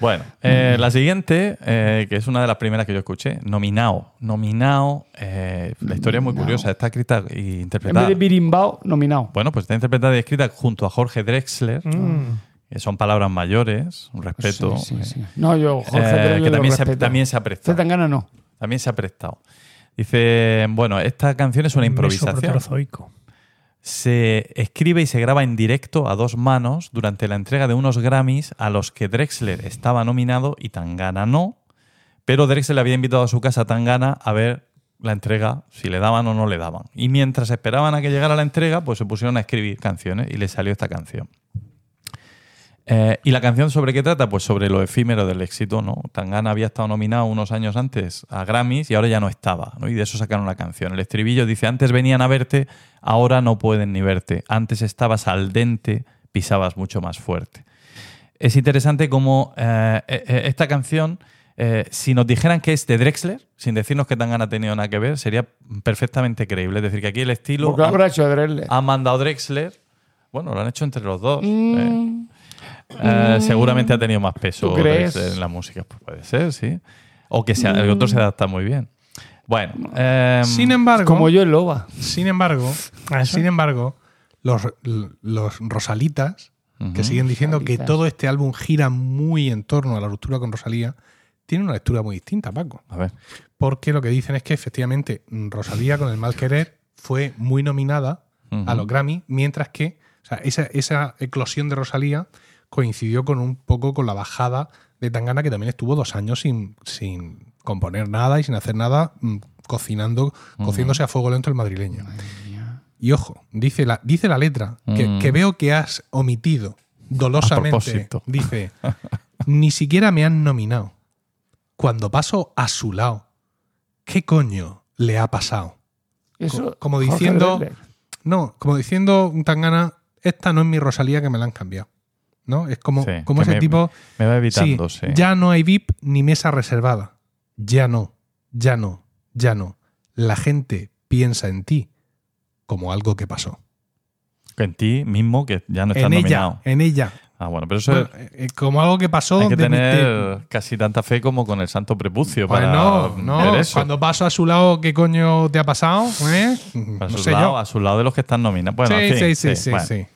Bueno, eh, la siguiente, eh, que es una de las primeras que yo escuché, Nominao. Nominao, eh, la historia es muy Nominao. curiosa, está escrita y En vez interpretada. de Birimbao, nominado. Bueno, pues está interpretada y escrita junto a Jorge Drexler, Mm. que son palabras mayores, un respeto. Sí, sí, sí. No, yo, Jorge, eh, Drexler que lo también se, también se ha prestado. Zetangana no. También se ha prestado. Dice, bueno, esta canción es una improvisación. Se escribe y se graba en directo a dos manos durante la entrega de unos Grammys a los que Drexler estaba nominado y Tangana no. Pero Drexler había invitado a su casa a Tangana a ver la entrega, si le daban o no le daban. Y mientras esperaban a que llegara la entrega, pues se pusieron a escribir canciones y le salió esta canción. Eh, ¿Y la canción sobre qué trata? Pues sobre lo efímero del éxito, ¿no? Tangana había estado nominado unos años antes a Grammys y ahora ya no estaba, ¿no? Y de eso sacaron la canción. El estribillo dice, antes venían a verte, ahora no pueden ni verte. Antes estabas al dente, pisabas mucho más fuerte. Es interesante cómo eh, eh, esta canción, eh, si nos dijeran que es de Drexler, sin decirnos que Tangana ha tenido nada que ver, sería perfectamente creíble. Es decir, que aquí el estilo habrá hecho Drexler. ha mandado Drexler. Bueno, lo han hecho entre los dos. Mm, Eh, seguramente ha tenido más peso en la música. Pues puede ser, sí. O que sea, el otro se adapta muy bien. Bueno, eh, Sin embargo, como yo en Loba. sin embargo, ¿A sin embargo, los, los Rosalitas, ujú. que siguen diciendo que Rosalitas. todo este álbum gira muy en torno a la ruptura con Rosalía, tiene una lectura muy distinta, Paco. A ver. Porque lo que dicen es que efectivamente mm, Rosalía con el mal querer fue muy nominada a Ujú. los Grammy, mientras que o sea, esa, esa eclosión de Rosalía coincidió con un poco con la bajada de Tangana, que también estuvo dos años sin, sin componer nada y sin hacer nada mm, cocinando, cociéndose a fuego lento el madrileño. Y ojo, dice la, dice la letra, que, Mm. que veo que has omitido dolosamente. [LAUGHS] Dice, ni siquiera me han nominado. Cuando paso a su lado, ¿qué coño le ha pasado? Eso, Co- como diciendo, no, como diciendo Tangana, esta no es mi Rosalía que me la han cambiado. ¿No? Es como, Sí, como ese me- tipo. Me va evitando, sí. ya no hay VIP ni mesa reservada. Ya no, ya no, ya no. La gente piensa en ti como algo que pasó. En ti mismo, que ya no estás En ella, nominado. en ella. Ah, bueno, pero eso Bueno, es- eh, como algo que pasó. hay que de tener casi tanta fe como con el santo prepucio Pues para no, ver no. eso. Cuando paso a su lado, ¿qué coño te ha pasado? ¿Eh? a, No su sé lado, yo. a su lado de los que están nominados. Bueno, sí, sí, sí, sí, bueno. sí.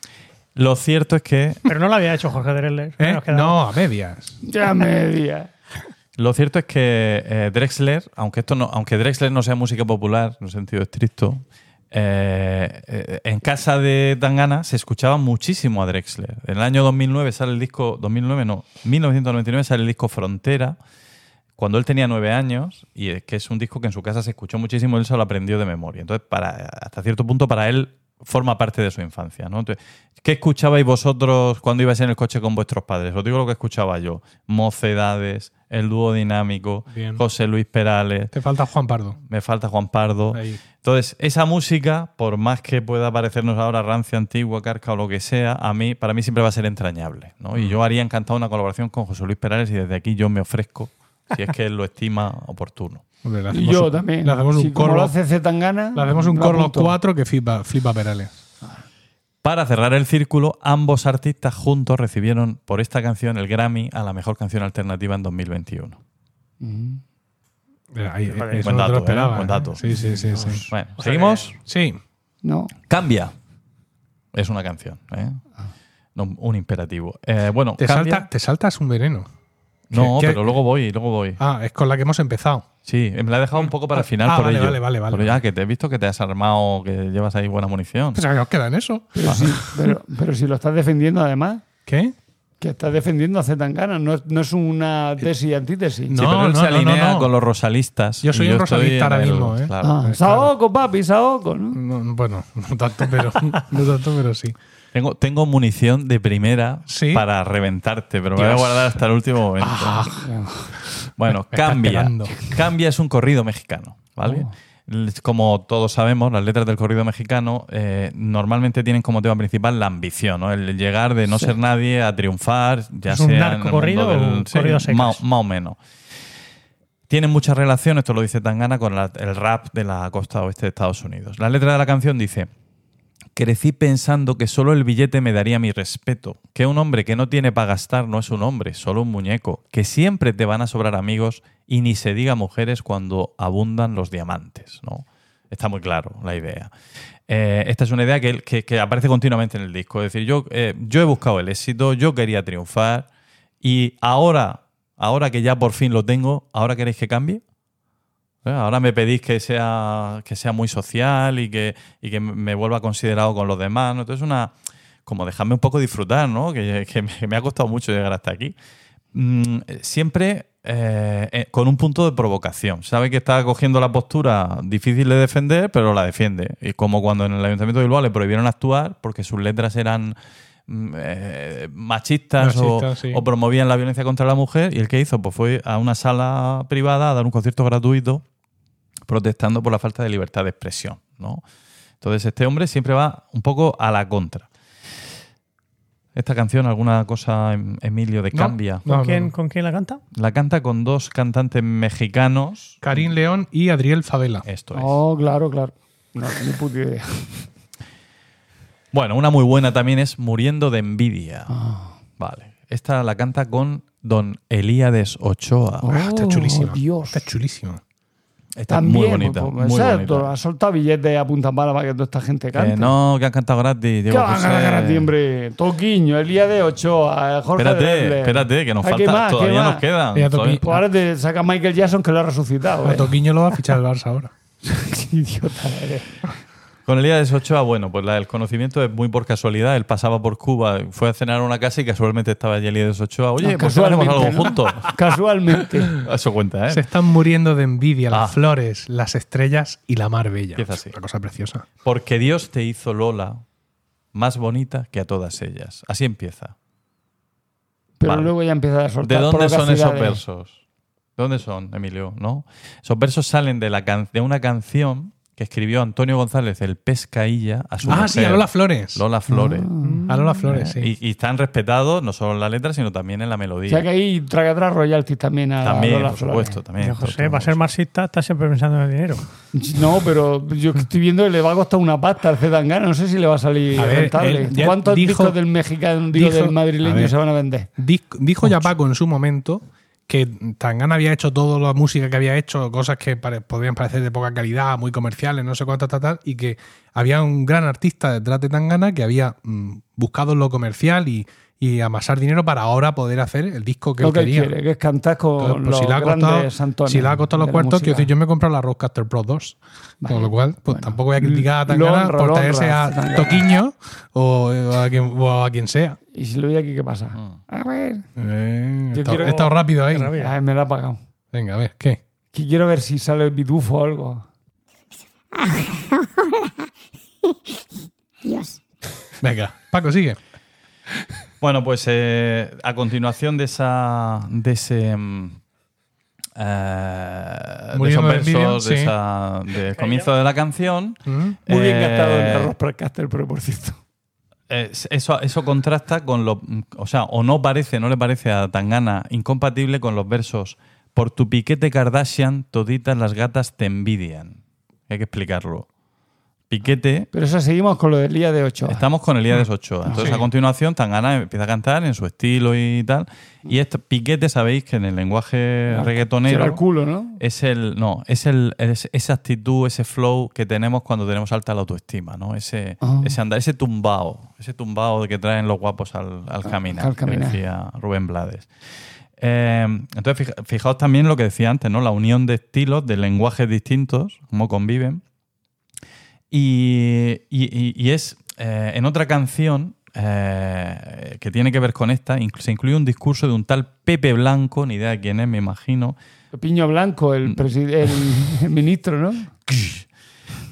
Lo cierto es que Pero no lo había hecho Jorge Drexler. ¿Eh? No, a medias. Ya media. [LAUGHS] Lo cierto es que eh, Drexler, aunque esto no, aunque Drexler no sea música popular en un sentido estricto, eh, eh, en casa de Tangana se escuchaba muchísimo a Drexler. En el año 2009 sale el disco, 2009 no, 1999 sale el disco Frontera, cuando él tenía nueve años, y es que es un disco que en su casa se escuchó muchísimo, él se lo aprendió de memoria. Entonces, para, hasta cierto punto, para él forma parte de su infancia. ¿no? Entonces, ¿Qué escuchabais vosotros cuando ibais en el coche con vuestros padres? Os digo lo que escuchaba yo. Mocedades, el dúo dinámico, Bien. José Luis Perales, Te falta Juan Pardo. me falta Juan Pardo. Ahí. Entonces, esa música, por más que pueda parecernos ahora rancia, antigua, carca o lo que sea, a mí, para mí siempre va a ser entrañable. ¿no? Y yo haría encantado una colaboración con José Luis Perales y desde aquí yo me ofrezco, si es que él lo estima oportuno. Hombre, le Y hacemos yo también. Le hacemos Si un como coro. lo hace Zetangana, Le hacemos un apunto. cuatro que flipa, flipa Perales. Para cerrar el círculo, ambos artistas juntos recibieron por esta canción el Grammy a la mejor canción alternativa en 2021. Eh, ahí, buen dato, lo ¿eh? esperaba. Buen ¿eh? dato. Sí, sí, sí. sí. Bueno, ¿seguimos? Sí. No. Cambia. Es una canción. ¿eh? No, un imperativo. Eh, bueno, Te, salta, te saltas un veneno. No, ¿Qué- qué- pero luego voy, luego voy. Ah, es con la que hemos empezado. Sí, me la he dejado un poco para el final Ah, por vale, ello. vale, vale, vale, Pero ya vale. que te he visto que te has armado, que llevas ahí buena munición. Pues ¿qué os queda en eso? Pero, sí, pero, pero si lo estás defendiendo además, ¿Qué? que estás defendiendo a Zetangana, no, es- no es una tesis y antítesis. No, Sí, pero él no, se no, alinea no. con los rosalistas. Yo soy un rosalista ahora el- mismo, ¿eh? claro. Ah, claro. Saoco, papi, Saoco, ¿no? No, bueno, no tanto, pero, [LAUGHS] no tanto, pero sí. Tengo, tengo munición de primera ¿Sí? para reventarte, pero me voy a guardar hasta el último momento. Bueno, Me Cambia. esperando. Cambia es un corrido mexicano, ¿vale? L- Como todos sabemos, las letras del corrido mexicano eh, normalmente tienen como tema principal la ambición, ¿no? El llegar de no ser nadie a triunfar, ya ¿Es un sea en el narcocorrido mundo o del- un corrido más, más o menos. Tienen mucha relación, esto lo dice Tangana, con la- el rap de la costa oeste de Estados Unidos. La letra de la canción dice: Crecí pensando que solo el billete me daría mi respeto, que un hombre que no tiene para gastar no es un hombre, solo un muñeco, que siempre te van a sobrar amigos y ni se diga mujeres cuando abundan los diamantes. ¿no? Está muy claro la idea. Eh, esta es una idea que, que- aparece continuamente en el disco. Es decir, yo, eh, yo he buscado el éxito, yo quería triunfar y ahora, ahora que ya por fin lo tengo, ¿ahora queréis que cambie? ¿Eh? Ahora me pedís que sea, que sea muy social y que, y que me vuelva considerado con los demás. ¿no? Entonces, una. Como dejarme un poco disfrutar, ¿no? Que, que me, ha costado mucho llegar hasta aquí. Mm, siempre eh, eh, con un punto de provocación. Sabe que está cogiendo la postura difícil de defender, pero la defiende. Y como cuando en el Ayuntamiento de Bilbao le prohibieron actuar porque sus letras eran mm, eh, machistas, o- sí. o promovían la violencia contra la mujer y el que hizo pues fue a una sala privada a dar un concierto gratuito protestando por la falta de libertad de expresión, ¿no? Entonces este hombre siempre va un poco a la contra. Esta canción, alguna cosa, em- Emilio, de No. Cambia. ¿Con, No, quién, no. ¿Con quién la canta? La canta con dos cantantes mexicanos. Karim León y Adriel Favela. Esto es. Oh, claro, claro. No, ni puta idea. Bueno, una muy buena también es Muriendo de Envidia. Ah. Vale. Esta la canta con don Elías Ochoa. Oh, Ah, está chulísima. Dios. Está chulísima. Está También, muy bonita. pues, muy exacto, bonita. ha soltado billetes a punta pala para que toda esta gente cante. Que no, que han cantado gratis. ¿Qué Diego van a ganar ti, hombre? Toquiño, Elías de Ochoa, Jorge Espérate, espérate, que nos ¿A qué falta. más? ¿Qué todavía nos Toqui- Pues ahora te saca Michael Jackson que lo ha resucitado. A ¿eh? Toquiño lo va a fichar el Barça ahora. [LAUGHS] Qué idiota eres. Con Elías Ochoa, bueno, pues la- el conocimiento es muy por casualidad. Él pasaba por Cuba, fue a cenar a una casa y casualmente estaba allí Elías Ochoa. Oye, No, pues hacemos algo juntos. [LAUGHS] Casualmente. Eso cuenta, ¿eh? Se están muriendo de envidia Ah. las flores, las estrellas y la mar bella. Empieza así. Una cosa preciosa. Porque Dios te hizo Lola más bonita que a todas ellas. Así empieza. Pero Vale. luego ya empieza a ¿De soltar dónde son esos versos? ¿De dónde son, Emilio? ¿No? Esos versos salen de, la can- de una canción que escribió Antonio González, el Pescailla, a su Ah, sí, a Lola Flores. Lola Flores. A Lola Flores, sí. Y, y están respetados no solo en la letra, sino también en la O melodía. sea que ahí traga atrás royalties también a también, Lola por Flores. supuesto, también. José, todo para ser marxista, está siempre pensando en el dinero. [LAUGHS] No, pero yo que estoy viendo que le va a costar una pasta al Zetangana. No sé si le va a salir A ver, rentable. ¿Cuántos dijo- discos del mexicano, digo, dijo- del a madrileño ver. se van a vender? Dijo ya Paco en su momento que Tangana había hecho toda la música que había hecho, cosas que pare- podrían parecer de poca calidad, muy comerciales, no sé cuánto, tal, tal, y que había un gran artista detrás de Tangana que había mm, buscado lo comercial y, y amasar dinero para ahora poder hacer el disco que Lo él que quería. quiere, que es cantar con Entonces, pues, los si, le ha grandes costado, si le ha costado los cuartos, quiero decir, yo me he comprado la Roadcaster Pro 2. Con lo cual, pues tampoco voy a criticar a Tangana por traerse a. Toquiño o, o a quien, o a quien sea. Y si lo doy aquí, ¿qué pasa? Mm. A ver. Eh, he Yo estado- quiero- he estado rápido ahí. Ay, me lo ha pagado. Venga, a ver, ¿qué? Que quiero ver si sale el pitufo o algo. [LAUGHS] Dios. Venga, Paco, sigue. [LAUGHS] Bueno, pues eh, a continuación de esa de ese mm, eh, de esos versos de sí. esa- del comienzo de la canción Mm. Muy bien eh, gastado el arroz Procaster, pero por cierto. eh, eso, eso contrasta con lo o sea o no parece no le parece a Tangana incompatible con los versos por tu piquete Kardashian toditas las gatas te envidian hay que explicarlo piquete Pero eso seguimos con lo del día de 8. Estamos con Elías Ochoa. Entonces, Sí. a continuación, Tangana empieza a cantar en su estilo y tal. Y este piquete, sabéis que en el lenguaje reggaetonero el culo, ¿no? es el. No, es el es- esa actitud, ese flow que tenemos cuando tenemos alta la autoestima, ¿no? Ese, Ah. ese andar, ese tumbao, ese tumbao que traen los guapos al, al caminar, al que decía Rubén Blades. Eh, entonces, fija- fijaos también lo que decía antes, ¿no? La unión de estilos, de lenguajes distintos, cómo conviven. Y, y- es eh, en otra canción eh, que tiene que ver con esta, se incluye un discurso de un tal Pepe Blanco, ni idea de quién es, me imagino. Piño Blanco, Mm. el, preside- el, el [LAUGHS] ministro, ¿no? [LAUGHS]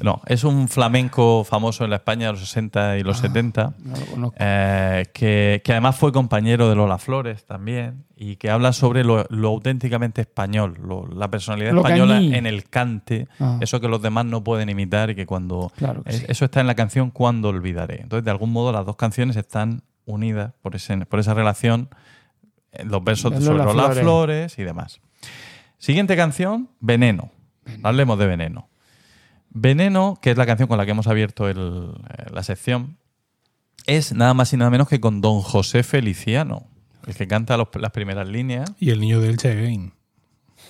No, es un flamenco famoso en la España de los 60 y los 70. No. Eh, que, que además fue compañero de Lola Flores también y que habla sobre lo, lo auténticamente español, lo- la personalidad Lo española en el cante, Ah. eso que los demás no pueden imitar y que cuando... Claro que es- sí. Eso está en la canción Cuando olvidaré. Entonces, de algún modo, las dos canciones están unidas por, ese, por esa relación, eh, los versos De sobre Lola. Flores y demás. Siguiente canción, Veneno. Hablemos de Veneno. Veneno, que es la canción con la que hemos abierto el- eh, la sección, es nada más y nada menos que con Don José Feliciano, el que canta los- las primeras líneas. Y el niño de Elche again.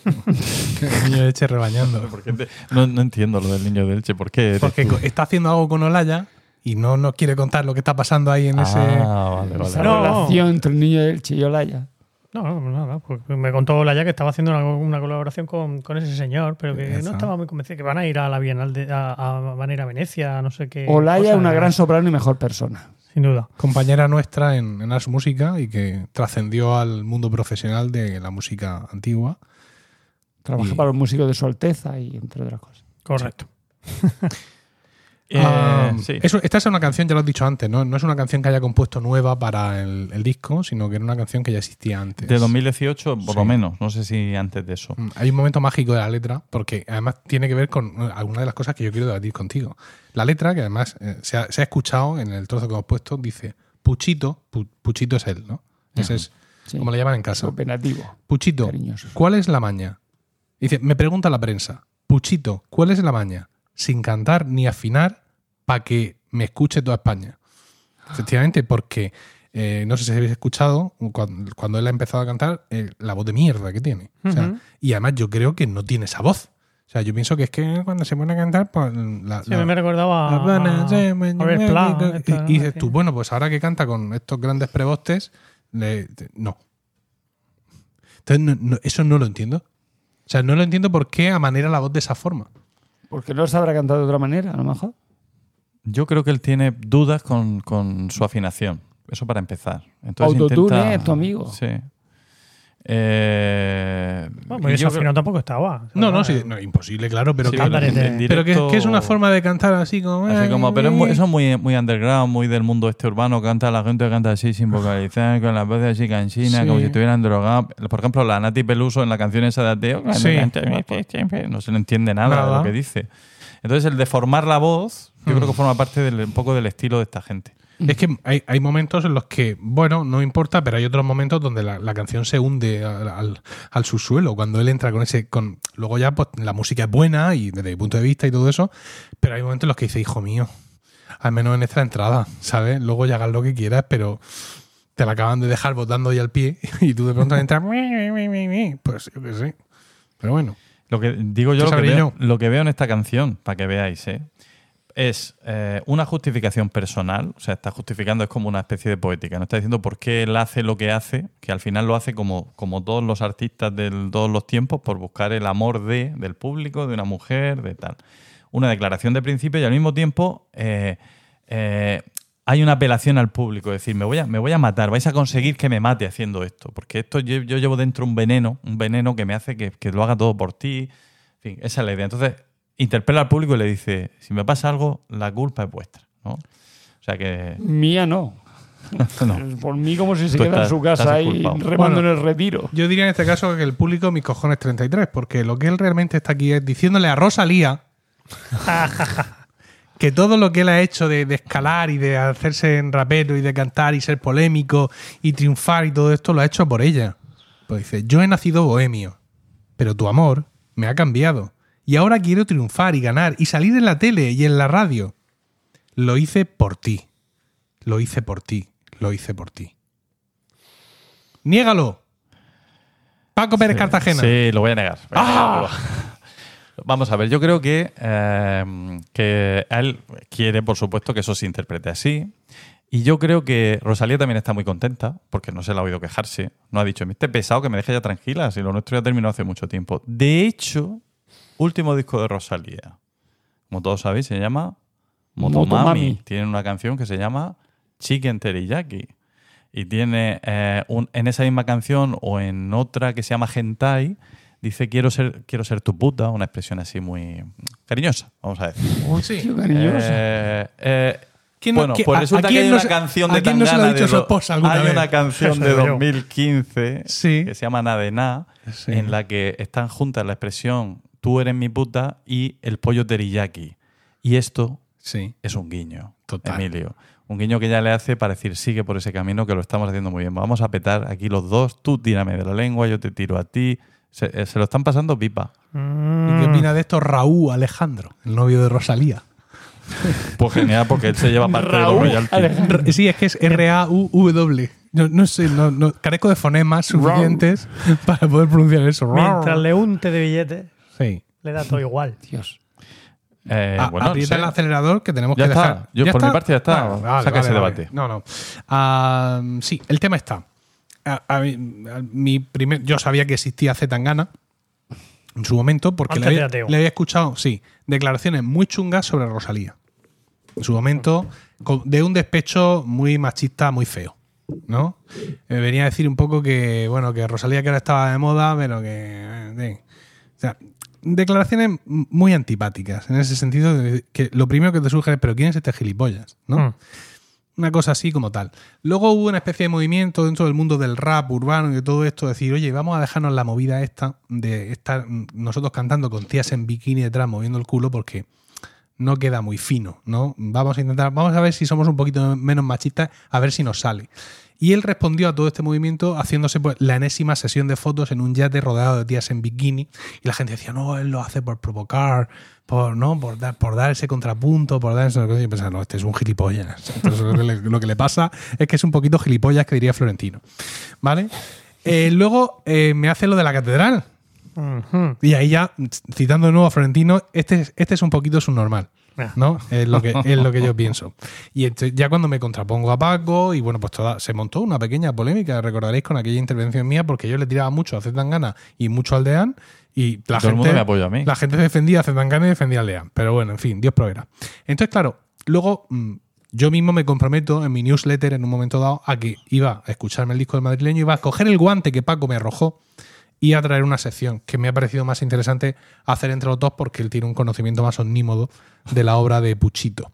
el niño de Elche rebañando. [LAUGHS] ¿Por qué te- no, no entiendo lo del niño de Elche. ¿Por qué? Porque tú? está haciendo algo con Olaya y no nos quiere contar lo que está pasando ahí en ese. Ah, vale, vale. Esa No. relación entre el niño y el Chillolaya. No, no, nada, porque me contó Olaya que estaba haciendo una, una colaboración con, con ese señor, pero que Eso. no estaba muy convencido, que van a ir a la Bienal, de, a, a- van a ir a Venecia, no sé qué. Olaya es una gran soprano y mejor persona. Sin duda. Compañera nuestra en, en Ars Música y que trascendió al mundo profesional de la música antigua. Trabaja Y- para los músicos de su Alteza y entre otras cosas. Correcto. [LAUGHS] Eh, Ah, sí. eso- esta es una canción, ya lo has dicho antes, ¿no? No es una canción que haya compuesto nueva para el, el disco, sino que era una canción que ya existía antes. De 2018, por Sí. lo menos. No sé si antes de eso. Mm, Hay un momento mágico de la letra, porque además tiene que ver con eh, alguna de las cosas que yo quiero debatir contigo. La letra, que además eh, se, ha, se ha escuchado en el trozo que hemos puesto, dice Puchito, Pu- Puchito es él, ¿no? Ese es Sí. como le llaman en casa. Operativo. Puchito, Cariñoso. ¿cuál es la maña? Dice, me pregunta la prensa, Puchito, ¿cuál es la maña? Sin cantar ni afinar para que me escuche toda España. Efectivamente, porque eh, no sé si habéis escuchado cuando, cuando él ha empezado a cantar eh, la voz de mierda que tiene. O sea, Ujú. y además yo creo que no tiene esa voz. O sea, yo pienso que es que cuando se pone a cantar, pues la, Sí, la- me recordaba a, la a, a y- y dices tú, bueno, pues ahora que canta con estos grandes prebostes, le- no. Entonces, no- no- eso no lo entiendo. O sea, no lo entiendo por qué amanera la voz de esa forma. Porque no sabrá cantar de otra manera, a lo mejor. Yo creo que él tiene dudas con, con su afinación. Eso para empezar. Entonces Autotune intenta- es tu amigo. Sí. Eh, Bueno, y yo creo- tampoco estaba. No, no, sí, no, imposible, claro, pero, Sí, que, en- en Pero que, es una forma de cantar así como... Así como, pero es muy- eso es muy, muy underground, muy del mundo este urbano. Canta la gente canta así sin vocalizar, con las voces así cansinas, Sí. como si estuvieran drogados. Por ejemplo, la Nati Peluso en la canción esa de Ateo, Sí. no se le entiende nada, de lo que dice. Entonces, el deformar la voz, yo Mm. creo que forma parte del, un poco del estilo de esta gente. Es que hay, hay momentos en los que, bueno, no importa, pero hay otros momentos donde la, la canción se hunde al, al- al subsuelo. Cuando él entra con ese. con Luego ya, pues la música es buena y desde mi punto de vista y todo eso, pero hay momentos en los que dice, hijo mío, al menos en esta entrada, ¿sabes? Luego ya hagas lo que quieras, pero te la acaban de dejar botando ahí al pie [LAUGHS] y tú de pronto entras. Pues yo qué sé. Pero bueno. Lo que digo yo, ¿Qué lo que, veo, yo? lo que veo en esta canción, para que veáis, ¿eh? Es eh, una justificación personal, o sea, está justificando, es como una especie de poética, no está diciendo por qué él hace lo que hace, que al final lo hace como, como todos los artistas de todos los tiempos, por buscar el amor de, del público, de una mujer, de tal. Una declaración de principio y al mismo tiempo eh, eh, hay una apelación al público, es decir, me voy, a, me voy a matar, vais a conseguir que me mate haciendo esto, porque esto yo, llevo dentro un veneno, un veneno que me hace que, que lo haga todo por ti, en fin, esa es la idea. Entonces, interpela al público y le dice, si me pasa algo, la culpa es vuestra, ¿no? O sea que... Mía no. [LAUGHS] no. Por mí como si se Tú queda en su casa ahí remando Bueno. en el retiro. Yo diría en este caso que el público, mis cojones 33, porque lo que él realmente está aquí es diciéndole a Rosalía [LAUGHS] que todo lo que él ha hecho de, de escalar y de hacerse en rapero y de cantar y ser polémico y triunfar y todo esto lo ha hecho por ella. Pues dice, yo he nacido bohemio, pero tu amor me ha cambiado. Y ahora quiero triunfar y ganar y salir en la tele y en la radio. Lo hice por ti. Lo hice por ti. Lo hice por ti. Niégalo. Paco Pérez Cartagena. Sí, lo voy a negar. ¡Ah! Vamos a ver, yo creo que, eh, que él quiere, por supuesto, que eso se interprete así. Y yo creo que Rosalía también está muy contenta, porque no se la ha oído quejarse. No ha dicho, este pesado que me deje ya tranquila, si lo nuestro ya terminó hace mucho tiempo. De hecho, último disco de Rosalía, como todos sabéis, se llama Motomami. Motomami. Tiene una canción que se llama Chicken Teriyaki. Y tiene eh, un- en esa misma canción o en otra que se llama Hentai, dice quiero ser, quiero ser tu puta, una expresión así muy cariñosa, vamos a decir. Sí. Eh, eh, ¿Quién no- bueno, pues resulta a que hay una canción de quién no ha Tangana dicho de su esposa alguna Hay vez? una canción [LAUGHS] de digo yo. 2015 Sí. que se llama Nadena, Sí. en la que están juntas la expresión tú eres mi puta y el pollo teriyaki. Y esto Sí. es un guiño, Total. Emilio. Un guiño que ella le hace para decir sigue por ese camino que lo estamos haciendo muy bien. Vamos a petar aquí los dos, tú tírame de la lengua, yo te tiro a ti. Se, eh, se lo están pasando pipa. ¿Y qué opina de esto Raúl Alejandro, el novio de Rosalía? Pues genial, porque él se lleva [LAUGHS] parte de los Raúl royalties. R- Sí, es que es R-A-U-W. No, no sé, no, no- carezco de fonemas suficientes para poder pronunciar eso. Mientras le unte de billetes, Sí. le da todo igual. [LAUGHS] Dios. Eh, A- bueno, aprieta el acelerador que tenemos Ya que está. dejar. Yo, por mi parte, ya está. Vale, vale, Saca ese debate. vale. No, no. Ah, sí, el tema está. A- a mí- a mi primer, yo sabía que existía Zetangana en su momento porque le había, ateo. le había escuchado, sí, declaraciones muy chungas sobre Rosalía. En su momento, con- de un despecho muy machista, muy feo. ¿No? Me venía a decir un poco que, bueno, que Rosalía que ahora estaba de moda, pero que. eh. O sea, declaraciones muy antipáticas, en ese sentido, de que lo primero que te surge es, pero ¿quién es este gilipollas? ¿no? Mm. Una cosa así como tal. Luego hubo una especie de movimiento dentro del mundo del rap urbano y de todo esto, decir, oye, vamos a dejarnos la movida esta de estar nosotros cantando con tías en bikini detrás moviendo el culo porque no queda muy fino, ¿no? Vamos a intentar, vamos a ver si somos un poquito menos machistas, a ver si nos sale. Y él respondió a todo este movimiento haciéndose pues, la enésima sesión de fotos en un yate rodeado de tías en bikini. Y la gente decía, no, él lo hace por provocar, por, ¿no? por, dar, por dar ese contrapunto, por dar ese... Y yo pensaba, no, este es un gilipollas. [LAUGHS] Entonces lo que, le, lo que le pasa es que es un poquito gilipollas que diría Florentino. ¿Vale? Eh, luego eh, me hace lo de la catedral. Y ahí ya, citando de nuevo a Florentino, este, es- este es un poquito subnormal. ¿No? [LAUGHS] Es lo que, es lo que yo pienso. Y entonces, ya cuando me contrapongo a Paco, y bueno, pues toda, se montó una pequeña polémica, recordaréis con aquella intervención mía, porque yo le tiraba mucho a Zetangana y mucho al Deán, y la Todo el gente, mundo me apoyó a mí. la gente defendía a Zetangana y defendía al Deán. Pero bueno, en fin, Dios proveerá. Entonces, claro, Luego, mm, yo mismo me comprometo en mi newsletter en un momento dado a que iba a escucharme el disco del madrileño, iba a coger el guante que Paco me arrojó y a traer una sección que me ha parecido más interesante hacer entre los dos porque él tiene un conocimiento más omnímodo de la obra de Puchito.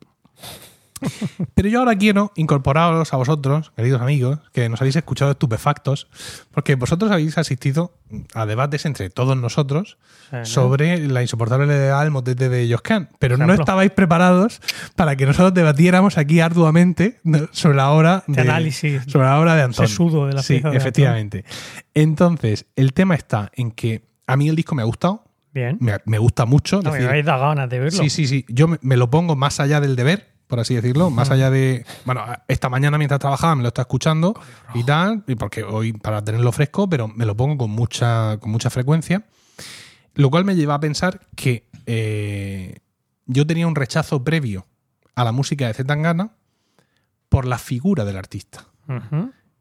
Pero yo ahora quiero incorporaros a vosotros, queridos amigos, que nos habéis escuchado estupefactos, porque vosotros habéis asistido a debates entre todos nosotros Sí, ¿no? sobre la insoportable levedad del motete de Joscan. Pero no estabais preparados para que nosotros debatiéramos aquí arduamente sobre la obra De análisis sobre la obra de Antón. sesudo de la Sí, de efectivamente. Entonces, el tema está en que a mí el disco me ha gustado, Bien. me, me gusta mucho. No, me habéis dado ganas de verlo. Sí, sí, sí. Yo me, me lo pongo más allá del deber, por así decirlo, más allá de. Bueno, esta mañana mientras trabajaba me lo está escuchando y tal, y porque hoy para tenerlo fresco, pero me lo pongo con mucha, con mucha frecuencia. Lo cual me lleva a pensar que eh, yo tenía un rechazo previo a la música de Zetangana por la figura del artista.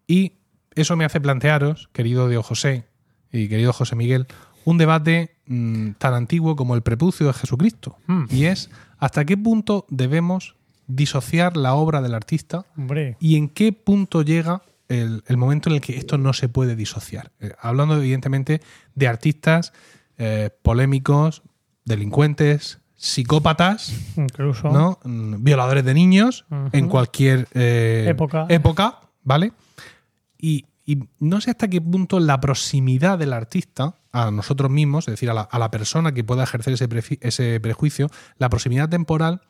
Y eso me hace plantearos, querido Diego José y querido José Miguel, un debate mm, tan antiguo como el prepucio de Jesucristo. Mm. Y es hasta qué punto debemos disociar la obra del artista Hombre. y en qué punto llega el, el momento en el que esto no se puede disociar. Eh, hablando evidentemente de artistas eh, polémicos, delincuentes, psicópatas, Incluso. ¿no? Mm, violadores de niños en cualquier eh, Época. época, ¿vale? Y, y no sé hasta qué punto la proximidad del artista a nosotros mismos, es decir, a la, a la persona que pueda ejercer ese prejuicio, la proximidad temporal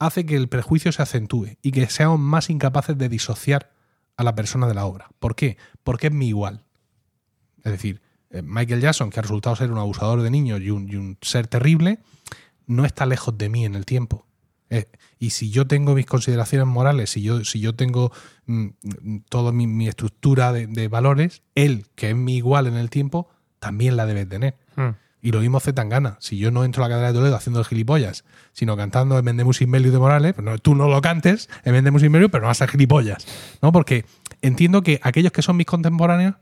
hace que el prejuicio se acentúe y que seamos más incapaces de disociar a la persona de la obra. ¿Por qué? Porque es mi igual. Es decir, eh, Michael Jackson, que ha resultado ser un abusador de niños y un, ser terrible, no está lejos de mí en el tiempo. Eh, y si yo tengo mis consideraciones morales, si yo, si yo tengo mm, mm, toda mi, estructura de, valores, él, que es mi igual en el tiempo, también la debe tener. Mm. Y lo mismo Zetangana. Si yo no entro a la cadena de Toledo haciendo el gilipollas, sino cantando en Vendemus Inmelius de Morales, pues no, tú no lo cantes en Vendemus Inmelius, pero no vas a ser gilipollas. ¿no? Porque entiendo que aquellos que son mis contemporáneos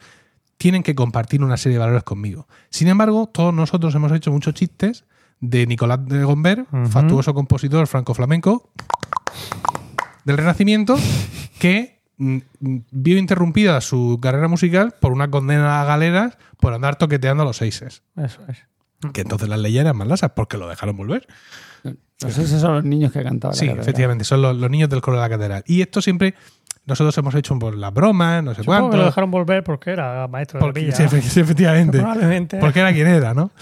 tienen que compartir una serie de valores conmigo. Sin embargo, todos nosotros hemos hecho muchos chistes de Nicolás de Gomber, Ujú. fastuoso compositor franco-flamenco del Renacimiento, que vio interrumpida su carrera musical por una condena a galeras por andar toqueteando a los seises. Eso es. Que entonces las leyes eran más lasas porque lo dejaron volver. Sé si son los niños que cantaban. Sí, catedral. efectivamente, son los, los niños del coro de la catedral. Y esto siempre nosotros hemos hecho por las bromas, no sé Supongo cuánto. que lo dejaron volver porque era maestro de la villa. sí, efectivamente. Probablemente. Porque era quien era, ¿no?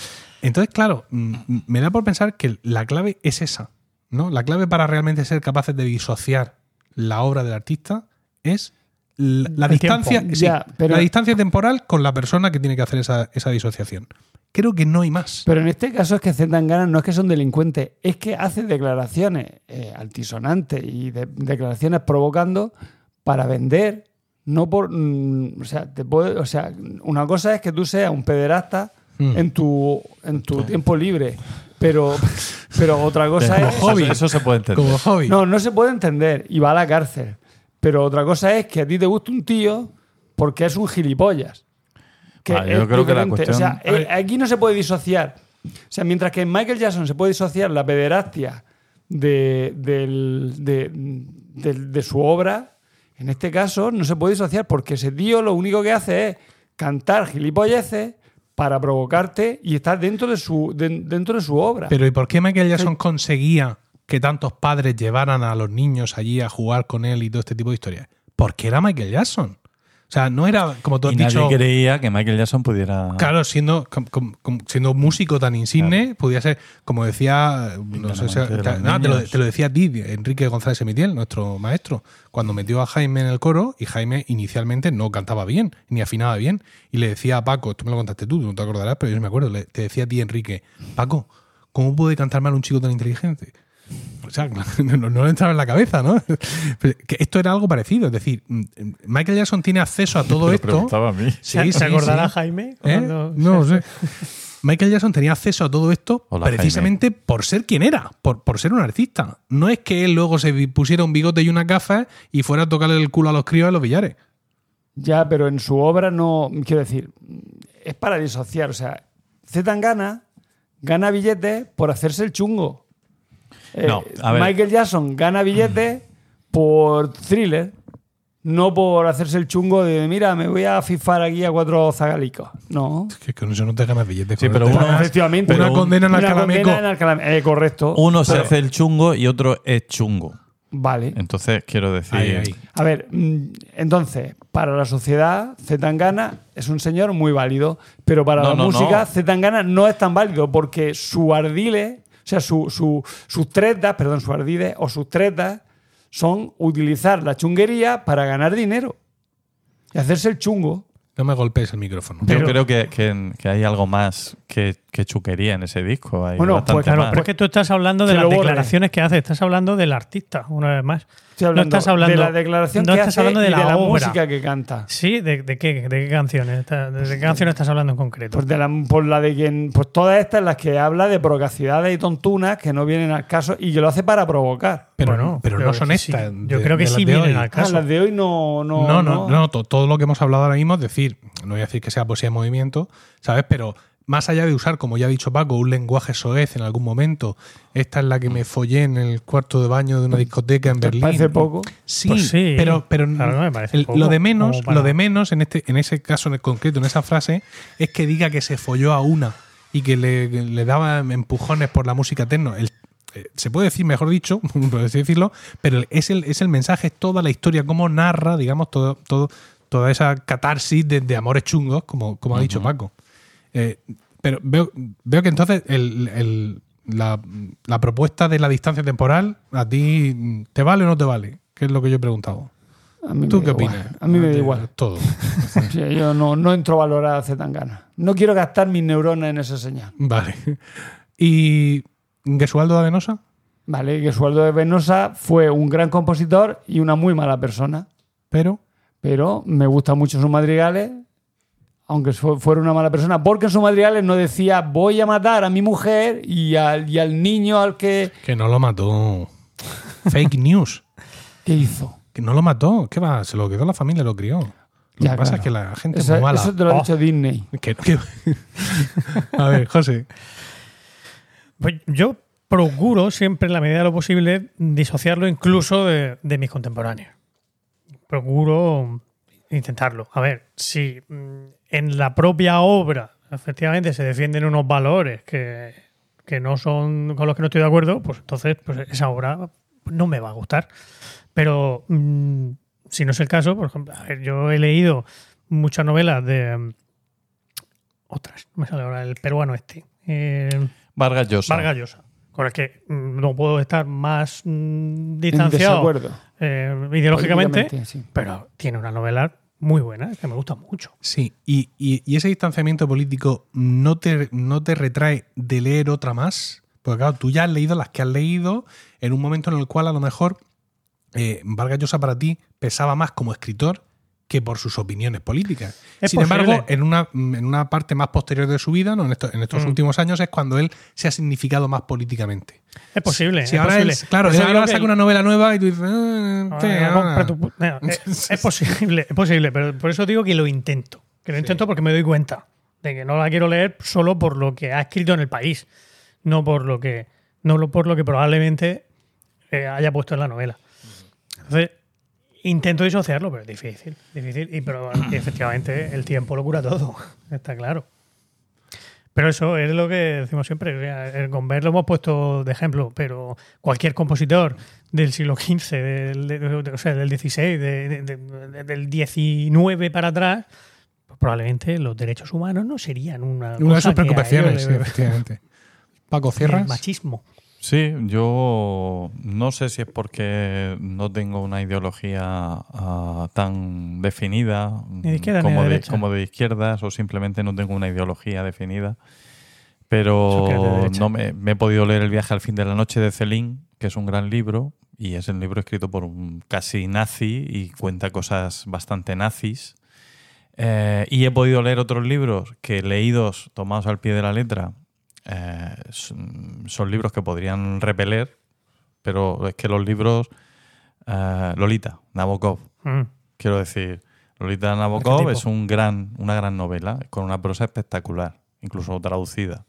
Entonces, claro, mm, me da por pensar que la clave es esa, ¿no? La clave para realmente ser capaces de disociar la obra del artista es la, distancia, tiempo. sí, Ya, pero- la distancia temporal con la persona que tiene que hacer esa, esa disociación. Creo que no hay más. Pero en este caso es que Zetangana no es que son delincuentes, es que hace declaraciones eh, altisonantes y de- declaraciones provocando para vender, no por... mm, o, sea, te puede- o sea, una cosa es que tú seas un pederasta Mm. en tu, en tu tiempo libre, pero, pero otra cosa Como es... hobby. Eso, eso se puede entender. Como hobby. No, no se puede entender y va a la cárcel. Pero otra cosa es que a ti te gusta un tío porque es un gilipollas. Que Ah, yo creo que la. O sea, eh, aquí no se puede disociar. O sea, mientras que en Michael Jackson se puede disociar la pederastia de, del- de, del- de su obra, en este caso no se puede disociar porque ese tío lo único que hace es cantar gilipolleces para provocarte y estar dentro de su, de- dentro de su obra. Pero ¿y por qué Michael Jackson conseguía que tantos padres llevaran a los niños allí a jugar con él y todo este tipo de historias? Porque era Michael Jackson. O sea, no era, como tú has Y nadie dicho, creía que Michael Jackson pudiera. claro, siendo, siendo músico tan insigne, podía ser, como decía, no sé si- no, te, lo, niños. te lo decía a ti, Enrique González Emitiel, nuestro maestro, cuando metió a Jaime en el coro y Jaime inicialmente no cantaba bien, ni afinaba bien, y le decía a Paco, tú me lo contaste tú, no te acordarás, pero yo me acuerdo, le- te decía a ti, Enrique, Paco, ¿cómo puede cantar mal un chico tan inteligente? O sea, [LAUGHS] no, no le entraba en la cabeza, ¿no? [LAUGHS] Pero que esto era algo parecido. Es decir, mm, Michael Jackson tiene acceso a [LAUGHS] todo Me esto. preguntaba a mí. Sí, ¿Se sí, acordará sí. Jaime? ¿Eh? No lo sé. Michael Jackson tenía acceso a todo esto Hola, precisamente por ser quien era, por, por ser un artista. No es que él luego se pusiera un bigote y una gafas y fuera a tocarle el culo a los críos en los billares. Ya, pero en su obra no. Quiero decir, es para disociar. O sea, Zetangana gana billetes por hacerse el chungo. Eh, No, a ver. Michael Jackson gana billetes por thriller, no por hacerse el chungo de, mira, me voy a fifar aquí a cuatro zagalicos. No. Que con eso no te ganas billetes. Sí, pero uno- efectivamente. una Pero un- condena en una condena en eh, correcto. Uno se Pero- hace el chungo y otro es chungo. Vale. Entonces, quiero decir. Ahí, ahí. A ver, mm, entonces, para la sociedad, Zetangana es un señor muy válido, pero para No, la no, música, no. Zetangana no es tan válido porque su ardile, sea, su, su- sus tretas, perdón, su ardile o sus tretas son utilizar la chunguería para ganar dinero y hacerse el chungo. No me golpees el micrófono. Yo creo que, que- que hay algo más que, que chuquería en ese disco. Hay Bueno, pues claro, más. Pero es que tú estás hablando de las borre. declaraciones que hace, estás hablando del artista, una vez más. Estoy hablando, no estás hablando de la declaración no que estás hace hablando de y la, de la obra. música que canta. Sí, ¿de, de qué, ¿de qué canciones? ¿De qué canciones estás hablando en concreto? Pues, de la, por la de quien, pues todas estas en las que habla de procacidades y tontunas que no vienen al caso y que lo hace para provocar. Pero, Bueno, pero no son sí. estas. Yo de- creo que de sí de vienen hoy. al caso. Ah, las de hoy no. No, No, no, no, to- todo lo que hemos hablado ahora mismo es decir, no voy a decir que sea poesía en movimiento, ¿sabes? Pero más allá de usar, como ya ha dicho Paco, un lenguaje soez en algún momento, esta es la que me follé en el cuarto de baño de una discoteca en ¿Te Berlín. parece poco? Sí, Pues sí. pero, pero Claro, no me parece el- poco, lo de menos, para- lo de menos en este, en ese caso en concreto, en esa frase, es que diga que se folló a una y que le, daba empujones por la música techno. El- eh, se puede decir, mejor dicho, [LAUGHS] por así decirlo, pero es el, es el mensaje, es toda la historia, cómo narra, digamos, todo, todo, toda esa catarsis de, de amores chungos, como, como ha dicho Paco. Eh, pero veo, veo que entonces el- el- la, la propuesta de la distancia temporal, ¿a ti te vale o no te vale? Que es lo que yo he preguntado. A mí ¿Tú me qué igual. opinas? A mí me da Te- igual. Todo. [LAUGHS] Sí, yo no, no entro a valorar a Zetangana. No quiero gastar mis neuronas en esa señal. Vale. [LAUGHS] ¿Y Gesualdo de Venosa? Vale, que Sueldo de Venosa fue un gran compositor y una muy mala persona. Pero. Pero me gustan mucho sus madrigales, aunque fu- fuera una mala persona, porque en sus madrigales no decía voy a matar a mi mujer y al, y al niño al que... Que no lo mató. Fake news. ¿Qué hizo? Que no lo mató. ¿Qué va? Se lo quedó la familia, lo crió. Lo Ya, que pasa claro. es que la gente Eso, es muy mala. eso te lo ha Oh, dicho Disney. [LAUGHS] a ver, José. Pues yo procuro siempre, en la medida de lo posible, disociarlo incluso de, de mis contemporáneos. Procuro intentarlo. A ver, si mm, en la propia obra efectivamente se defienden unos valores que, que no son con los que no estoy de acuerdo, pues entonces pues esa obra no me va a gustar. Pero mm, si no es el caso, por ejemplo, a ver, yo he leído muchas novelas de mm, otras, no me sale ahora el peruano este. Eh, Vargas Llosa. Vargas Llosa, con el que mm, no puedo estar más mm, distanciado eh, ideológicamente, sí. pero tiene una novela muy buena que me gusta mucho. Sí, y, y- y ese distanciamiento político no te, no te retrae de leer otra más. Porque claro, tú ya has leído las que has leído en un momento en el cual a lo mejor eh, Vargas Llosa para ti pesaba más como escritor que por sus opiniones políticas. Es Sin posible. embargo, en una, en una parte más posterior de su vida, ¿no? en, estos, en estos Mm. últimos años, es cuando él se ha significado más políticamente. Es posible. Si es ahora posible. él- claro, eso ahora saca una novela nueva y tú dices, "Ah, Ah, sí, no, ahora". compra tu- no, es, es posible, es posible, pero por eso digo que lo intento. Que lo intento porque me doy cuenta de que no la quiero leer solo por lo que ha escrito en el país, no por lo que, no lo- por lo que probablemente eh, haya puesto en la novela. Entonces, intento disociarlo, pero es difícil, difícil. Y pero [CLEARS THROAT] efectivamente el tiempo lo cura todo, [LAUGHS] está claro. Pero eso es lo que decimos siempre. el Gomber lo hemos puesto de ejemplo, pero cualquier compositor del siglo XV, del, de- de- o sea, del XVI, de- de- de- del XIX para atrás, pues probablemente los derechos humanos no serían una, Una de sus preocupaciones, sí, efectivamente. [LAUGHS] Paco, el ¿cierras? machismo. Sí, yo no sé si es porque no tengo una ideología ah, tan definida Ni de izquierda ni como, de de, derecha. como de izquierdas o simplemente no tengo una ideología definida. Pero no me, me he podido leer El viaje al fin de la noche de Celine, que es un gran libro y es el libro escrito por un casi nazi y cuenta cosas bastante nazis. Eh, y he podido leer otros libros que leídos, tomados al pie de la letra, eh, son, son libros que podrían repeler, pero es que los libros. eh, Lolita, Nabokov, Mm. quiero decir, Lolita Nabokov es un gran, una gran novela con una prosa espectacular, incluso traducida.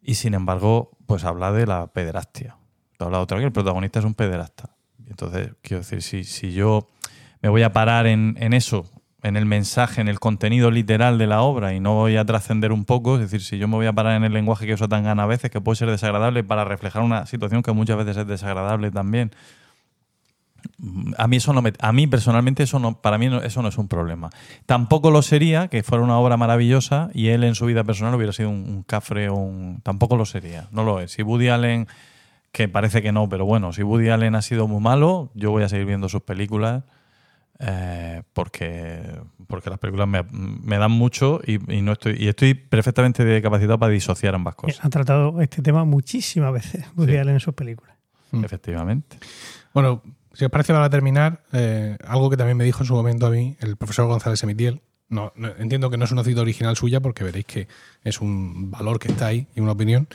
Y sin embargo, pues habla de la pederastia. tú has hablado otra que el protagonista es un pederasta. Entonces, quiero decir, si, si yo me voy a parar en, en eso, en el mensaje, en el contenido literal de la obra y no voy a trascender un poco, es decir, si yo me voy a parar en el lenguaje que usa Tangana a veces, que puede ser desagradable para reflejar una situación que muchas veces es desagradable también, a mí eso no me, a mí personalmente eso no para mí no- eso no es un problema. Tampoco lo sería que fuera una obra maravillosa y él en su vida personal hubiera sido un, un cafre o un tampoco lo sería no lo es. Si Woody Allen que parece que no pero bueno si Woody Allen ha sido muy malo yo voy a seguir viendo sus películas eh, porque porque las películas me, me dan mucho y, y no estoy y estoy perfectamente capacitado para disociar ambas cosas Ha tratado este tema muchísimas veces Woody Sí. Allen en sus películas. efectivamente Bueno, si os parece, para terminar, eh, algo que también me dijo en su momento a mí el profesor González Emitiel. No, no- entiendo que no es una cita original suya porque veréis que es un valor que está ahí y una opinión.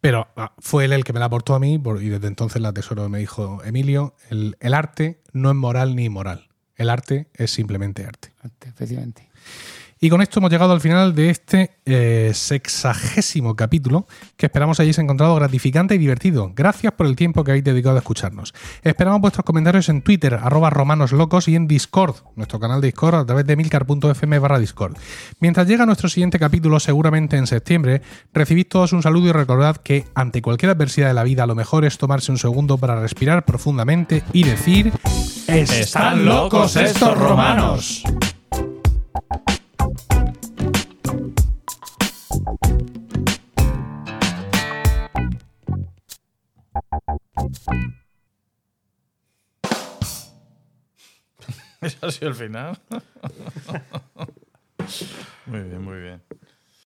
Pero ah, fue él el que me la aportó a mí y desde entonces la tesoro me dijo, Emilio, el, el arte no es moral ni moral. El arte es simplemente arte. Y con esto hemos llegado al final de este eh, sexagésimo capítulo que esperamos hayáis encontrado gratificante y divertido. Gracias por el tiempo que habéis dedicado a escucharnos. Esperamos vuestros comentarios en Twitter, arroba romanoslocos y en Discord, nuestro canal de Discord a través de milcar.fm barra Discord. Mientras llega nuestro siguiente capítulo, seguramente en septiembre, recibid todos un saludo y recordad que ante cualquier adversidad de la vida lo mejor es tomarse un segundo para respirar profundamente y decir... ¡Están locos estos romanos! [LAUGHS] Eso ha sido el final. muy bien, muy bien.